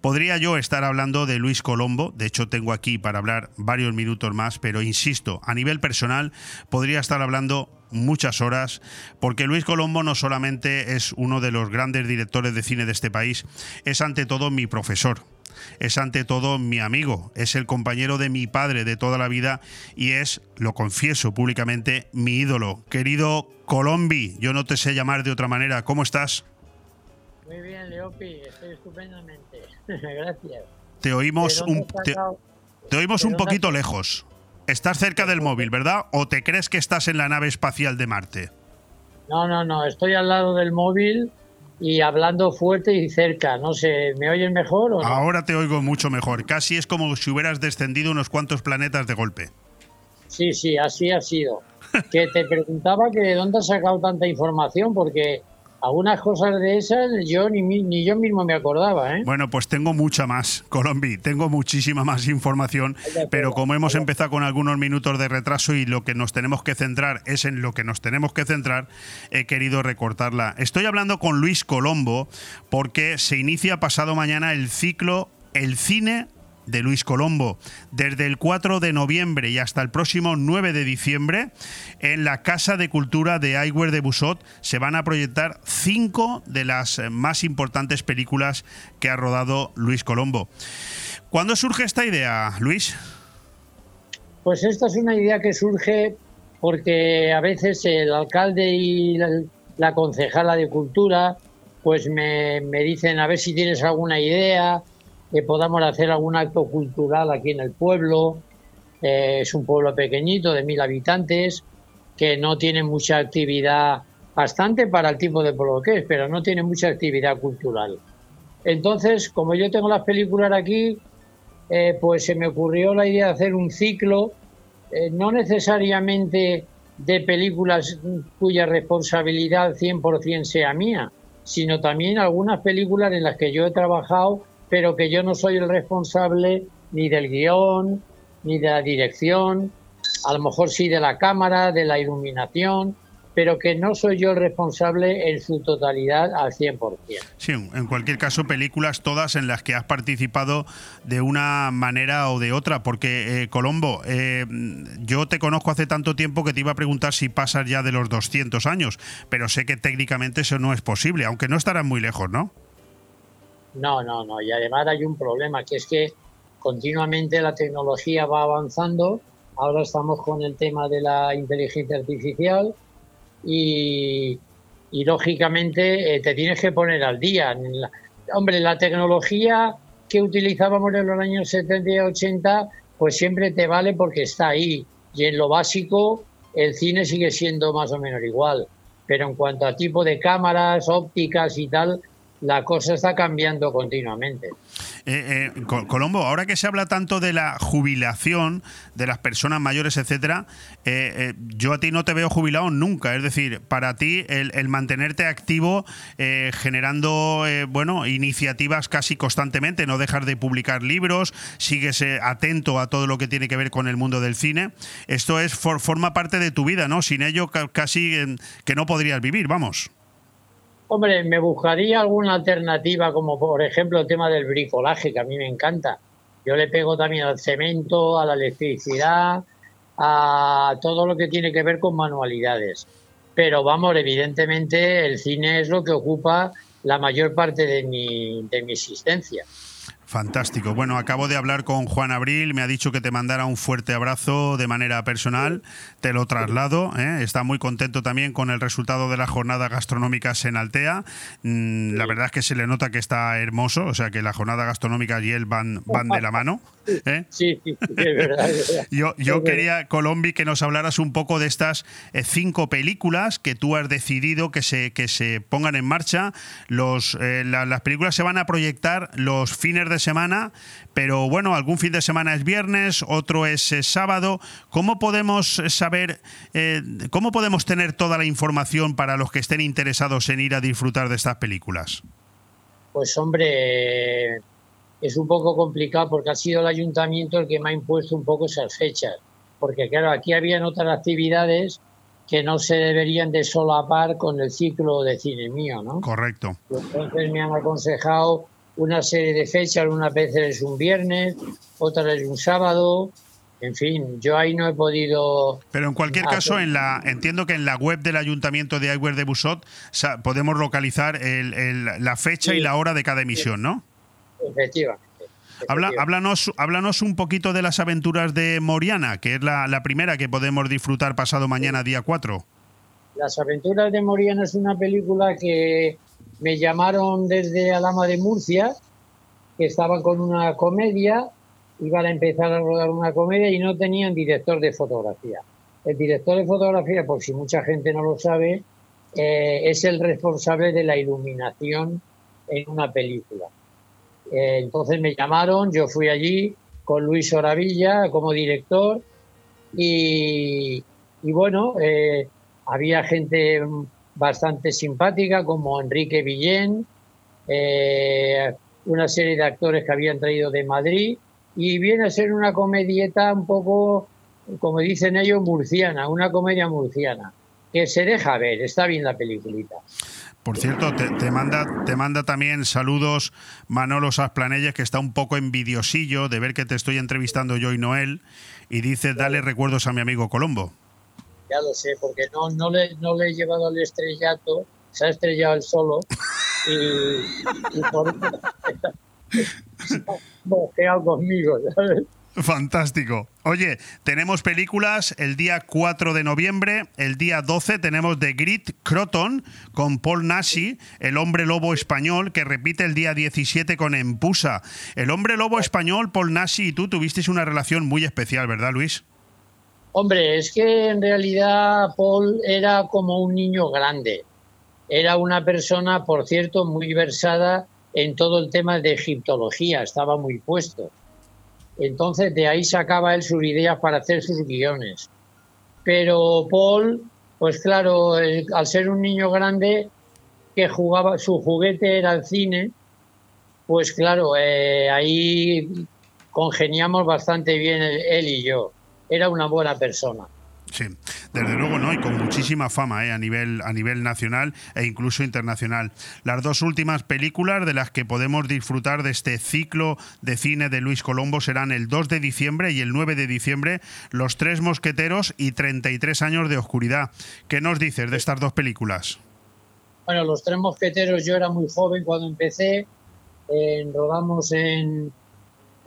Podría yo estar hablando de Luis Colombo, de hecho tengo aquí para hablar varios minutos más, pero insisto, a nivel personal podría estar hablando muchas horas, porque Luis Colombo no solamente es uno de los grandes directores de cine de este país, es ante todo mi profesor, es ante todo mi amigo, es el compañero de mi padre de toda la vida y es, lo confieso públicamente, mi ídolo. Querido Colombi, yo no te sé llamar de otra manera, ¿cómo estás? Muy bien, Leopi, estoy estupendamente. (laughs) Gracias. Te oímos un, te, te oímos un poquito lejos. Estás cerca del móvil, ¿verdad? ¿O te crees que estás en la nave espacial de Marte? No, no, no, estoy al lado del móvil y hablando fuerte y cerca. No sé, ¿me oyes mejor o no? Ahora te oigo mucho mejor. Casi es como si hubieras descendido unos cuantos planetas de golpe. Sí, sí, así ha sido. que te preguntaba que de dónde has sacado tanta información, porque algunas cosas de esas yo ni, ni yo mismo me acordaba. ¿eh? Bueno, pues tengo mucha más, (laughs) Colombi, tengo muchísima más información, pero como hemos empezado con algunos minutos de retraso y lo que nos tenemos que centrar es en lo que nos tenemos que centrar, he querido recortarla. Estoy hablando con Luis Colombo porque se inicia pasado mañana el ciclo El cine de Luis Colombo. Desde el 4 de noviembre y hasta el próximo 9 de diciembre, en la Casa de Cultura de Aigüer de Busot se van a proyectar cinco de las más importantes películas que ha rodado Luis Colombo. ¿Cuándo surge esta idea, Luis? Pues esta es una idea que surge porque a veces el alcalde y la, la concejala de cultura pues me, me dicen a ver si tienes alguna idea, que podamos hacer algún acto cultural aquí en el pueblo. Eh, es un pueblo pequeñito de mil habitantes que no tiene mucha actividad, bastante para el tipo de pueblo que es, pero no tiene mucha actividad cultural. Entonces, como yo tengo las películas aquí, eh, pues se me ocurrió la idea de hacer un ciclo, eh, no necesariamente de películas cuya responsabilidad 100% sea mía, sino también algunas películas en las que yo he trabajado pero que yo no soy el responsable ni del guion, ni de la dirección, a lo mejor sí de la cámara, de la iluminación, pero que no soy yo el responsable en su totalidad al 100%. Sí, en cualquier caso, películas todas en las que has participado de una manera o de otra, porque eh, Colombo, eh, yo te conozco hace tanto tiempo que te iba a preguntar si pasas ya de los 200 años, pero sé que técnicamente eso no es posible, aunque no estarás muy lejos, ¿no? No, no, no. Y además hay un problema, que es que continuamente la tecnología va avanzando. Ahora estamos con el tema de la inteligencia artificial y, y lógicamente eh, te tienes que poner al día. La, hombre, la tecnología que utilizábamos en los años 70 y 80, pues siempre te vale porque está ahí. Y en lo básico, el cine sigue siendo más o menos igual. Pero en cuanto a tipo de cámaras, ópticas y tal, la cosa está cambiando continuamente. Eh, eh, Colombo, ahora que se habla tanto de la jubilación de las personas mayores, etcétera, eh, eh, yo a ti no te veo jubilado nunca. Es decir, para ti el, mantenerte activo, eh, generando bueno iniciativas casi constantemente, no dejar de publicar libros, sigues atento a todo lo que tiene que ver con el mundo del cine. Esto es for, forma parte de tu vida, ¿no? Sin ello casi que no podrías vivir, vamos. Hombre, me buscaría alguna alternativa, como por ejemplo el tema del bricolaje, que a mí me encanta. Yo le pego también al cemento, a la electricidad, a todo lo que tiene que ver con manualidades. Pero vamos, evidentemente el cine es lo que ocupa la mayor parte de mi, de mi existencia. Fantástico. Bueno, acabo de hablar con Juan Abril, me ha dicho que te mandara un fuerte abrazo de manera personal, te lo traslado, ¿eh? está muy contento también con el resultado de las jornadas gastronómicas en Altea. Mm, la verdad es que se le nota que está hermoso, o sea que las jornadas gastronómicas y él van, van de la mano. ¿Eh? Sí, es verdad. Es verdad. Yo, yo quería, Colombi, que nos hablaras un poco de estas eh, cinco películas que tú has decidido que se, que se pongan en marcha. Los, eh, la, las películas se van a proyectar los fines de semana, pero bueno, algún fin de semana es viernes, otro es eh, sábado. ¿Cómo podemos saber, cómo podemos tener toda la información para los que estén interesados en ir a disfrutar de estas películas? Pues hombre, es un poco complicado porque ha sido el ayuntamiento el que me ha impuesto un poco esas fechas. Porque claro, aquí habían otras actividades que no se deberían de solapar con el ciclo de cine mío, ¿no? Correcto. Entonces me han aconsejado una serie de fechas, una vez es un viernes, otra es un sábado, en fin, yo ahí no he podido... Pero en cualquier hacer- caso, en la entiendo que en la web del Ayuntamiento de Aigüer de Busot podemos localizar el- el- la fecha y la hora de cada emisión, ¿no? Efectivamente. Habla, háblanos, háblanos un poquito de las aventuras de Moriana, que es la, la primera que podemos disfrutar pasado mañana, día 4. Las aventuras de Moriana es una película que me llamaron desde Alama de Murcia, que estaban con una comedia, iban a empezar a rodar una comedia y no tenían director de fotografía. El director de fotografía, por si mucha gente no lo sabe, eh, es el responsable de la iluminación en una película. Eh, entonces me llamaron, yo fui allí con Luis Oravilla como director y, bueno, eh, había gente bastante simpática como Enrique Villén, eh, una serie de actores que habían traído de Madrid y viene a ser una comedieta un poco, como dicen ellos, murciana, una comedia murciana, que se deja ver, está bien la peliculita. Por cierto, te, manda, te manda también saludos Manolo Sasplanelles, que está un poco envidiosillo de ver que te estoy entrevistando yo y Noel, y dice, dale recuerdos a mi amigo Colombo. Ya lo sé, porque no, no, le, no le he llevado al estrellato, se ha estrellado él solo y, y por bojeado conmigo, ¿sabes? Fantástico. Oye, tenemos películas el día 4 de noviembre, el día 12 tenemos The Grit Croton con Paul Nashi, el hombre lobo español, que repite el día 17 con Empusa. El hombre lobo español, Paul Nashi y tú tuvisteis una relación muy especial, ¿verdad, Luis? Hombre, es que en realidad Paul era como un niño grande. Era una persona, por cierto, muy versada en todo el tema de egiptología, estaba muy puesto. Entonces de ahí sacaba él sus ideas para hacer sus guiones. Pero Paul, pues claro, al ser un niño grande que jugaba, su juguete era el cine, pues claro, eh, ahí congeniamos bastante bien él y yo. Era una buena persona. Sí, desde luego no, y con muchísima fama ¿eh? a, nivel, a nivel nacional e incluso internacional. Las dos últimas películas de las que podemos disfrutar de este ciclo de cine de Luis Colombo serán el 2 de diciembre y el 9 de diciembre, Los Tres Mosqueteros y 33 años de oscuridad. ¿Qué nos dices de estas dos películas? Bueno, Los Tres Mosqueteros, yo era muy joven cuando empecé, eh, rodamos en,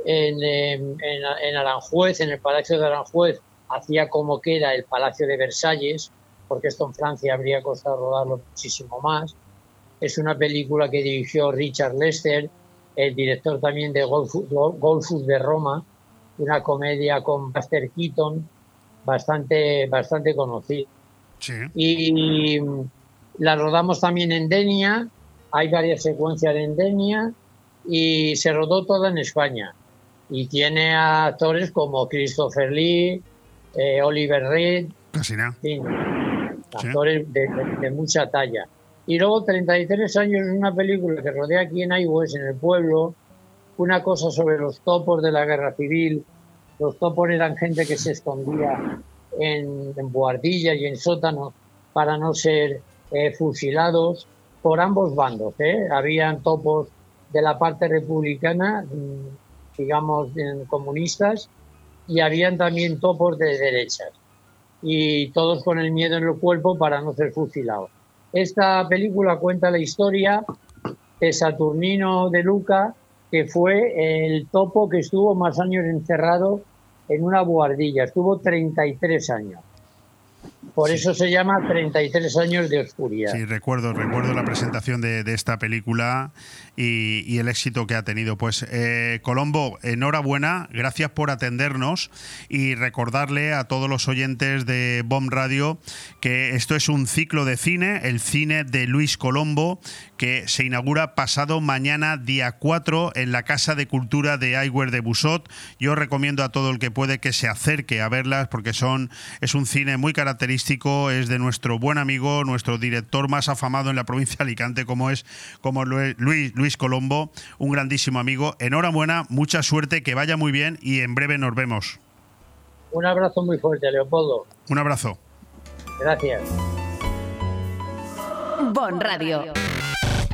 en, en, en Aranjuez, en el Palacio de Aranjuez, hacía como que era el Palacio de Versalles, porque esto en Francia habría costado rodarlo muchísimo más. Es una película que dirigió Richard Lester, el director también de Golfus de Roma, una comedia con Buster Keaton, bastante, bastante conocida. Sí. Y la rodamos también en Denia, hay varias secuencias en Denia y se rodó toda en España. Y tiene a actores como Christopher Lee, eh, Oliver Reed, en fin, actores de, de- de mucha talla. Y luego 33 años es una película que rodea aquí en Aigües, en el pueblo, una cosa sobre los topos de la guerra civil. Los topos eran gente que se escondía en, en buhardillas y en sótanos para no ser eh, fusilados por ambos bandos. ¿eh? Habían topos de la parte republicana, mm, digamos, en comunistas, y habían también topos de derechas. Y todos con el miedo en el cuerpo para no ser fusilados. Esta película cuenta la historia de Saturnino de Luca, que fue el topo que estuvo más años encerrado en una buhardilla. Estuvo 33 años. Por eso se llama 33 años de oscuridad. Sí, recuerdo, recuerdo la presentación de, de esta película y, y el éxito que ha tenido. Pues eh, Colombo, enhorabuena, gracias por atendernos y recordarle a todos los oyentes de Bomb Radio que esto es un ciclo de cine, el cine de Luis Colombo, que se inaugura pasado mañana, día 4, en la Casa de Cultura de Aigüer de Busot. Yo recomiendo a todo el que puede que se acerque a verlas porque son es un cine muy característico, es de nuestro buen amigo, nuestro director más afamado en la provincia de Alicante, como es como Luis, Luis Colombo, un grandísimo amigo. Enhorabuena, mucha suerte, que vaya muy bien y en breve nos vemos. Un abrazo muy fuerte, Leopoldo. Un abrazo. Gracias. Bon Radio.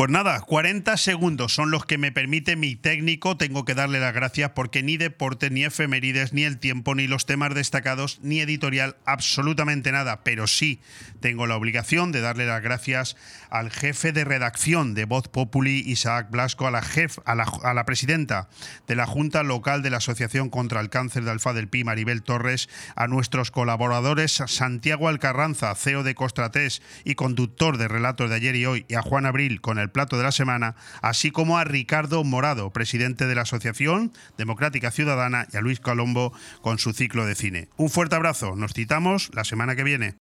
Pues nada, 40 segundos son los que me permite mi técnico. Tengo que darle las gracias porque ni deporte, ni efemérides, ni el tiempo, ni los temas destacados, ni editorial, absolutamente nada. Pero sí tengo la obligación de darle las gracias al jefe de redacción de Voz Populi, Isaac Blasco, a la, jef, a la, a la presidenta de la Junta Local de la Asociación contra el Cáncer de Alfa del Pi, Maribel Torres, a nuestros colaboradores Santiago Alcarranza, CEO de Costratés y conductor de Relatos de ayer y hoy, y a Juan Abril con el plato de la semana, así como a Ricardo Morado, presidente de la Asociación Democrática Ciudadana, y a Luis Colombo con su ciclo de cine. Un fuerte abrazo, nos citamos la semana que viene.